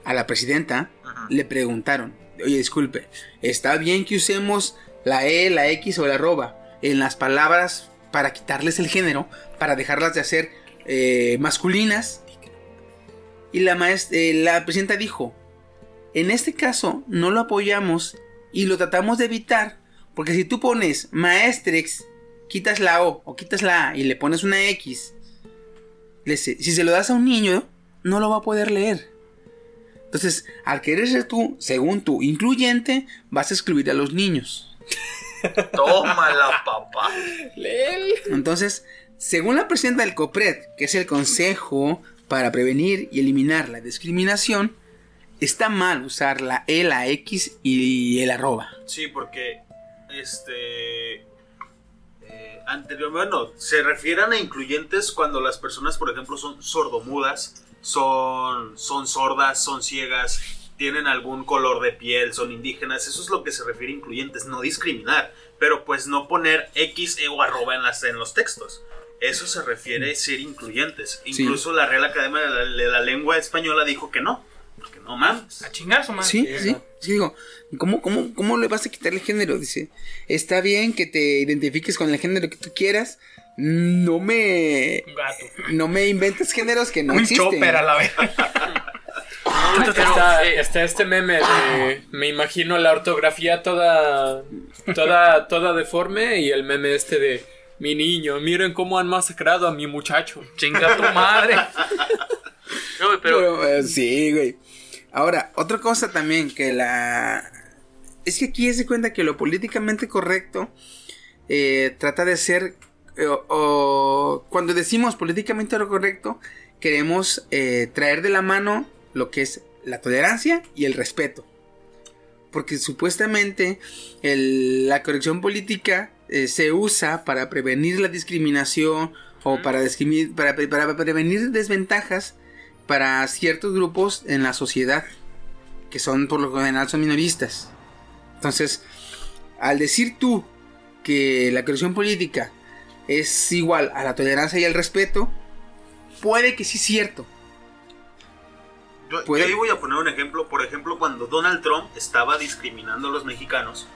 A la presidenta Ajá. le preguntaron, oye, disculpe, ¿está bien que usemos la E, la X o la arroba en las palabras para quitarles el género, para dejarlas de hacer eh, masculinas? Y la, maest- eh, la presidenta dijo, en este caso no lo apoyamos y lo tratamos de evitar, porque si tú pones maestrex, quitas la O o quitas la A y le pones una X, si se lo das a un niño, no lo va a poder leer. Entonces, al querer ser tú, según tú, incluyente, vas a excluir a los niños. Tómala, papá. Entonces, según la presidenta del COPRED, que es el Consejo para Prevenir y Eliminar la Discriminación, está mal usar la E, la X y el arroba. Sí, porque este eh, anterior, bueno, se refieren a incluyentes cuando las personas, por ejemplo, son sordomudas, son son sordas, son ciegas, tienen algún color de piel, son indígenas, eso es lo que se refiere a incluyentes, no discriminar, pero pues no poner X e o arroba en las en los textos. Eso se refiere a ser incluyentes. Sí. Incluso la Real Academia de la, de la Lengua Española dijo que no. No mames. A chingar su madre. Sí, sí. Sí, digo, ¿cómo, cómo, ¿cómo le vas a quitar el género? Dice, está bien que te identifiques con el género que tú quieras. No me. Un gato. No me inventes géneros que no un existen. chopper a la vez. Está, está este meme de. Me imagino la ortografía toda. Toda, toda deforme. Y el meme este de. Mi niño, miren cómo han masacrado a mi muchacho. Chinga tu madre. No, güey, pero. Pero, eh, sí, güey. Ahora, otra cosa también que la... Es que aquí se cuenta que lo políticamente correcto eh, trata de ser... eh, o- cuando decimos políticamente lo correcto, queremos eh, traer de la mano lo que es la tolerancia y el respeto. Porque supuestamente el- la corrección política se usa para prevenir la discriminación o para, para, para prevenir desventajas para ciertos grupos en la sociedad que son por lo general son minoristas. Entonces, al decir tú que la corrección política es igual a la tolerancia y al respeto, puede que sí es cierto. Yo, yo ahí voy a poner un ejemplo. Por ejemplo, cuando Donald Trump estaba discriminando a los mexicanos,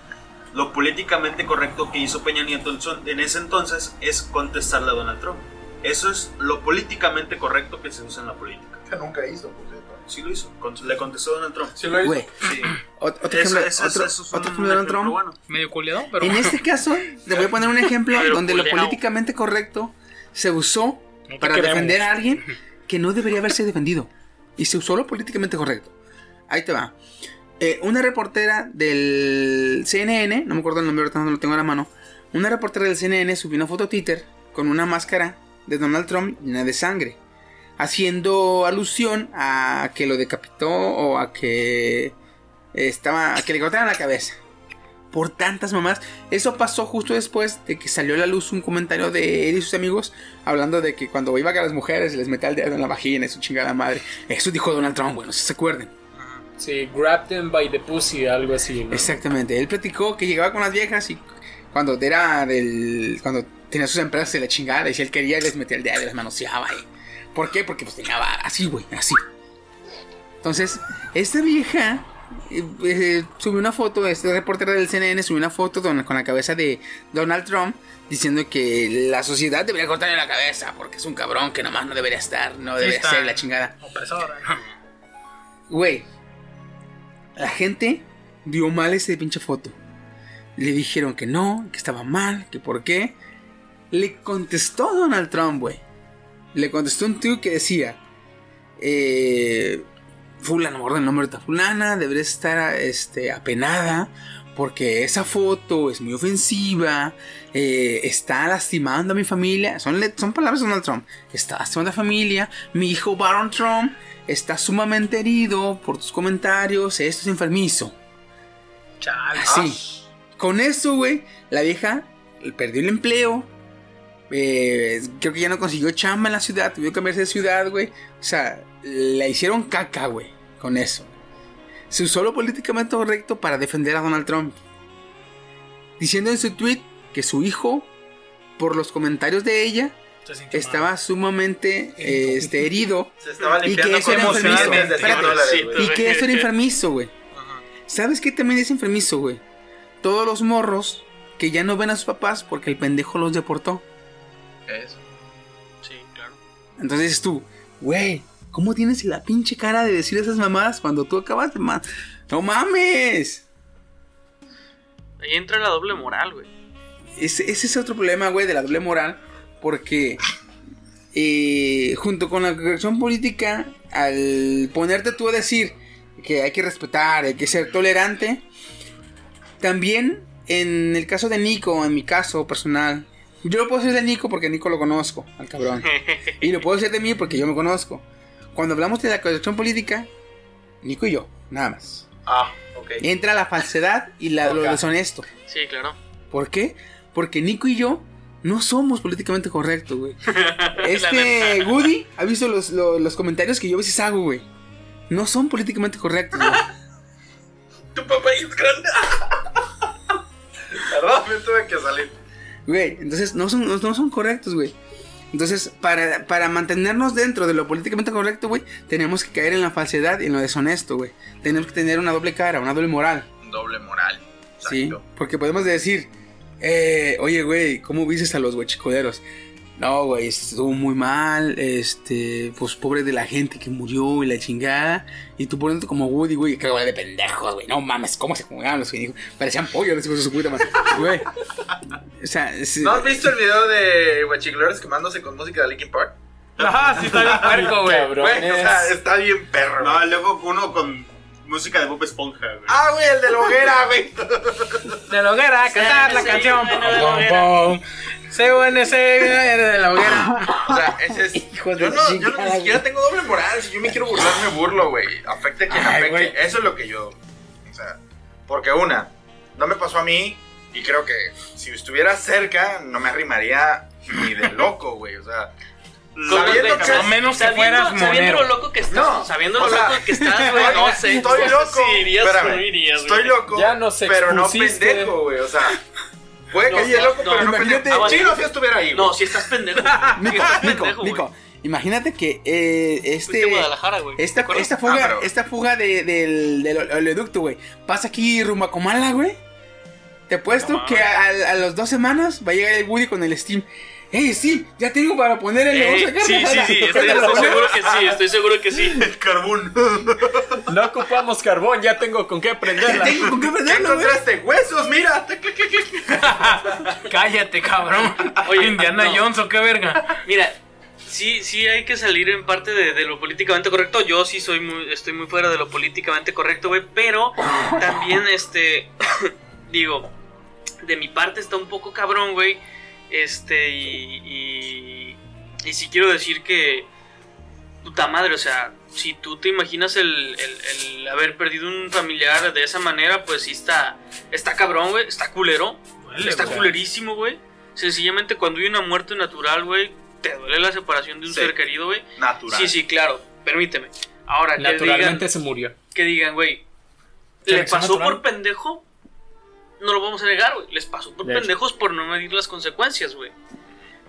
lo políticamente correcto que hizo Peña Nieto en ese entonces es contestarle a Donald Trump. Eso es lo políticamente correcto que se usa en la política. Que nunca hizo, por cierto. Sí lo hizo. con- le contestó Donald Trump. Sí lo hizo. Güey, Sí. ot- otro ejemplo, eso- otro- eso es otro un ejemplo de Donald Trump. bueno. Medio culiado, pero. En este caso, le voy a poner un ejemplo donde lo políticamente correcto se usó No para queremos. defender a alguien que no debería haberse defendido. Y se usó lo políticamente correcto. Ahí te va. Eh, una reportera del CNN, no me acuerdo el nombre, ahorita no lo tengo a la mano. Una reportera del CNN subió una foto a Twitter con una máscara de Donald Trump llena de sangre. Haciendo alusión a que lo decapitó o a que estaba. a que le cortaran la cabeza. Por tantas mamás. Eso pasó justo después de que salió a la luz un comentario de él y sus amigos hablando de que cuando iba a las mujeres les metía el dedo en la vagina y su chingada madre. Eso dijo Donald Trump, bueno, si se acuerden. Sí, grab them by the pussy, algo así. ¿no? Exactamente. Él platicó que llegaba con las viejas y cuando era del. Cuando tenía sus empresas de la chingada y si él quería les metía el dedo y les manoseaba. Y, ¿Por qué? Porque pues tenía así, güey, así. Entonces, esta vieja eh, eh, subió una foto, este reportero del CNN subió una foto don- con la cabeza de Donald Trump diciendo que la sociedad debería cortarle la cabeza porque es un cabrón que nomás no debería estar, no debería está. ser la chingada. Opresora. Güey, la gente dio mal ese pinche foto. Le dijeron que no, que estaba mal, que por qué. Le contestó Donald Trump, güey. Le contestó un tío que decía: eh, Fulano, el nombre de Fulana, debería estar este, apenada. Porque esa foto es muy ofensiva. eh, está lastimando a mi familia. Son, son palabras de Donald Trump. Está lastimando a la familia. Mi hijo Baron Trump está sumamente herido por tus comentarios. Esto es enfermizo. Chale. Así. Con eso, güey, la vieja perdió el empleo. Eh, creo que ya no consiguió chamba en la ciudad. Tuvo que cambiarse de ciudad, güey. O sea, la hicieron caca, güey. Con eso. Se usó lo políticamente correcto para defender a Donald Trump. Diciendo en su tweet que su hijo, por los comentarios de ella, estaba sumamente eh, este, herido. Se estaba Y limpiando que eso era enfermizo. emociones de Espérate. 100 dólares, Sí, güey. Y que eso era enfermizo, güey. Ajá. ¿Sabes qué también es enfermizo, güey? Todos los morros que ya no ven a sus papás porque el pendejo los deportó. Eso. Sí, claro. Entonces dices tú, güey, ¿cómo tienes la pinche cara de decir esas mamadas cuando tú acabas de ma ¡No mames! Ahí entra la doble moral, güey. Ese, ese es otro problema, güey, de la doble moral. Porque eh, junto con la corrección política, al ponerte tú a decir que hay que respetar, hay que ser tolerante, también en el caso de Nico, en mi caso personal, yo lo puedo decir de Nico porque Nico lo conozco, al cabrón. Y lo puedo decir de mí porque yo me conozco. Cuando hablamos de la corrección política, Nico y yo, nada más. Ah, ok. Entra la falsedad y la, lo deshonesto. Sí, claro. ¿Por qué? Porque Nico y yo no somos políticamente correctos, güey. Este. Woody ha visto los, los- los comentarios que yo a veces hago, güey. No son políticamente correctos, güey. Tu papá es grande. Perdón, me tuve que salir. Güey, entonces no son, no, no son correctos, güey. Entonces, para, para mantenernos dentro de lo políticamente correcto, güey, tenemos que caer en la falsedad y en lo deshonesto, güey. Tenemos que tener una doble cara, una doble moral. Doble moral. Sí, Exacto. porque podemos decir, eh, oye, güey, ¿cómo viste a los huechicoderos? No, güey, estuvo muy mal, este, pues pobre de la gente que murió y la chingada. Y tú poniéndote como Woody, güey, que güey de pendejos, güey, no mames, ¿cómo se jugaban los pendejos? Parecían pollos los hijos de su puta madre, güey. O sea, es- ¿No has visto el video de Guachiclores quemándose con música de Linkin Park? Ajá, sí está bien puerco, güey. O sea, está bien perro. No, luego uno con música de Bob Esponja, güey. Ah, güey, el de la hoguera, güey. De la hoguera, cantar la Sí, canción. CUNC de la hoguera. O sea, ese es. Yo, de no, yo no, ni siquiera tengo doble moral. Si yo me quiero burlar, me burlo, güey. Afecte a quien Ay, afecte. güey. Eso es lo que yo. O sea, porque una, no me pasó a mí. Y creo que si estuviera cerca, no me arrimaría ni de loco, güey. O sea, sabiendo que. A menos que fueras sabiendo monero. lo loco que estás, No, sabiendo lo sea, loco que estás, güey, no sé. Estoy loco. Si irías o Espérame, no irías, estoy loco. Ya nos Pero no pendejo, güey. O sea, puede que No, esté no, loco, no, pero no pendejo. Ah, Sí, no, si estuviera ahí. No, si estás pendejo. Nico, Nico, imagínate que eh, este... a Guadalajara, güey. ¿te Esta, esta fuga, Ah, pero- esta fuga de- del, del oleoducto, güey, pasa aquí rumbo a Comala, güey. Te apuesto No que a, a las dos semanas va a llegar el Woody con el Steam. ¡Ey, sí! Ya tengo para poner el Eh, sí, sí, sí, estoy, estoy seguro que sí, estoy seguro que sí. El carbón. No ocupamos carbón, ya tengo con qué Ya prenderla. tengo con qué ¿Qué prenderlo, güey. encontraste? ¡Huesos! ¡Mira! Cállate, cabrón. Oye, Indiana no. Jones o qué verga. Mira, sí, sí hay que salir en parte de, de lo políticamente correcto. Yo sí soy muy, estoy muy fuera de lo políticamente correcto, güey. Pero también, este, digo, de mi parte está un poco cabrón, güey. Este, y, y, y sí quiero decir que, puta madre, o sea, si tú te imaginas el, el- el haber perdido un familiar de esa manera, pues sí está, está cabrón, güey, está culero. Está güey. culerísimo, güey. Sencillamente cuando hay una muerte natural, güey, te duele la separación de un Sí. ser querido, güey. Natural. Sí, sí, claro. Permíteme. Ahora, que digan, Naturalmente se murió. que digan, güey, le pasó natural. por pendejo, no lo vamos a negar, güey. Les pasó por De hecho. pendejos por no medir las consecuencias, güey.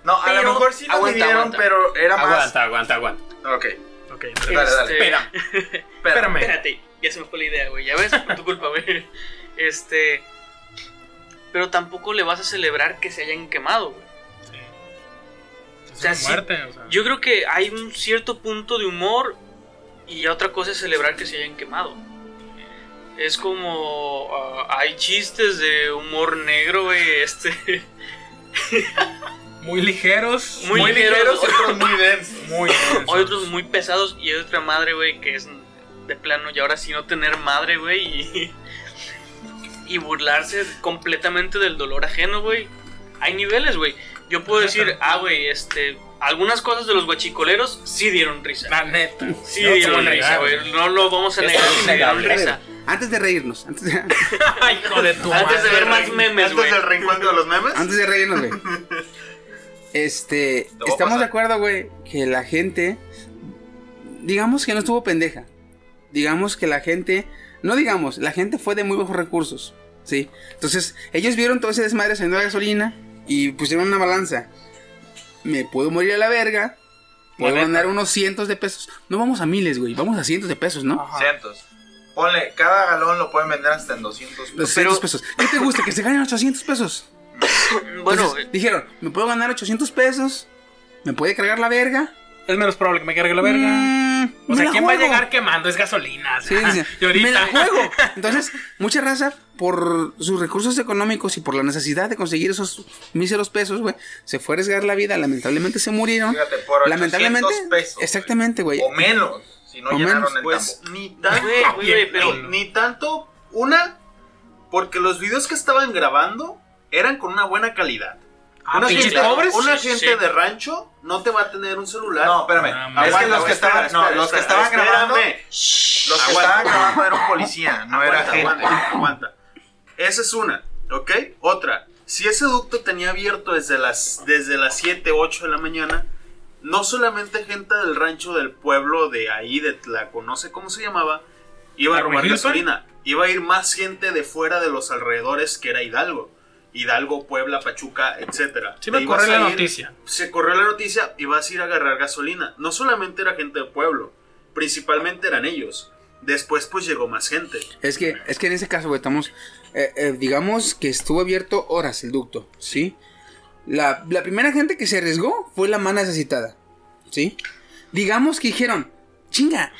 No, a Pero- lo mejor sí lo aguanta, midieron, aguanta. pero era más. Aguanta, aguanta, aguanta. Ok, Ok, dale, dale. Este- Espera. espérame. Espérate, ya se me fue la idea, güey. Ya ves, por tu culpa, güey. Este. Pero tampoco le vas a celebrar que se hayan quemado, güey. Es O sea, sí, muerte, o sea. Yo creo que hay un cierto punto de humor y otra cosa es celebrar que se hayan quemado. Es como. ah, hay chistes de humor negro, güey. Este. Muy ligeros. Muy Muy ligeros, ligeros otros muy densos. Muy densos. Hay otros muy pesados y hay otra madre, güey, que es de plano y ahora sí no tener madre, güey, y, y burlarse completamente del dolor ajeno, güey. Hay niveles, güey. Yo puedo decir, ah, güey, este, algunas cosas de los guachicoleros sí dieron risa. La neta. Sí No dieron risa, güey. No lo vamos a negar, sí dieron risa. Antes de reírnos, antes de, hijo de tu Antes de ver más memes, Antes güey. del reencuentro de los memes. antes de reírnos, güey. Este, voy a estamos pasar. de acuerdo, güey, que la gente, digamos que no estuvo pendeja. Digamos que la gente, no digamos, la gente fue de muy bajos recursos, ¿sí? Entonces, ellos vieron todo ese desmadre saliendo de gasolina y pusieron una balanza. Me puedo morir a la verga, puedo neta. ganar unos cientos de pesos. No vamos a miles, güey, vamos a cientos de pesos, ¿no? Ajá. Cientos. Ponle, cada galón lo pueden vender hasta en 200 pesos. 200 pesos. ¿Qué te gusta? Que se ganen 800 pesos. Bueno, Entonces, dijeron, me puedo ganar 800 pesos, me puede cargar la verga. Es menos probable que me cargue la verga. Mm, o sea, ¿quién va a llegar quemando? Es gasolina. Sí, y ahorita. me la juego. Entonces, mucha raza, por sus recursos económicos y por la necesidad de conseguir esos míseros pesos, güey, se fue a arriesgar la vida. Lamentablemente se murieron. Fíjate, por 800 Lamentablemente, pesos. exactamente, güey. O menos, si no llenaron menos, el Pues tambo. ni tanto, Güey, güey, güey, pero- ni, ni tanto. Una, porque los videos que estaban grabando eran con una buena calidad. Ah, una gente, pobres. una Sí, gente sí. de rancho no te va a tener un celular. No, espérame. Ah, es que los que espera, estaban, no, los que estaban grabando, los que Aguanta. estaban grabando era un policía, no era Aguanta, gente. aguanta, aguanta. Esa es una, ¿ok? Otra, si ese ducto tenía abierto desde las, desde las 7, 8 de la mañana, no solamente gente del rancho del pueblo de ahí, de Tlaco, no sé cómo se llamaba, iba a robar Hilton? gasolina. Iba a ir más gente de fuera de los alrededores que era Hidalgo. Hidalgo, Puebla, Pachuca, etcétera. Sí me corrió la ir- noticia. Se corrió la noticia y vas a ir a agarrar gasolina. No solamente era gente del pueblo, principalmente eran ellos. Después pues llegó más gente. Es que, es que en ese caso, güey, estamos. eh, eh, digamos que estuvo abierto horas el ducto, ¿sí? La, la primera gente que se arriesgó fue la más necesitada, ¿sí? Digamos que dijeron, chinga,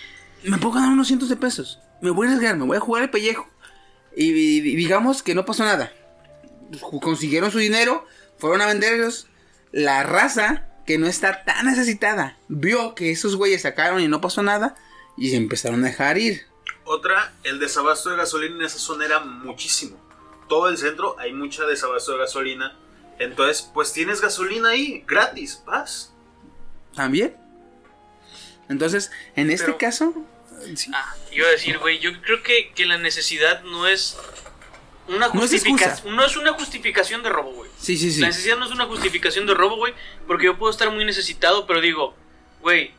me puedo ganar unos cientos de pesos. Me voy a arriesgar, me voy a jugar el pellejo. Y digamos que no pasó nada. Consiguieron su dinero, fueron a venderlos. La raza que no está tan necesitada vio que esos güeyes sacaron y no pasó nada. Y se empezaron a dejar ir. Otra, el desabasto de gasolina en esa zona era muchísimo. Todo el centro hay mucha desabasto de gasolina. Entonces, pues tienes gasolina ahí, gratis, vas. También. Entonces, en este Pero- caso, sí. Ah, iba a decir, güey, yo creo que, que la necesidad no es una No es excusa. justificación. No es una justificación de robo, güey. sí, sí, sí. La necesidad no es una justificación de robo, güey, porque yo puedo estar muy necesitado, pero digo, güey,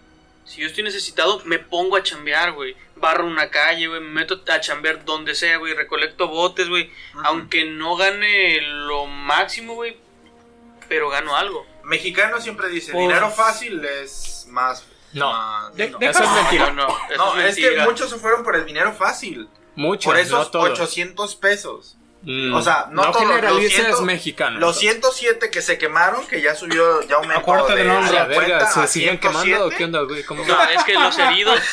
si yo estoy necesitado, me pongo a chambear, güey. Barro una calle, güey, me meto a chambear donde sea, güey, recolecto botes, güey. Aunque no gane lo máximo, güey, pero gano algo. Mexicano siempre dice, Pues- dinero fácil es más... No. más- De- no. Eso es mentira. No, no, eso No, es es que muchos se fueron por el dinero fácil. Muchos, Por esos no todos. 800 pesos. Mm, o sea, no todos, generalices los ciento- mexicanos. Los 107 que se quemaron, que ya subió, ya aumentó Acuérdate de del nombre. La verga, 50 ¿se siguen quemando o 107. qué onda, güey? ¿Cómo? No, es que los heridos.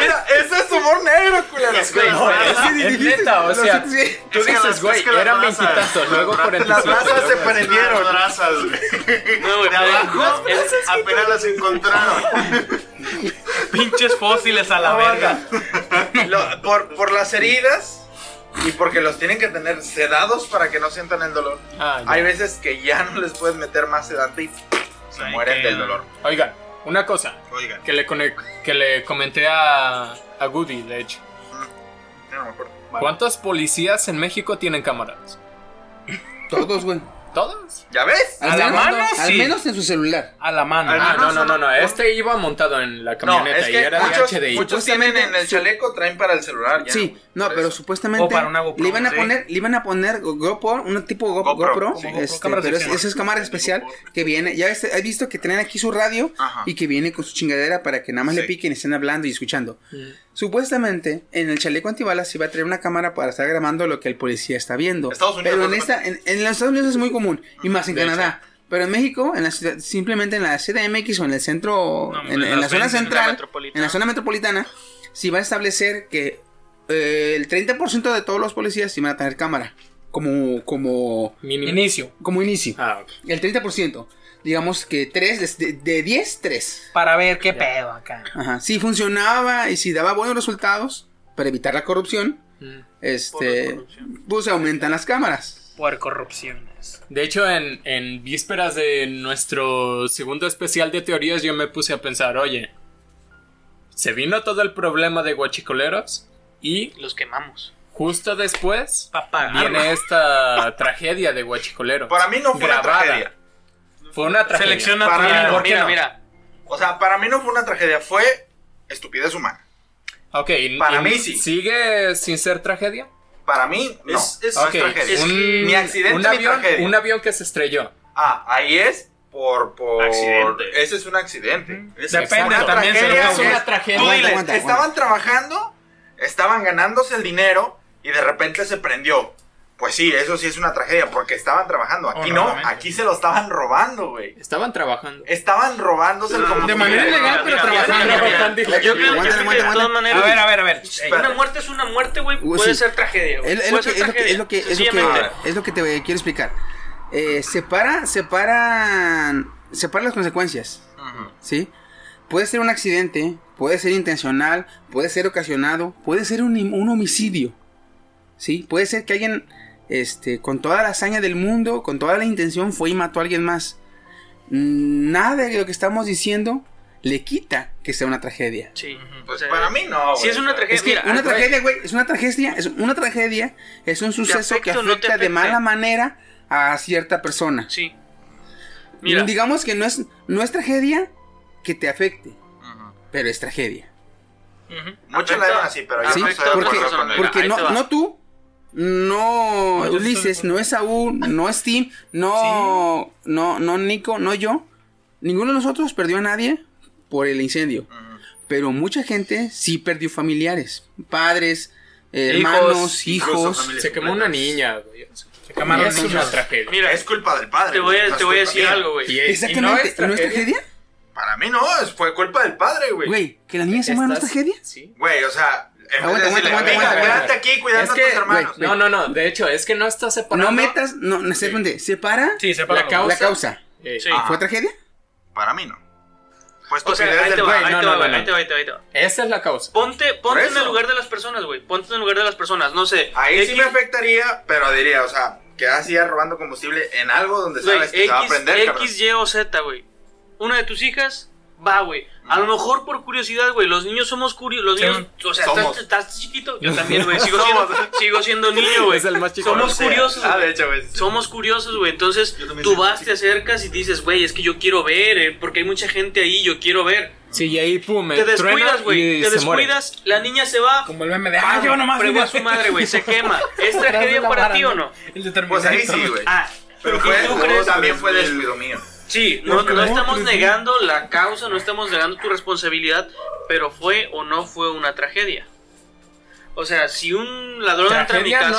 Mira, ese es humor negro, culero. Es que No, es- Es neta, o sea, tú Es que dices, güey, es eran razas- veintitantos, luego las cuarenta y Las cinco, razas se prendieron. Las razas, güey. No, güey, De abajo es- apenas las encontraron. Pinches fósiles a la verga. Por, por las heridas y porque los tienen que tener sedados para que no sientan el dolor. Ah. Hay veces que ya no les puedes meter más sedante y se Ay, mueren del dolor. Oigan, una cosa Oigan, que le, que le comenté a, a Goody, de hecho. Ya no me acuerdo. ¿Cuántos policías en México tienen cámaras? Todos, güey. ¿Todos? ¿Ya ves? ¿A la mano? Al menos en su celular. A la mano. Ah, no, no, no, no. Este iba montado en la No, camioneta y era de muchos, HDI. muchos tienen en el chaleco, traen para el celular. ya. Sí, no, pero eso. supuestamente O para una GoPro, le iban a sí. poner, le iban a poner Go- GoPro, un tipo Go- GoPro, GoPro, sí. GoPro, este, pero esa es cámara especial que viene, ya ves, has visto que tienen aquí su radio Ajá. y que viene con su chingadera para que nada más le piquen y estén hablando y escuchando. Supuestamente en el chaleco antibalas se iba a traer una cámara para estar grabando lo que el policía está viendo. Estados Unidos, pero en esta, en, en los Estados Unidos es muy común y más en Canadá. Pero en México, en la ciudad, simplemente en la CDMX o en el centro, No, en, en en la zona 20, en la central, metropolitana. en la zona metropolitana, si va a establecer que eh, el 30% de todos los policías sí van a tener cámara. Como, como. Inicio. como inicio. Ah, ok. El 30%. Digamos que 3, de, de 10, 3. Para ver qué pedo acá. Ajá. Si funcionaba y si daba buenos resultados para evitar la corrupción, Mm. este, corrupción. pues aumentan las cámaras. Por corrupciones. De hecho, en, en vísperas de nuestro segundo especial de teorías, yo me puse a pensar, oye, se vino todo el problema de guachicoleros y Los quemamos. justo después Papá. viene esta tragedia de guachicoleros. Para mí no fue una grabada. tragedia. Fue una tragedia. Selección Para natural. mí, ¿Por qué mira, no? mira. O sea, para mí no fue una tragedia, fue estupidez humana. Ok, y- Para y mí sí. ¿Sigue sin ser tragedia? Para mí, no. Es- es- Ok, tragedia. es un, Ni accidente un ni avión, tragedia. un avión que se estrelló. Ah, ahí es por... por... Accidente. Ese es un accidente. Es- Depende Exacto. también. se lo Tragedia Es que- una tragedia. Tú dile, Aguanta, aguanta, estaban trabajando, estaban ganándose el dinero y de repente se prendió. Pues sí, eso sí es una tragedia porque estaban trabajando. Aquí no, aquí se lo estaban robando, güey. Estaban trabajando. Estaban robándose el De combustible. manera Mira, ilegal, pero trabajando. Yo creo, que de todas maneras. A ver, a ver, a ver. Una muerte es una muerte, güey. Uh, Puede ser tragedia, güey. Es, lo que, ser es, lo que, tragedia. es, lo que, es, lo que, Sencillamente. es lo que te quiero explicar. Eh, separa, separan, separa las consecuencias. ¿sí? Puede ser un accidente, puede ser intencional, puede ser ocasionado, puede ser un, un homicidio, ¿sí? Puede ser que alguien, este, con toda la hazaña del mundo, con toda la intención, fue y mató a alguien más. Mm, Nada de lo que estamos diciendo le quita que sea una tragedia. Sí. Pues O sea, para mí no, Si es una tragedia, Es que mira, una tragedia, güey, es una tragedia, es una tragedia, es un suceso que no afecta de mala manera a cierta persona. Sí. Mira, Digamos que no es, no es tragedia que te afecte, pero es tragedia. ujú, Muchos la ven así, pero yo Sí, no a porque, no tú, no No, yo estoy Ulises, no es Saúl, no es Tim, no, no, no Nico, no yo. Ninguno de nosotros perdió a nadie por el incendio. Pero mucha gente sí perdió familiares, padres, Hijos, hermanos, hijos. Se quemó una niña, güey. Se quemaron es una niños. tragedia. Mira, Es culpa del padre. te voy güey, a, te voy a decir algo, güey. Exactamente, no ¿no es tragedia? Para mí no, es- fue culpa del padre, güey. Güey, que la niña se muera no es tragedia. Sí. Güey, o sea, Aguanta, decirle, aguanta, "Venga, aguanta, quédate aguanta. aquí cuidando Es a que, tus hermanos. güey, No, no, no. De hecho, es que no está separando. No metas, no, no, simplemente separa Sí, separa La causa. la causa. Eh, Sí. Ajá. ¿Fue tragedia? Para mí no. Fue O sea, ahí te va, ahí no, te no, va, no, no. ahí te va, ahí te va, ahí te va. Esa es la causa. Ponte, ponte en el lugar de las personas, güey. Ponte en el lugar de las personas. No sé. Ahí sí X- me afectaría, pero diría, o sea, que así robando combustible en algo donde Güey, sabes que se va a X, prender, cabrón. X, Y o Z, güey. Una de tus hijas va, güey. A lo mejor por curiosidad, güey. Los niños somos curiosos. Los Sí. niños, o sea, estás, estás chiquito. Yo también, güey. Sigo siendo, sigo siendo niño, güey. Es el más chico. Somos curiosos. Ah, de hecho, güey. Somos curiosos, güey. Entonces, tú vas, te acercas y dices, güey, es que yo quiero ver, eh, porque hay mucha gente ahí, yo quiero ver. Sí, y ahí pum, me Te descuidas, güey. Te muere. descuidas, la niña se va. Como el meme de. Ah, yo nomás. Fregó vi a su madre, güey. Se quema. ¿Es tragedia para ti o ¿no? El de Pues ahí sí, güey. Ah, Pero ¿y fue, tú luego crees? también fue descuido mío. Sí, no, no estamos negando la causa, no estamos negando tu responsabilidad, pero fue o no fue una tragedia. O sea, si un ladrón entra en mi Tragedia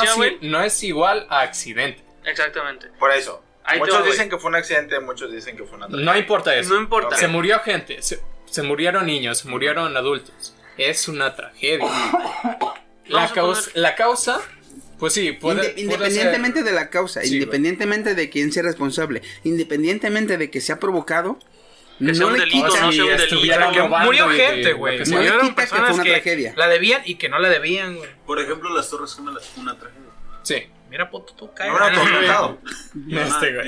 no, no es igual a accidente. Exactamente. Por eso. Ahí muchos va, dicen que fue un accidente, muchos dicen que fue una tragedia. No importa eso. No importa. Se murió gente, se, se murieron niños, se murieron adultos. Es una tragedia. La, causa, poner- la causa, pues sí, puede, Inde- puede independientemente ser- de la causa, Sí, independientemente de quién sea responsable, independientemente de que sea provocado, Que sea no un le delito, quita, no sea un delito. Que murió gente, güey. No le quita que fue una que tragedia. la debían y que no la debían, güey. Por ejemplo, las Torres Gemelas, una tragedia. Sí. Mira, puto, tú caes. hubieran tormentado. Este, güey.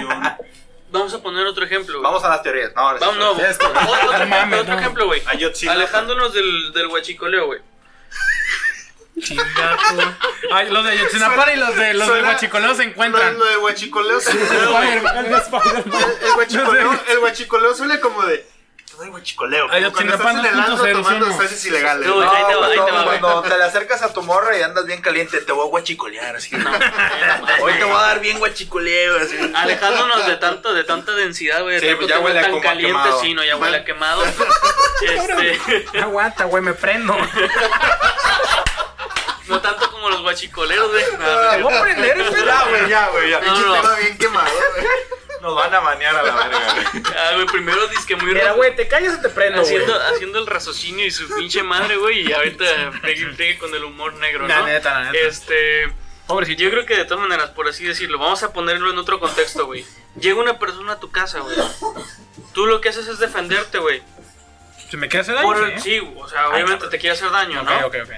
Vamos a poner otro ejemplo. Vamos a las teorías. No, ahora. Vamos, no. Otro, otro ejemplo, güey. Alejándonos del, del huachicoleo, güey. Chingato. Ay, los de Yotzinapa y los de los de Huachicoleo se encuentran. Lo, lo de guachicoleo se- Spider-Man. El guachicoleo, el guachicoleo suena como de. Te doy guachicoleo. Ay, como cuando Ayotzinapa estás en el 2.0, tomando no. especies ilegales. No, No, ahí te va, ahí cuando, te va, cuando te le acercas a tu morra y andas bien caliente, te voy a guachicolear. Así. Hoy te voy a dar bien guachicoleo. Así. Alejándonos de tanto, de tanta densidad, güey. Sí, de pues ya huele tan caliente, quemado. sí, no, ya huele a quemado. este, Aguanta, güey, me prendo. no tanto como los guachicoleros, güey. No, Te no, voy a prender, Ya, güey, ya, güey. Ya. No, Pinche no. tema bien quemado, güey. Nos van a banear a la verga, güey. Ah, güey, primero dice que muy Mira, güey, te callas o te prendo, güey. haciendo, haciendo el raciocinio y su pinche madre, güey, y ahorita pegue, pegue con el humor negro, La ¿no? neta, la neta. Este. Pobrecito, yo creo que de todas maneras, por así decirlo, vamos a ponerlo en otro contexto, güey. Llega una persona a tu casa, güey. Tú lo que haces es defenderte, güey. ¿Se me queda ese daño? Por- Sí. Sí, o sea, obviamente te quiere hacer daño, Ok, ¿no? ok, ok.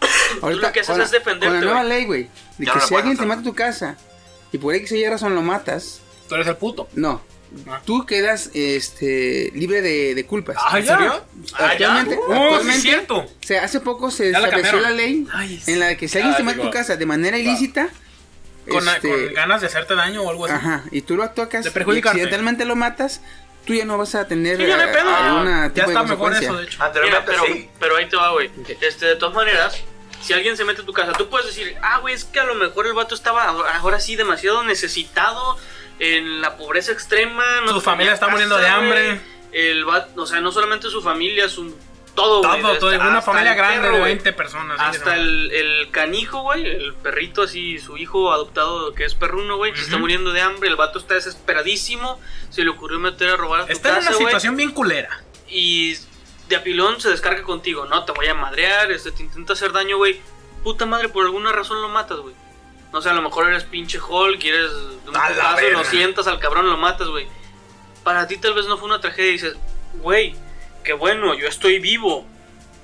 Ahorita, lo que haces la- es defenderte, Con la nueva ley, güey. De Ya que no si alguien te mata a tu casa y por X o Y razón lo matas, Tú eres el puto. no. Ah. Tú quedas este, libre de, de culpas. Ah, ¿en serio? Actualmente, Uh, actualmente es cierto. o sea, hace poco se Ya la estableció cambiaron. la ley Ay, sí. en la de que si alguien Ah, te mata a tu digo, casa de manera ilícita, Con, este, con ganas de hacerte daño o algo así. ajá, y tú lo atacas y accidentalmente lo matas, tú ya no vas a tener Sí, ya eh, pedo. alguna ya tipo de está mejor consecuencia. eso, de hecho. Mira, Anteriormente pero, sí. pero ahí te va, güey. Este, de todas maneras, si alguien se mete a tu casa, tú puedes decir, ah, güey, es que a lo mejor el vato estaba ahora sí demasiado necesitado, en la pobreza extrema. No Su familia está casa, muriendo de hambre. El vato, o sea, no solamente su familia, su. Todo, güey. Todo, todo. Hasta- Una hasta familia grande perro, de güey. 20 personas. Hasta sí, el, el canijo, güey, el perrito así, su hijo adoptado que es perruno, güey, se está muriendo de hambre, el vato está desesperadísimo, se le ocurrió meter a robar a tu Está en casa, una güey, situación bien culera. y de apilón se descarga contigo, no, te voy a madrear, este, te intenta hacer daño, güey, puta madre, por alguna razón lo matas, güey. No sé, a lo mejor eres pinche Hulk, quieres un putazo, lo sientas al cabrón, lo matas, güey. Para ti tal vez no fue una tragedia y dices, güey, qué bueno, yo estoy vivo.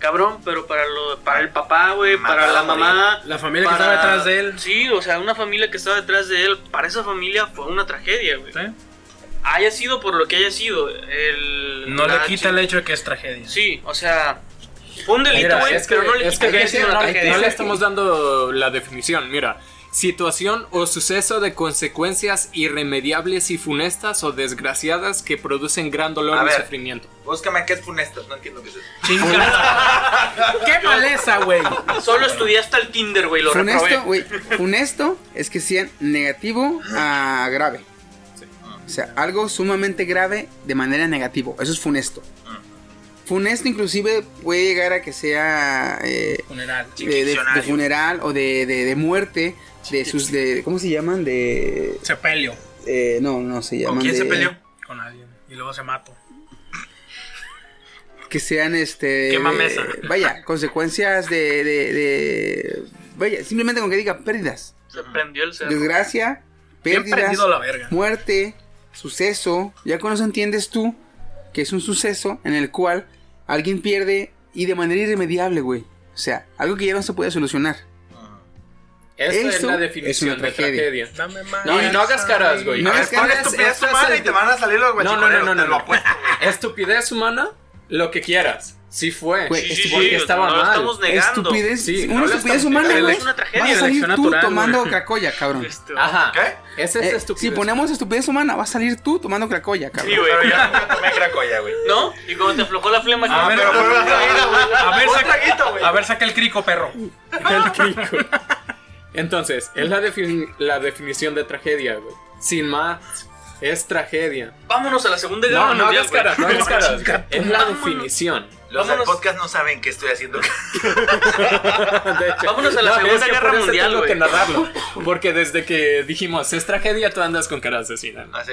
Cabrón, pero para lo, para el papá, güey, para la mamá, La familia que estaba detrás de él. Sí, o sea, una familia que estaba detrás de él, para esa familia fue una tragedia, güey. ¿sí? Haya sido por lo que haya sido. El, No le quita el hecho de que es tragedia. Sí, o sea, fue un delito, güey, que- pero no le es quita que que haya hay sido una tragedia. no le estamos dando la definición. Mira, situación o suceso de consecuencias irremediables y funestas o desgraciadas que producen gran dolor A y ver. sufrimiento. Búscame qué es funesto. No entiendo qué es eso. Chingada. ¡Qué maleza, güey! Solo estudié hasta el Tinder, güey, lo Funesto, güey, funesto es que sea negativo a grave. O sea, algo sumamente grave de manera negativo. Eso es funesto. Funesto inclusive puede llegar a que sea eh, Funeral. eh, de, de funeral o de, de, de muerte de sus de ¿cómo se llaman? de Sepelio. eh, no, no se llaman ¿Con quién se peleó? Con alguien. Y luego se mató. que sean este Quema mesa. vaya, consecuencias de, de, de- vaya, simplemente con que diga pérdidas, Se prendió el cerro. desgracia, pérdidas, la verga. muerte, suceso, ya con eso entiendes tú que es un suceso en el cual alguien pierde y de manera irremediable, güey. O sea, algo que ya no se puede solucionar. Esa es la es definición de tragedia. tragedia. No, y no hagas caras, güey. No hagas caras, estupidez humana y te van a salir los No, no, no, no, no. Estupidez humana, lo que quieras. Sí fue. Güey, Sí, sí, porque sí, estaba no lo mal. estamos negando. Estupidez, Sí, una no estupidez humana, es güey. una tragedia, Vas a salir tú natural, tomando cracoya, cabrón. Este, Ajá. ¿Qué? Esa es Eh, estupidez. si ponemos estupidez humana, va a salir tú tomando cracoya, Sí, cabrón. güey. Pero yo nunca tomé cracoya, güey. ¿No? Y cuando te aflojó la flema, A ¿qué? ver, pero. A ver, saca, traguito, a ver, saca el crico, perro. El crico. Entonces, es la, defini- la definición de tragedia, güey. Sin más, es tragedia. vámonos a la segunda guerra No, no mundial, caras, no güey. hagas caras. Chinga tu Es la definición. Los del podcast no saben qué estoy haciendo. De hecho, Vámonos a la no, Segunda es que Guerra por eso Mundial, tengo güey. que narrarlo. Porque desde que dijimos es tragedia, tú andas con cara asesina. Así.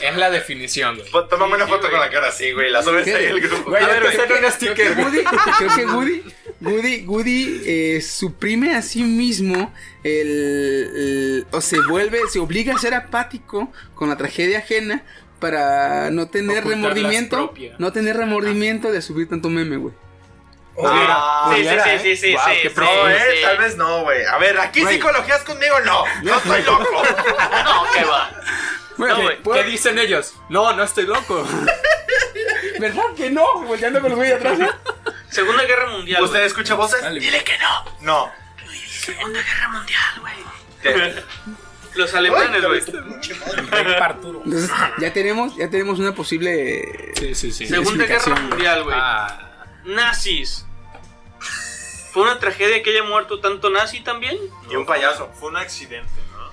Es la definición, güey. Pues Tómame una Sí, foto con la cara así, güey. La subes ahí al grupo. Güey, A ya ver, un sticker, creo que. Woody, creo que Woody, Woody, Woody eh, suprime a sí mismo el, el- o se vuelve, se obliga a ser apático con la tragedia ajena para no tener Ocultar remordimiento, no tener remordimiento de subir tanto meme, güey. Ah, Sí, sí, ¿eh? sí, sí, sí, qué sí, No, eh, sí. tal vez no, güey. A ver, aquí psicologías conmigo, no. No estoy loco. No, ¿qué va? No, güey. ¿Qué dicen ellos? No, no estoy loco. ¿Verdad que no? Volteando con los güeyes atrás. Segunda Guerra Mundial. ¿Usted escucha voces? Dale, Dile que no. No. Segunda Guerra Mundial, güey. Los alemanes, güey. Entonces, ya tenemos, ya tenemos una posible. Sí, sí, sí. Segunda Guerra Mundial, güey. Ah, Nazis. ¿Fue una tragedia que haya muerto tanto nazi también? Y un payaso. Fue un accidente, ¿no?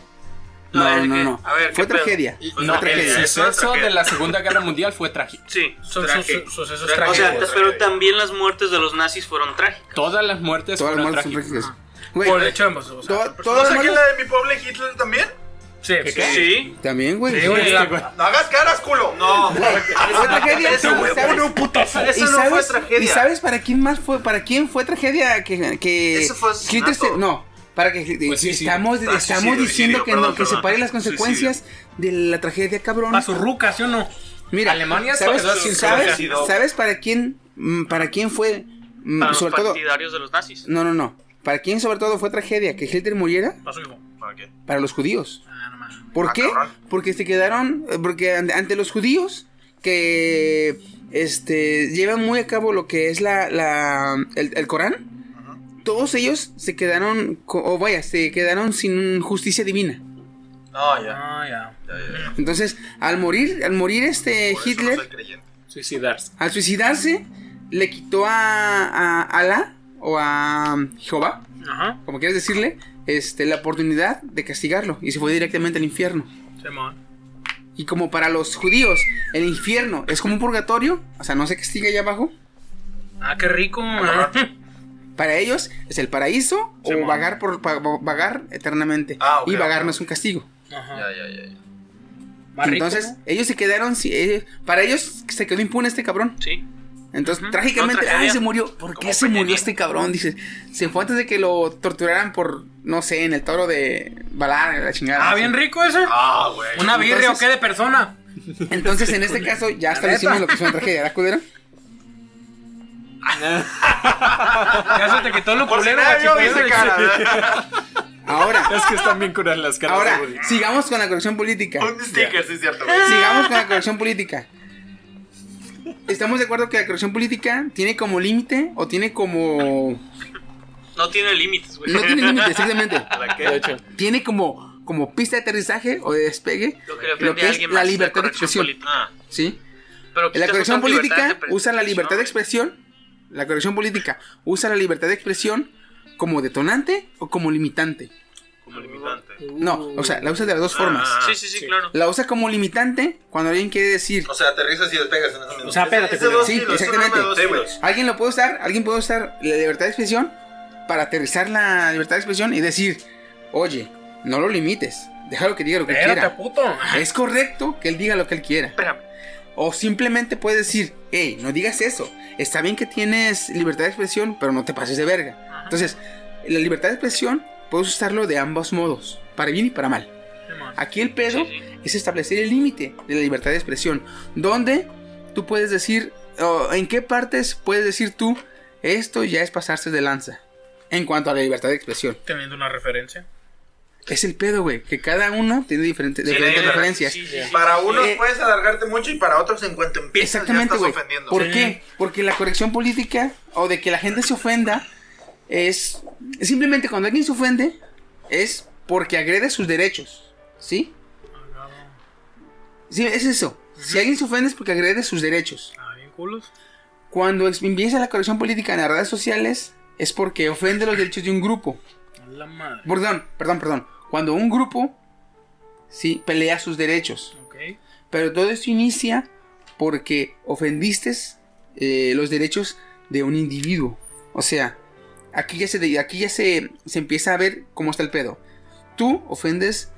No, A ver, no, no. A ver, Fue tragedia. y- Fue no, el tragedia. una suceso de la Segunda Guerra Mundial fue trágico. Sí. Son su- sucesos traje- O sea, trágicos. pero también las muertes de los nazis fueron trágicas. Todas las muertes Todas las fueron son trágicas. Güey, Por hecho, hemos- o sea, to- ¿No todas las saqué la de mi pobre Hitler también? sí, ¿Qué, sí. qué? Sí. También, güey. Sí, güey, la- No hagas caras, culo. No. Fue tragedia. Eso, güey, ¿sabes? pone un putazo. ¿Y Eso no fue tragedia. ¿Y sabes para quién más fue? ¿Para quién fue tragedia que, que Eso fue asesinato. Hitler se- no, para que Pues sí, sí. estamos, Ah, estamos suicidio, diciendo suicidio, que perdón, no, que perdón. separe las consecuencias de la tragedia, cabrón. Pa' su ruca, ¿sí o no? Mira, Alemania se ¿sabes, quedó sin ¿sabes, suicidio. ¿sabes para quién mm, para quién fue mm, Para los sobre todo partidarios de los nazis. No, no, no. ¿Para quién sobre todo fue tragedia que Hitler muriera? Pa' su hijo. ¿Para qué? Para los judíos. Ah, no. ¿Por Ah, qué? cabrón. Porque se quedaron, eh, porque ante, los judíos que este llevan muy a cabo lo que es la, la el, el Corán, todos ellos se quedaron, o vaya, se quedaron sin justicia divina. No, ya. Ah, ya. Entonces, al morir, al morir este Por eso no Hitler. Suicidarse. al suicidarse, le quitó a, a Alá o a Jehová, Ajá. como quieras decirle, este, la oportunidad de castigarlo y se fue directamente al infierno. Simón. Y como para los judíos el infierno es como un purgatorio, o sea, no se castiga allá abajo, Ah, qué rico. ah. para ellos es el paraíso o vagar por vagar eternamente. Ah, y vagar no es un castigo. Ajá. Ya, ya, ya. rico, Entonces, ¿no? ellos se quedaron si- ellos- para ellos se quedó impune este cabrón. Sí. Entonces, trágicamente, ay, se murió. ¿Por qué se murió este cabrón? Dice, se fue antes de que lo torturaran por, no sé, en el toro de Balar, la chingada. Ah, así. bien rico ese. Ah, güey. ¿Una birria o qué de persona? Entonces, en este caso, ya establecimos lo que es una tragedia, ¿verdad, culero? Ya se te quitó lo culero. Ahora, Es que están bien curadas las caras. ahora, sigamos con la corrección política. Un sticker, sí es cierto. Sigamos con la corrección política. Estamos de acuerdo que la corrección política tiene como límite o tiene como. No tiene límites, güey. No tiene límite, exactamente. ¿Para qué? De hecho, Tiene como, como pista de aterrizaje o de despegue Lo que lo es la más, libertad de expresión. Ah, ¿Sí? Pero En la corrección política de usa la libertad de expresión, expresión. La corrección política usa la libertad de expresión como detonante o como limitante. como limitante. No, o sea, la usa de las dos formas. Ah. Sí, sí, sí, claro. La usa como limitante cuando alguien quiere decir. O sea, aterrizas y despegas en minuto. O sea, espérate, Sí, un exactamente. Sí. Alguien lo puede usar, alguien puede usar la libertad de expresión para aterrizar la libertad de expresión y decir, oye, no lo limites, déjalo que diga lo que Espérate, quiera. puto. Es correcto que él diga lo que él quiera. Espérame. O simplemente puede decir, hey, no digas eso. Está bien que tienes libertad de expresión, pero no te pases de verga. Entonces, la libertad de expresión puedes usarlo de ambos modos, para bien y para mal. Aquí el Sí, sí. es establecer el límite de la libertad de expresión, donde tú puedes decir, o en qué partes puedes decir tú, esto ya es pasarse de lanza, en cuanto a la libertad de expresión. Teniendo una referencia. Es el pedo, güey, que cada uno tiene diferentes, Sí, diferentes claro. referencias. Sí, sí, sí. Para unos Eh, puedes alargarte mucho y para otros en cuanto empiezas Exactamente, ya estás ofendiendo. ¿Por Sí. qué? Porque la corrección política o de que la gente se ofenda es simplemente cuando alguien se ofende es porque agrede sus derechos, ¿sí? Sí, es eso. Si alguien se ofende es porque agrede sus derechos. Ah, bien culos. Cuando empieza la corrección política en las redes sociales es porque ofende los derechos de un grupo. La madre. Perdón, perdón, perdón. Cuando un grupo sí pelea sus derechos. Ok. Pero todo esto inicia porque ofendiste eh, los derechos de un individuo. O sea, aquí ya se, aquí ya se, se empieza a ver cómo está el pedo. Tú ofendes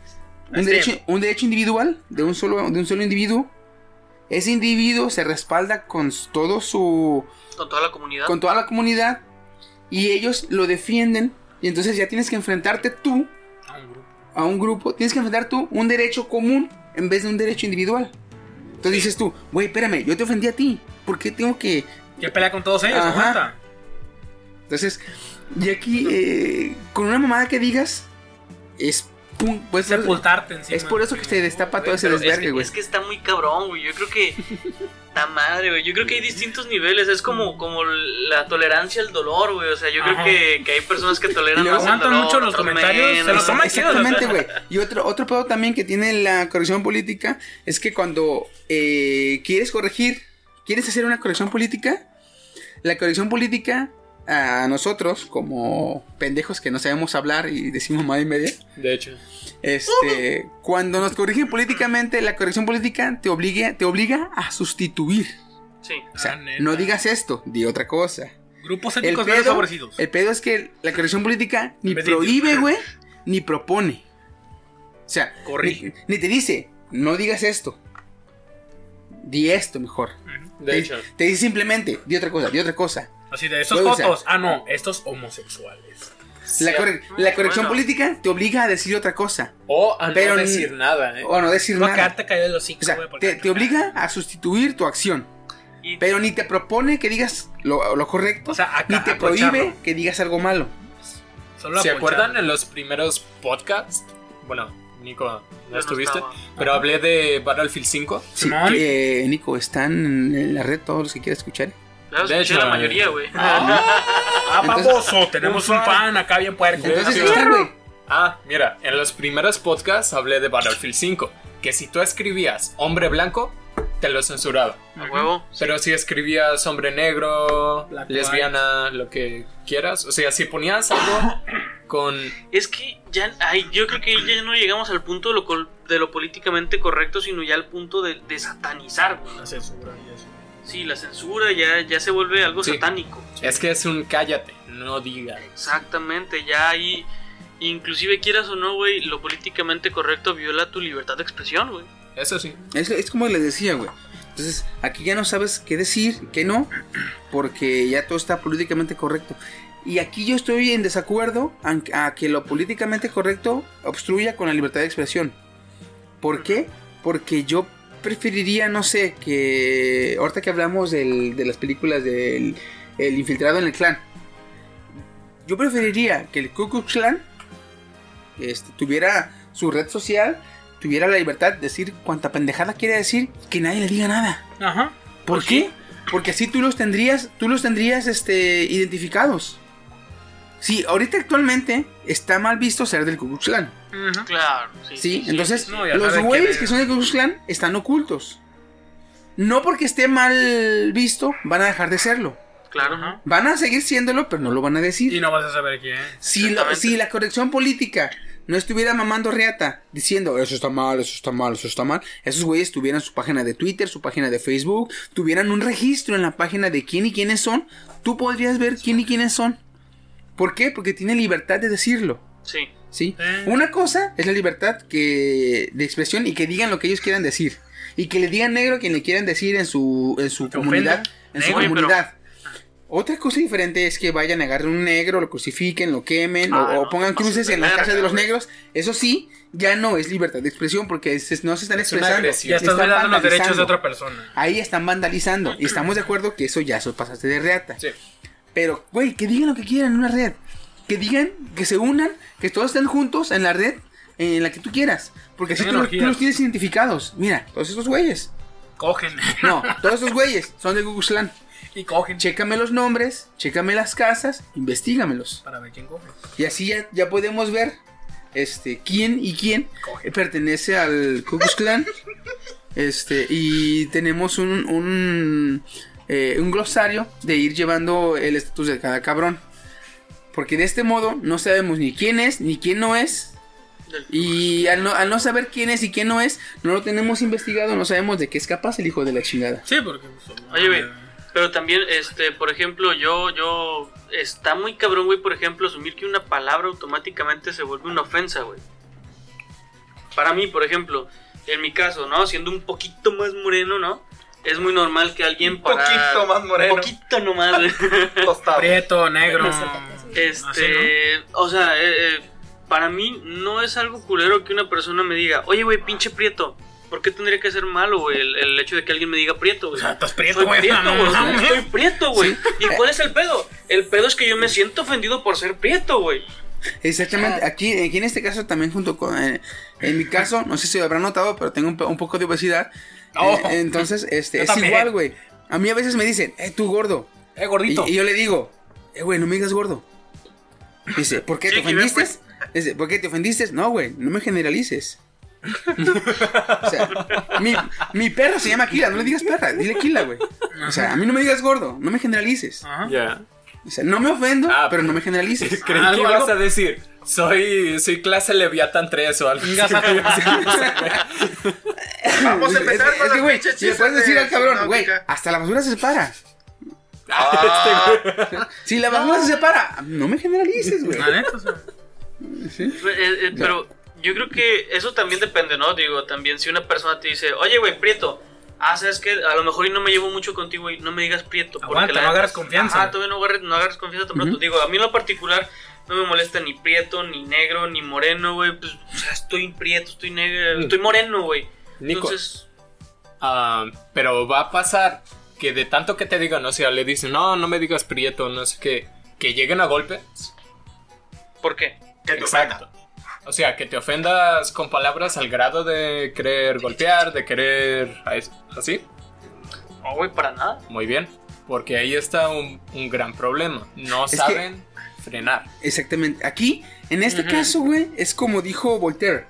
un derecho, un derecho individual de un, solo, de un solo individuo. Ese individuo se respalda con todo su, Con toda la comunidad. con toda la comunidad y ellos lo defienden y entonces ya tienes que enfrentarte tú A un grupo. tienes que enfrentar tú un derecho común en vez de un derecho individual. Entonces dices tú, güey, espérame, yo te ofendí a ti, ¿por qué tengo que...? Ya pelea con todos ellos. Entonces, y aquí, eh, con una mamada que digas, es pum, pues Sepultarte encima. es por eso que se destapa todo ese es desvergue, que, güey. es que está muy cabrón, güey. Yo creo que. Ta madre, güey. Yo creo que hay distintos niveles. Es como, como la tolerancia al dolor, güey. O sea, yo creo que, que hay personas que toleran más el aguantan dolor, mucho los comentarios, se los toman. Exactamente, güey. Y otro, otro pedo también que tiene la corrección política es que cuando eh, quieres corregir, quieres hacer una corrección política, la corrección política a nosotros, como pendejos que no sabemos hablar y decimos más y media, De hecho. este, cuando nos corrigen políticamente, la corrección política te obliga, te obliga a sustituir. Sí. O sea, Ah, no digas esto, di otra cosa. Grupos El étnicos menos pedo, favorecidos. el pedo es que la corrección política ni prohíbe, güey, ni propone. O sea, Corrige. Ni, ni te dice, no digas esto. Di esto mejor. De te, hecho. te dice simplemente, di otra cosa, di otra cosa. Así de estos. Ah, no, estos homosexuales. La, corre- la corrección bueno. política te obliga a decir otra cosa. O a no decir nada, ¿eh? O a no decir No nada. callado de los hocico, O sea, güey, porque- te, te obliga a sustituir tu acción. Y- Pero ni te propone que digas lo, lo correcto, O sea, a- ni te prohíbe que digas algo malo. Solo ¿Se acuerdan en los primeros podcasts? Bueno, Nico, no no estuviste, estaba. pero hablé de Battlefield 5. Sí, eh, Nico, están en la red todos los que quieran escuchar. Claro, De hecho, la mayoría, güey. Ah, Entonces- baboso, tenemos un fan acá bien puerco. Ah, mira, en los primeros podcasts hablé de Battlefield 5, que si tú escribías hombre blanco, te lo censuraba. A huevo. Pero si escribías hombre negro, Black, lesbiana, lo que quieras, o sea, si ponías algo con... Es que ya, ay, yo creo que ya no llegamos al punto de lo, de lo políticamente correcto, sino ya al punto de, de satanizar, güey. La censura y eso. Sí, la censura ya, ya se vuelve algo Sí. satánico. Es que es un cállate, no digas. Exactamente, ya ahí, inclusive quieras o no, güey, lo políticamente correcto viola tu libertad de expresión, güey. Eso sí. Es, es como les decía, güey. Entonces, aquí ya no sabes qué decir, qué no, porque ya todo está políticamente correcto. Y aquí yo estoy en desacuerdo a, a que lo políticamente correcto obstruya con la libertad de expresión. ¿Por qué? Porque yo preferiría, no sé, que ahorita que hablamos del- de las películas del el infiltrado en el clan, yo preferiría que el Ku Klux Klan este, tuviera su red social, tuviera la libertad de decir cuanta pendejada quiere decir, que nadie le diga nada. Ajá. ¿Por Pues qué? Porque así tú los tendrías, tú los tendrías este, identificados. Sí, ahorita actualmente está mal visto ser del Ku Klux Klan. Claro, sí. Sí, entonces No, los güeyes que son del Ku Klux Klan están ocultos. No porque esté mal visto, van a dejar de serlo. Claro, Ajá. Van a seguir siéndolo, pero no lo van a decir. Y no vas a saber quién. Si, la- Exactamente. si la corrección política no estuviera mamando reata diciendo eso está mal, eso está mal, eso está mal, esos güeyes tuvieran su página de Twitter, su página de Facebook, tuvieran un registro en la página de quién y quiénes son, tú podrías ver quién y quiénes son. ¿Por qué? Porque tienen libertad de decirlo. Sí. ¿Sí? Eh. Una cosa es la libertad que, de expresión y que digan lo que ellos quieran decir. Y que le digan negro a quien le quieran decir en su, en su comunidad. En su pero- comunidad. Otra cosa diferente es que vayan a agarrar un negro, lo crucifiquen, lo quemen o- Ah, o, no, pongan cruces en verga, casas de los negros. Eso sí, ya no es libertad de expresión porque es- no se están Es expresando. Ya estás están violando los derechos de otra persona. Ahí están vandalizando. Y estamos de acuerdo que eso ya eso pasaste de reata. Sí. Pero, güey, que digan lo que quieran en una red. Que digan, que se unan, que todos estén juntos en la red en la que tú quieras. Porque así tú, los- tú orgías. los tienes identificados. Mira, todos estos güeyes. Cogen. No, todos estos güeyes son de Google Clan. y cogen. Chécame los nombres, chécame las casas, investigamelos. Para ver quién coge. Y así ya, ya podemos ver este, quién y quién pertenece al Ku Klan. Este, y tenemos un, un, eh, un glosario de ir llevando el estatus de cada cabrón. Porque de este modo no sabemos ni quién es ni quién no es. Y al no, al no saber quién es y quién no es, no lo tenemos investigado, no sabemos de qué es capaz el hijo de la chingada. Sí, porque. pues, Oye, güey, pero también, este, por ejemplo, yo, yo, está muy cabrón, güey, por ejemplo, asumir que una palabra automáticamente se vuelve una ofensa, güey. Para mí, por ejemplo, en mi caso, ¿no? Siendo un poquito más moreno, ¿no? Es muy normal que alguien para... poquito más moreno. Poquito nomás, güey. Tostado. Prieto, negro. Este, Así, o sea, eh, eh, para mí no es algo culero que una persona me diga, oye, güey, pinche prieto. ¿Por qué tendría que ser malo, güey, el, el hecho de que alguien me diga prieto, O güey? sea, estás prieto, güey. prieto, no güey. mames. Estoy prieto, güey. ¿Y cuál es el pedo? El pedo es que yo me siento ofendido por ser prieto, güey. Exactamente, aquí, aquí en este caso también junto con, eh, en mi caso, no sé si lo habrán notado, pero tengo un, po- un poco de obesidad. Oh. Eh, entonces, este, es también. igual, güey. A mí a veces me dicen, eh, tú gordo. Eh, gordito. Y, y yo le digo, eh, güey, no me digas gordo. Dice, ¿por qué Sí, te que ofendiste? Dice, ¿por qué te ofendiste? No, güey, no me generalices. o sea, mi, mi perro se llama Kila, no le digas perra, dile Kila, güey. O sea, a mí no me digas gordo, no me generalices. Ya. O sea, no me ofendo, Ah, pero no me generalices. Creí Algo- que ibas algo- a decir, soy, soy clase Leviathan 3 o algo así. Vamos a empezar Es con que, los güey, pinches si le chistes puedes decir de al cabrón, güey, hasta la basura se separa. Ah, Si la basura se separa, no me generalices, güey. La neta, o sea. Eh, eh, pero yo creo que eso también depende, ¿no? Digo, también si una persona te dice, oye, güey, Prieto, ah, sabes que a lo mejor y no me llevo mucho contigo y no me digas Prieto. porque Aguanta, la no agarres confianza. Ajá, todavía no agarres, no agarres confianza tan pronto. Digo, a mí en lo particular no me molesta ni Prieto, ni negro, ni moreno, güey. Pues, o sea, estoy Prieto, estoy negro, estoy moreno, güey. Entonces, Ah, pero va a pasar que de tanto que te digan, o sea, le dicen, no, no me digas prieto, no sé qué, que lleguen a golpes. ¿por qué? que te Exacto. O sea, que te ofendas con palabras al grado de querer golpear, de querer... ¿Así? No, güey, para nada. Muy bien. Porque ahí está un, un gran problema. No que- saben frenar. Exactamente. Aquí, en este Ujú. caso, güey, es como dijo Voltaire.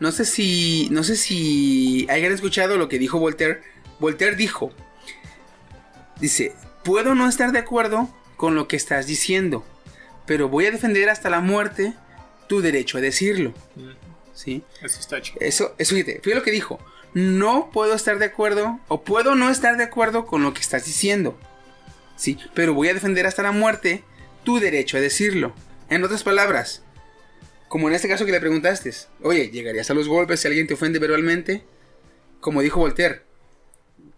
No sé si. No sé si hayan escuchado lo que dijo Voltaire. Voltaire dijo. Dice. Puedo no estar de acuerdo con lo que estás diciendo. Pero voy a defender hasta la muerte tu derecho a decirlo. ¿Sí? Eso está chido. Eso, eso fíjate, fíjate lo que dijo. No puedo estar de acuerdo, o puedo no estar de acuerdo con lo que estás diciendo. Sí, pero voy a defender hasta la muerte tu derecho a decirlo. En otras palabras, como en este caso que le preguntaste, oye, ¿llegarías a los golpes si alguien te ofende verbalmente? Como dijo Voltaire,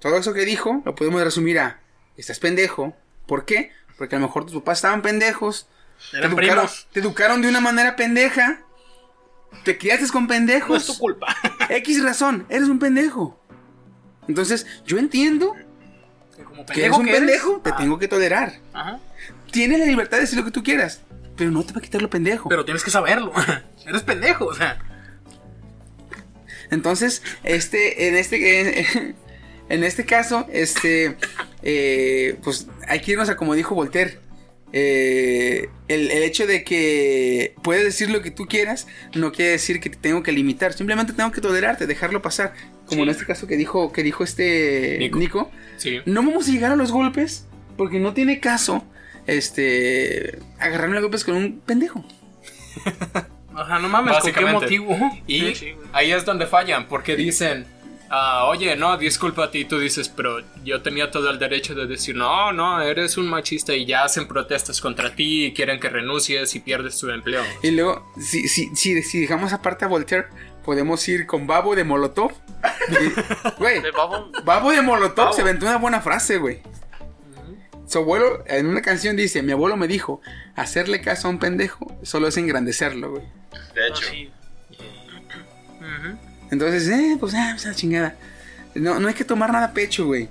todo eso que dijo lo podemos resumir a, estás pendejo. ¿Por qué? Porque a lo mejor tus papás estaban pendejos, te educaron, primos. te educaron de una manera pendeja, te criaste con pendejos. No es tu culpa. X razón, eres un pendejo. Entonces, yo entiendo Como que eres un que eres. pendejo, te Ah, tengo que tolerar. Ajá. Tienes la libertad de decir lo que tú quieras, pero no te va a quitar lo pendejo. Pero tienes que saberlo. eres pendejo, o sea. Entonces, este, en este, en este caso, este, eh, pues hay que irnos a como dijo Voltaire. Eh, el, el hecho de que puedes decir lo que tú quieras no quiere decir que te tengo que limitar. Simplemente tengo que tolerarte, dejarlo pasar. Como en este caso que dijo, que dijo este Nico. Nico. Sí. No vamos a llegar a los golpes porque no tiene caso este agarrarme a golpes con un pendejo. Ajá, no mames, ¿con qué motivo? Y Sí, sí, güey. ahí es donde fallan, porque dicen, ah, oye, no, disculpa a ti, tú dices, pero yo tenía todo el derecho de decir, no, no, eres un machista y ya hacen protestas contra ti y quieren que renuncies y pierdes tu empleo. Y luego, si, si, si, si dejamos aparte a Voltaire, podemos ir con Babo de Molotov. Y, Güey, babo, Babo de Molotov Babo. se aventó una buena frase, güey. Su abuelo, en una canción dice, mi abuelo me dijo, hacerle caso a un pendejo solo es engrandecerlo, güey. De no, hecho. sí. Entonces, eh, pues, ah, pues, a la chingada. No, no hay que tomar nada a pecho, güey.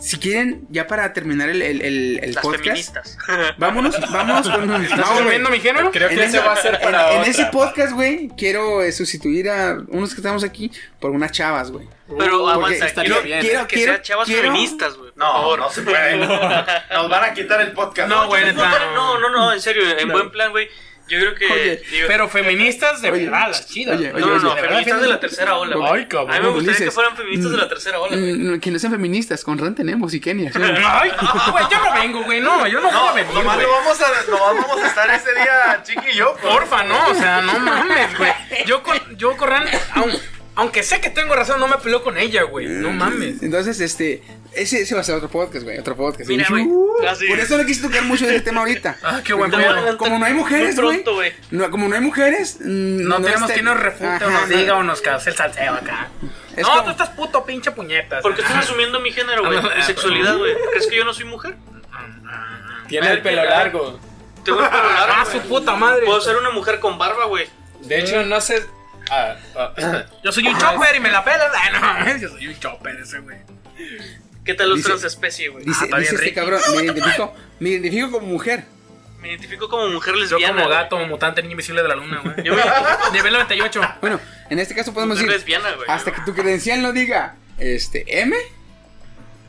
Si quieren, ya para terminar el, el, el- el Las podcast, feministas. vámonos, vámonos con... ¿Estás No, mi género? Creo En que ese, va a ser en- para en otra. ese podcast, güey, quiero eh, sustituir a unos que estamos aquí por unas chavas, güey. Pero avanza, estaría quiero, bien. quiero que Quiero- sean chavas quiero- feministas, güey. No, favor. no se puede. Nos van a quitar el podcast. No, güey, No, no, no, no, en serio, en buen plan, güey. Yo creo que. Oye, digo, Pero feministas de Oye, verdad, las chidas. oye, no, no, no, feministas de la tercera ola, güey. Ay, cabrón. A mí me gustaría Ulises. que fueran feministas de la tercera ola, güey. Mm, que no sean feministas, con Ran tenemos y Kenia. ¿sí? Ay, güey, yo no vengo, güey. No, yo no, voy a venir, Nomás no vamos a, nomás vamos a estar ese día, Chiqui y yo. pues. Porfa, no, o sea, no mames, güey. Yo con, yo con Ran, aun- aunque sé que tengo razón, no me peleo con ella, güey. No mames. Entonces, este, ese, ese va a ser otro podcast, güey, otro podcast. Mira, güey, Uh. Por eso no quise tocar mucho de ese tema ahorita. Ah, qué buen Te pedo. voy a adelantar Como no hay mujeres, güey. pronto, güey. No, como no hay mujeres, mm, No, tenemos está- quien nos refute o nos no. diga o nos cause el salseo acá. Es no, como- tú estás puto pinche puñetas. Porque estás asumiendo mi género, güey. Mi sexualidad, güey. ¿Crees que yo no soy mujer? Tiene el pelo largo. Tengo el pelo largo. Ah, su puta madre. Puedo ser una mujer con barba, güey. De hecho, no sé... ah, ah, Yo soy un chopper y me la pelas. Ay, no mames, yo soy un chopper ese, güey. ¿Qué tal los transespecie, güey? Dice, Ah, está dice bien, este cabrón, me identifico, me identifico como mujer. Me identifico como mujer Yo lesbiana. como güey. gato mutante niño invisible de la luna, güey. Yo me Nivel 98. Bueno, en este caso como podemos decir, lesbiana, güey. hasta que tu credencial no diga, este, M,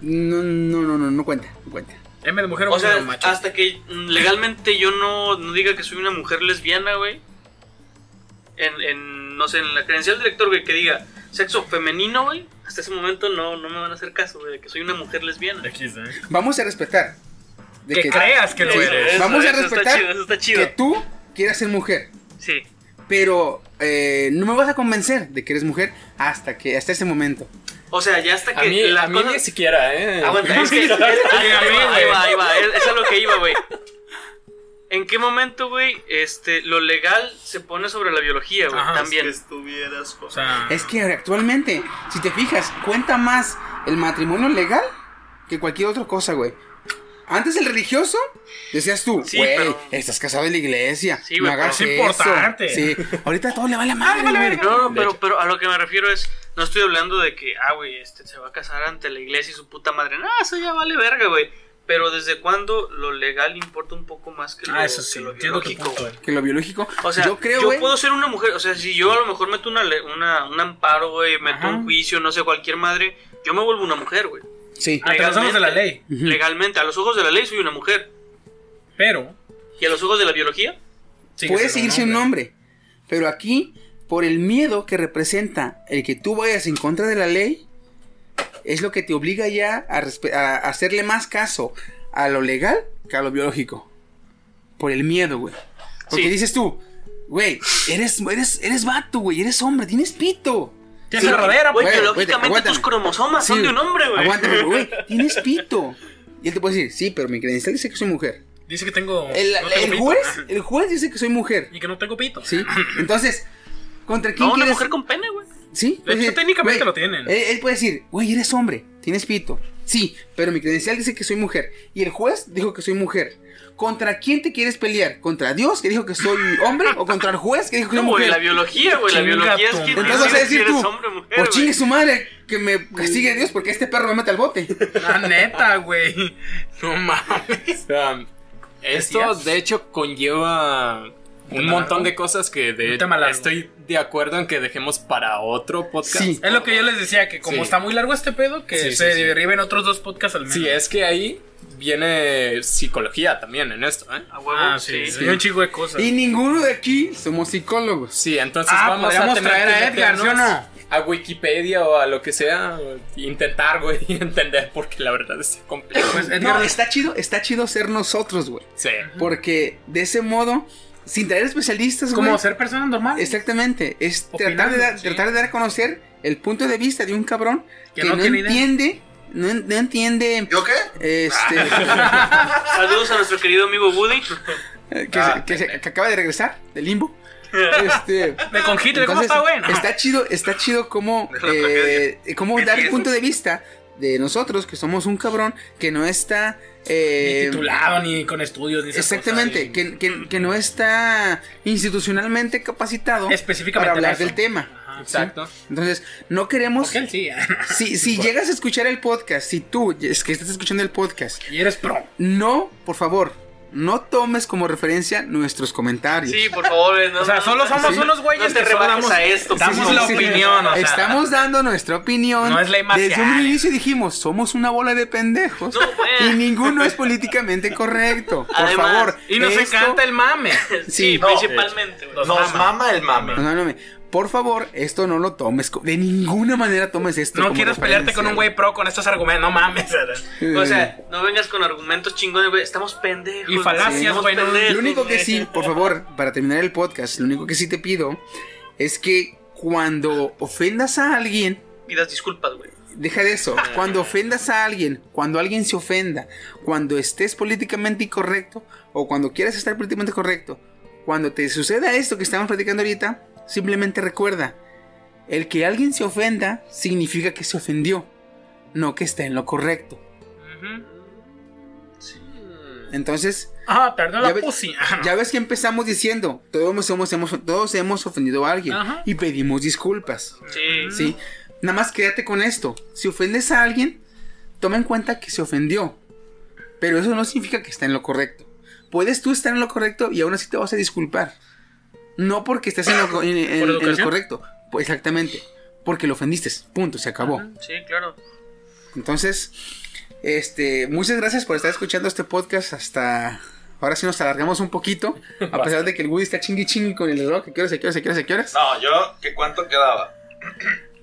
no, no, no, no, no cuenta, no cuenta. M de mujer o O sea, de macho. hasta que legalmente yo no, no diga que soy una mujer lesbiana, güey. En, en, no sé, en la credencial del lector, güey, que diga sexo femenino, güey. Hasta ese momento no, no me van a hacer caso, güey, de que soy una mujer lesbiana. X, ¿eh? Vamos a respetar. de Que creas que lo Eso, eres. eso, Vamos a eso respetar Está chido, eso está chido. que tú quieras ser mujer. Sí. Pero eh, no me vas a convencer de que eres mujer hasta que hasta ese momento. O sea, ya hasta que A mí, las a mí cosas- ni siquiera, ¿eh? Aguanta, es que. es- ahí va, ahí va, ahí va. Es, es a lo que iba, güey. ¿En qué momento, güey, este, lo legal se pone sobre la biología, güey? Ajá, También. Que estuvieras. O sea, Es que actualmente, si te fijas, cuenta más el matrimonio legal que cualquier otra cosa, güey. Antes el religioso, decías tú, Sí, güey, pero- estás casado en la iglesia, Sí, no güey, hagas pero es importante. Sí, ahorita a todo le vale madre, güey. No, no, pero, hecho. pero a lo que me refiero es, no estoy hablando de que, ah, güey, este se va a casar ante la iglesia y su puta madre. No, eso ya vale verga, güey. Pero desde cuándo lo legal importa un poco más que lo, ah, eso que sí, lo biológico, punto. güey? güey. Que lo biológico, O sea, yo yo, creo, güey, puedo ser una mujer, o sea, si yo a lo mejor meto una, le- una un amparo, güey, meto Ajá. un juicio, no sé, cualquier madre, yo me vuelvo una mujer, güey. sí. Ante los ojos de la ley. Legalmente, a los ojos de la ley soy una mujer. Pero. ¿Y a los ojos de la biología? siendo seguir siendo un hombre, pero aquí, por el miedo que representa el que tú vayas en contra de la ley, es lo que te obliga ya a, a hacerle más caso a lo legal que a lo biológico. Por el miedo, güey. Porque Sí. dices tú, güey, eres, eres, eres vato, güey, eres hombre, tienes pito. Tienes Sí, rodera, Güey, Güey, biológicamente tus cromosomas son Sí, de un hombre, güey. Aguántame, güey, tienes pito. Y él te puede decir, sí, pero mi credencial dice que soy mujer. Dice que tengo. El, no tengo el juez, el juez dice que soy mujer. Y que no tengo pito. Sí. Entonces, ¿contra quién No, una quieres? mujer con pene, güey. Sí. De puede hecho, decir, técnicamente güey, lo tienen. Él, él puede decir, güey, eres hombre, tienes pito. Sí, pero mi credencial dice que soy mujer. Y el juez dijo que soy mujer. ¿Contra quién te quieres pelear? ¿Contra Dios que dijo que soy hombre? ¿O contra el juez que dijo que soy No, güey, mujer? la biología, güey. La biología es madre. Entonces vas a decir eres tú, hombre o mujer, por chingue su madre, que me castigue Dios porque este perro me mete al bote. La neta, güey. No mames. O sea, esto de hecho conlleva un montón largo. de cosas que de estoy de acuerdo en que dejemos para otro podcast. Sí. Es lo que yo les decía, que como Sí. está muy largo este pedo, que Sí, sí, se sí. deriven otros dos podcasts al menos. Sí, es que ahí viene psicología también en esto, ¿eh? A huevo, Ah, sí, sí. un chico de cosas. Y ninguno de aquí somos psicólogos. Sí, entonces Ah, vamos a tener traer a Edgar, ¿sí o meternos no? a Wikipedia o a lo que sea, intentar, güey, entender porque la verdad es complejo. Pues, No, Edgar, está chido, está chido ser nosotros, güey. Sí. Porque de ese modo, sin traer especialistas, como ser persona normal. Exactamente, es Opinando, tratar de, dar, sí. tratar de dar a conocer el punto de vista de un cabrón Que que, no no, tiene idea. entiende, no, no entiende, ¿Yo qué? este, Saludos a nuestro querido amigo Woody. que, Ah, se- que se- que acaba de regresar del limbo. Este, De con Hitler, ¿cómo está, güey? Está chido, está chido tragedia. eh, como dar el punto de vista de nosotros, que somos un cabrón que no está... eh, Ni titulado, ni con estudios, ni esas Exactamente, cosas, que, que- que no está institucionalmente capacitado Específicamente para hablar eso. del tema. Ajá. Exacto. Entonces, no queremos... Porque él sí. Si, si llegas a escuchar el podcast, si tú es que estás escuchando el podcast, y eres pro. no, por favor, no tomes como referencia nuestros comentarios. Sí, por favor. eh, No, O sea, no, solo somos Sí. unos güeyes No te que damos, a esto. damos Sí, la opinión. o sea. Estamos dando nuestra opinión. No es ley marcial. Desde un inicio dijimos, somos una bola de pendejos. No, y ninguno es políticamente correcto. Por Además, favor. Y nos esto- encanta el mame. Sí, Sí, no, principalmente. Nos Nos mama. mama el mame. No, no, no, Por favor, esto no lo tomes. De ninguna manera tomes esto. No como quieres pelearte con un güey pro con estos argumentos. No mames. O sea, no vengas con argumentos chingones, güey. Estamos pendejos. Y falacias, güey. Pendejos, Lo único que sí, por favor, para terminar el podcast, lo único que sí te pido es que cuando ofendas a alguien, Pidas disculpas, güey. deja de eso, cuando ofendas a alguien, cuando alguien se ofenda, cuando estés políticamente incorrecto o cuando quieras estar políticamente correcto, cuando te suceda esto que estamos platicando ahorita, simplemente recuerda, el que alguien se ofenda significa que se ofendió, no que está en lo correcto. Entonces, Ah, perdió Ya. Ya ves que empezamos diciendo, todos hemos, hemos- todos hemos ofendido a alguien Ajá. y pedimos disculpas. Sí. ¿sí? Nada más quédate con esto. Si ofendes a alguien, toma en cuenta que se ofendió. Pero eso no significa que está en lo correcto. puedes tú estar en lo correcto y aún así te vas a disculpar. No porque estés en lo, en- en- en lo educación? correcto. Pues exactamente. Porque lo ofendiste. Punto, se acabó. Sí, claro. Entonces, este, muchas gracias por estar escuchando este podcast hasta... Ahora sí nos alargamos un poquito, a pesar de que el Woody está chingui chingui con el reloj, que qué horas, que qué horas, que qué horas, que qué horas. No, yo, ¿qué cuánto quedaba?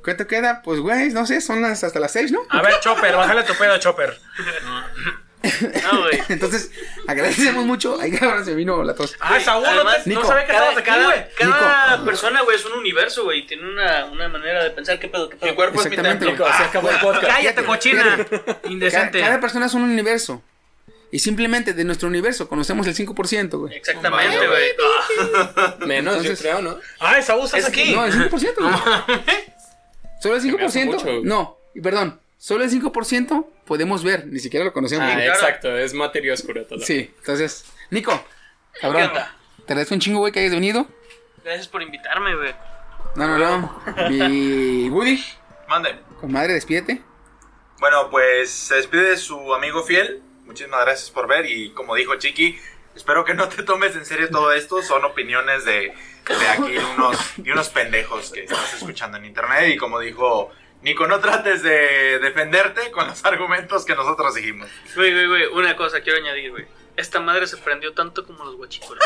¿Cuánto queda? Pues, güey, no sé, son las hasta las 6, ¿no? A ver, Chopper, bájale tu pedo, Chopper. No, güey. Entonces, agradecemos mucho. Ay, cabrón, se vino la tos. Ah, Saúl, no, Además, no Nico, sabía que Cada, estabas cada, güey. cada persona, güey, es un universo, güey. Tiene una, una manera de pensar qué pedo, qué pedo. Mi cuerpo es mi templo. Nico, se acabó el podcast. Cállate, cochina. Indecente. cada persona es un universo. Y simplemente de nuestro universo conocemos el 5%, güey. Exactamente, güey. Ah, Menos, Entonces- yo creo, ¿no? Ay, Saúl, estás Es aquí. No, el 5%. güey. Solo el me hace 5%. mucho. No, y perdón. Solo el 5% podemos ver. Ni siquiera lo conocemos. Ah, claro. exacto, es materia oscura todo. Sí, entonces, Nico, ¿Qué cabrón, onda? te agradezco un chingo, güey, que hayas venido. Gracias por invitarme, güey. No, no, no. Y Woody, Mande. comadre, despídete. Bueno, pues se despide de su amigo fiel. Muchísimas gracias por ver y como dijo Chiqui, espero que no te tomes en serio todo esto. Son opiniones de, de aquí unos, de unos pendejos que estás escuchando en internet y como dijo Nico, no trates de defenderte con los argumentos que nosotros dijimos. Güey, güey, güey. Una cosa quiero añadir, güey. Esta madre se prendió tanto como los guachicoles.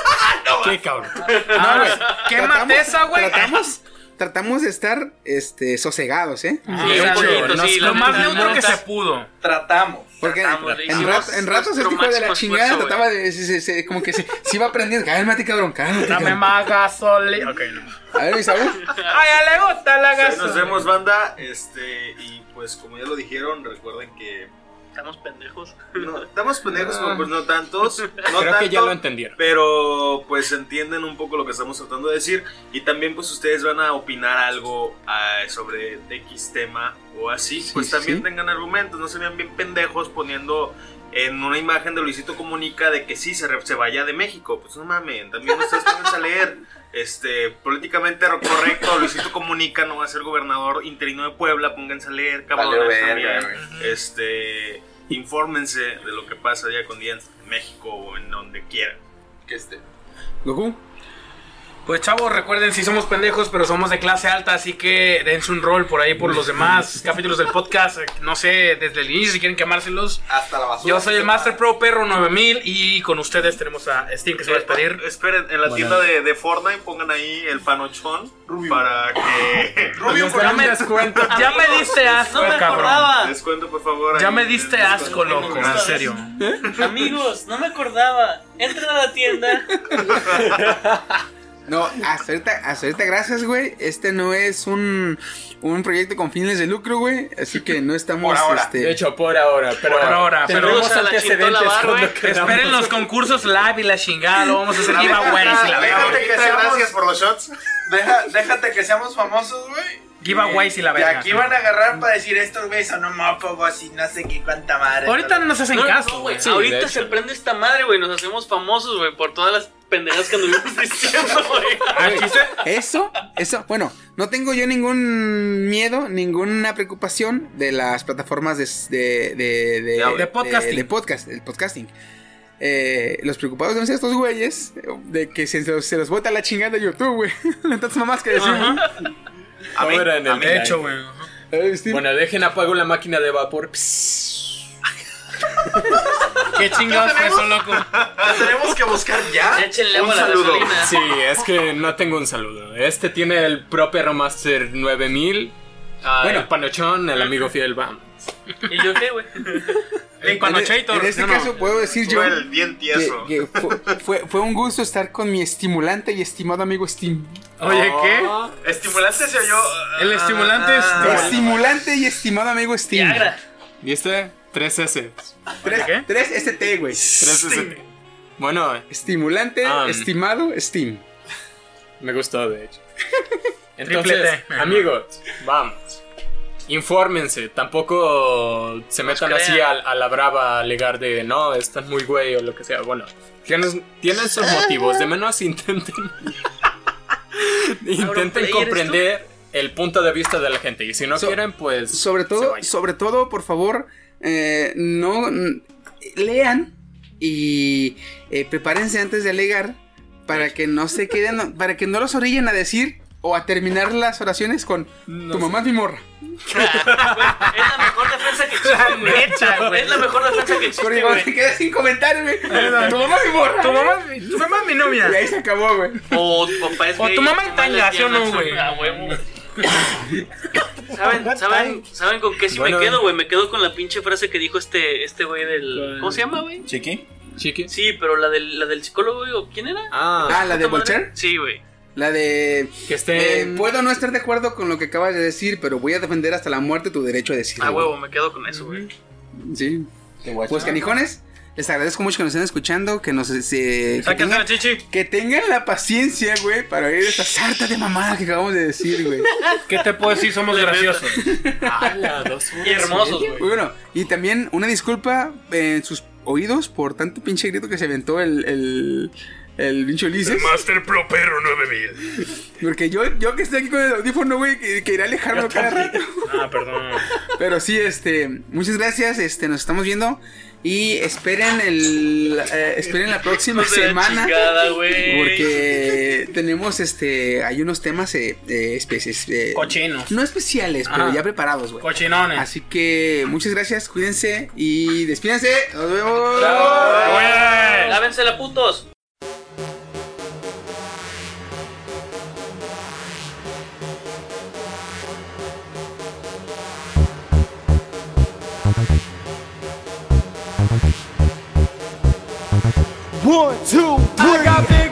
Qué cabrón. No, güey. Quémate esa, güey. Tratamos, tratamos de estar este, sosegados, ¿eh? Sí, de un poquito, sí, lo más neutro que se pudo. Tratamos. Porque Tratamos, en, en ratos el nuestro hijo de la chingada esfuerzo, trataba de. se- se- se- como que se, se iba aprendiendo. Cálmate, cabrón, cálmate. Dame cabrón. más gasolina. Ok, no. A ver, Isaú. Ay, ya le gusta la gasolina. nos vemos, banda. Este, y pues como ya lo dijeron, recuerden que. Estamos pendejos. No, estamos pendejos, pero pues no tantos. No Creo que ya tanto, lo entendieron. Pero pues entienden un poco lo que estamos tratando de decir. Y también pues ustedes van a opinar algo ah, sobre X tema o así. Sí, pues también sí. tengan argumentos. No se vean bien pendejos poniendo en una imagen de Luisito Comunica de que sí se, re- se vaya de México. Pues no mamen, también ustedes pónganse a leer. Este, políticamente correcto, Luisito Comunica no va a ser gobernador interino de Puebla, pónganse a leer, cabrones Vale, verga, también. Este, infórmense de lo que pasa día con día en México o en donde quieran. Que este. Goku. Pues chavos, recuerden si somos pendejos, pero somos de clase alta, así que dense un rol por ahí por los demás capítulos del podcast. No sé, desde el inicio si quieren quemárselos. Hasta la basura. Yo soy el Master Pro Perro 9000 y con ustedes tenemos a Steam que se va a despedir. Eh, Esperen, en la tienda de, de Fortnite pongan ahí el panochón para que Rubio con dan me- descuento. Ya me diste asco, No me cabrón. acordaba. descuento por favor. Ya ahí. me diste asco, loco, en serio. Amigos, no me acordaba. Entren a la tienda. No, hasta ahorita, gracias, güey. Este no es un, un proyecto con fines de lucro, güey. Así que no estamos. Por ahora. Este, De hecho, por ahora. Pero Por ahora, pero- Saludos a la Bar, güey. Esperen los concursos live y la chingada, lo vamos a hacer giveaways y. Déjate que seamos, Gracias por los shots. deja- déjate que seamos famosos, güey. Giveaways y la Y verga. aquí van a agarrar para decir estos güeyes son homófobos y no sé qué cuánta madre. Ahorita no nos hacen No, caso, no, güey. Sí, Ahorita se prende esta madre, güey. Nos hacemos famosos, güey, por todas las pendejas que anduvimos diciendo, güey. Chiste, Eso, eso, bueno, no tengo yo ningún miedo, ninguna preocupación de las plataformas de, de, de, de, De podcasting. de podcast, el podcasting. Eh, los preocupados deben ser estos güeyes de que se, los- se los bota la chingada de YouTube, güey. Tantas mamás que decimos. A Ahora en el hecho, güey. Bueno, dejen apago la máquina de vapor. Psss. Qué chingados fue eso, loco. ¿la tenemos que buscar ya. Échenle Un agua a la saludo. gasolina. Sí, es que no tengo un saludo. Este tiene el propio Remaster 9000. ah, Bueno. Panochón, el amigo fiel, vamos. ¿Y yo qué, güey? El en, Panochator. en este no, no. caso puedo decir yo Fue el bien que, tieso. que fue, fue, fue un gusto estar con mi estimulante y estimado amigo Steam. Oye, ¿qué? Oh, Estimulante se oyó. El estimulante es- Ah, Estimulante y estimado amigo Steam. Viagra. ¿Viste? 3S. Tres, ¿Qué? tres ST, güey. 3S. Bueno, Estimulante, Um. estimado, Steam. me gustó, de hecho. Entonces, amigos, vamos. Infórmense, tampoco se metan así a, la brava a alegar de no, estás muy güey o lo que sea. Bueno, tienen, tienen sus motivos, de menos intenten. intenten comprender el punto de vista de la gente. Y si no So- quieren, pues. Sobre todo, sobre todo, por favor, eh, no n- lean y eh, prepárense antes de alegar para que no se queden, para que no los orillen a decir o a terminar las oraciones con tu mamá es mi morra. Es la mejor defensa que existe, güey. Es la mejor defensa que existe, Porque cuando te quedas sin comentarios, güey. Tu mamá es mi morra. Tu mamá, es mi- tu mamá es mi novia. Y ahí se acabó, güey. O tu papá es O gay, tu mamá es tanga, ¿sí o no, güey? ¿Saben, saben, ¿Saben con qué sí Bueno. me quedo, güey? Me quedo con la pinche frase que dijo este este güey del... ¿Cómo se llama, güey? Chiqui. Chiqui. Sí, pero la del, la del psicólogo, güey, ¿o quién era? Ah, Ah, la de. Volcher. Sí, güey. La de. que esté. eh, puedo no estar de acuerdo con lo que acabas de decir, pero voy a defender hasta la muerte tu derecho a decirlo. A huevo, me quedo con eso, güey. Sí. Pues canijones, les agradezco mucho que nos estén escuchando, que nos eh, que, tengan, que tengan la paciencia, güey, para oír esta sarta de mamadas que acabamos de decir, güey. ¿Qué te puedo decir? Somos graciosos. Ala, dos Y hermosos, güey. Bueno, y también una disculpa en sus oídos por tanto pinche grito que se aventó el el el pinche Ulises. Master Pro Perro 9000. Porque yo, yo que estoy aquí con el audífono, güey, que, que iré a alejarme cada rato. Ah, perdón. Pero sí, este, muchas gracias, este, nos estamos viendo y esperen el, eh, esperen la próxima la semana. chingada. Porque tenemos, este, hay unos temas, eh, eh, especies, eh, Cochinos. no especiales, pero Ajá. ya preparados, güey. Cochinones. Así que muchas gracias, cuídense y despídense. Nos vemos. Güey. Lávensela, putos. One, two, three. I got big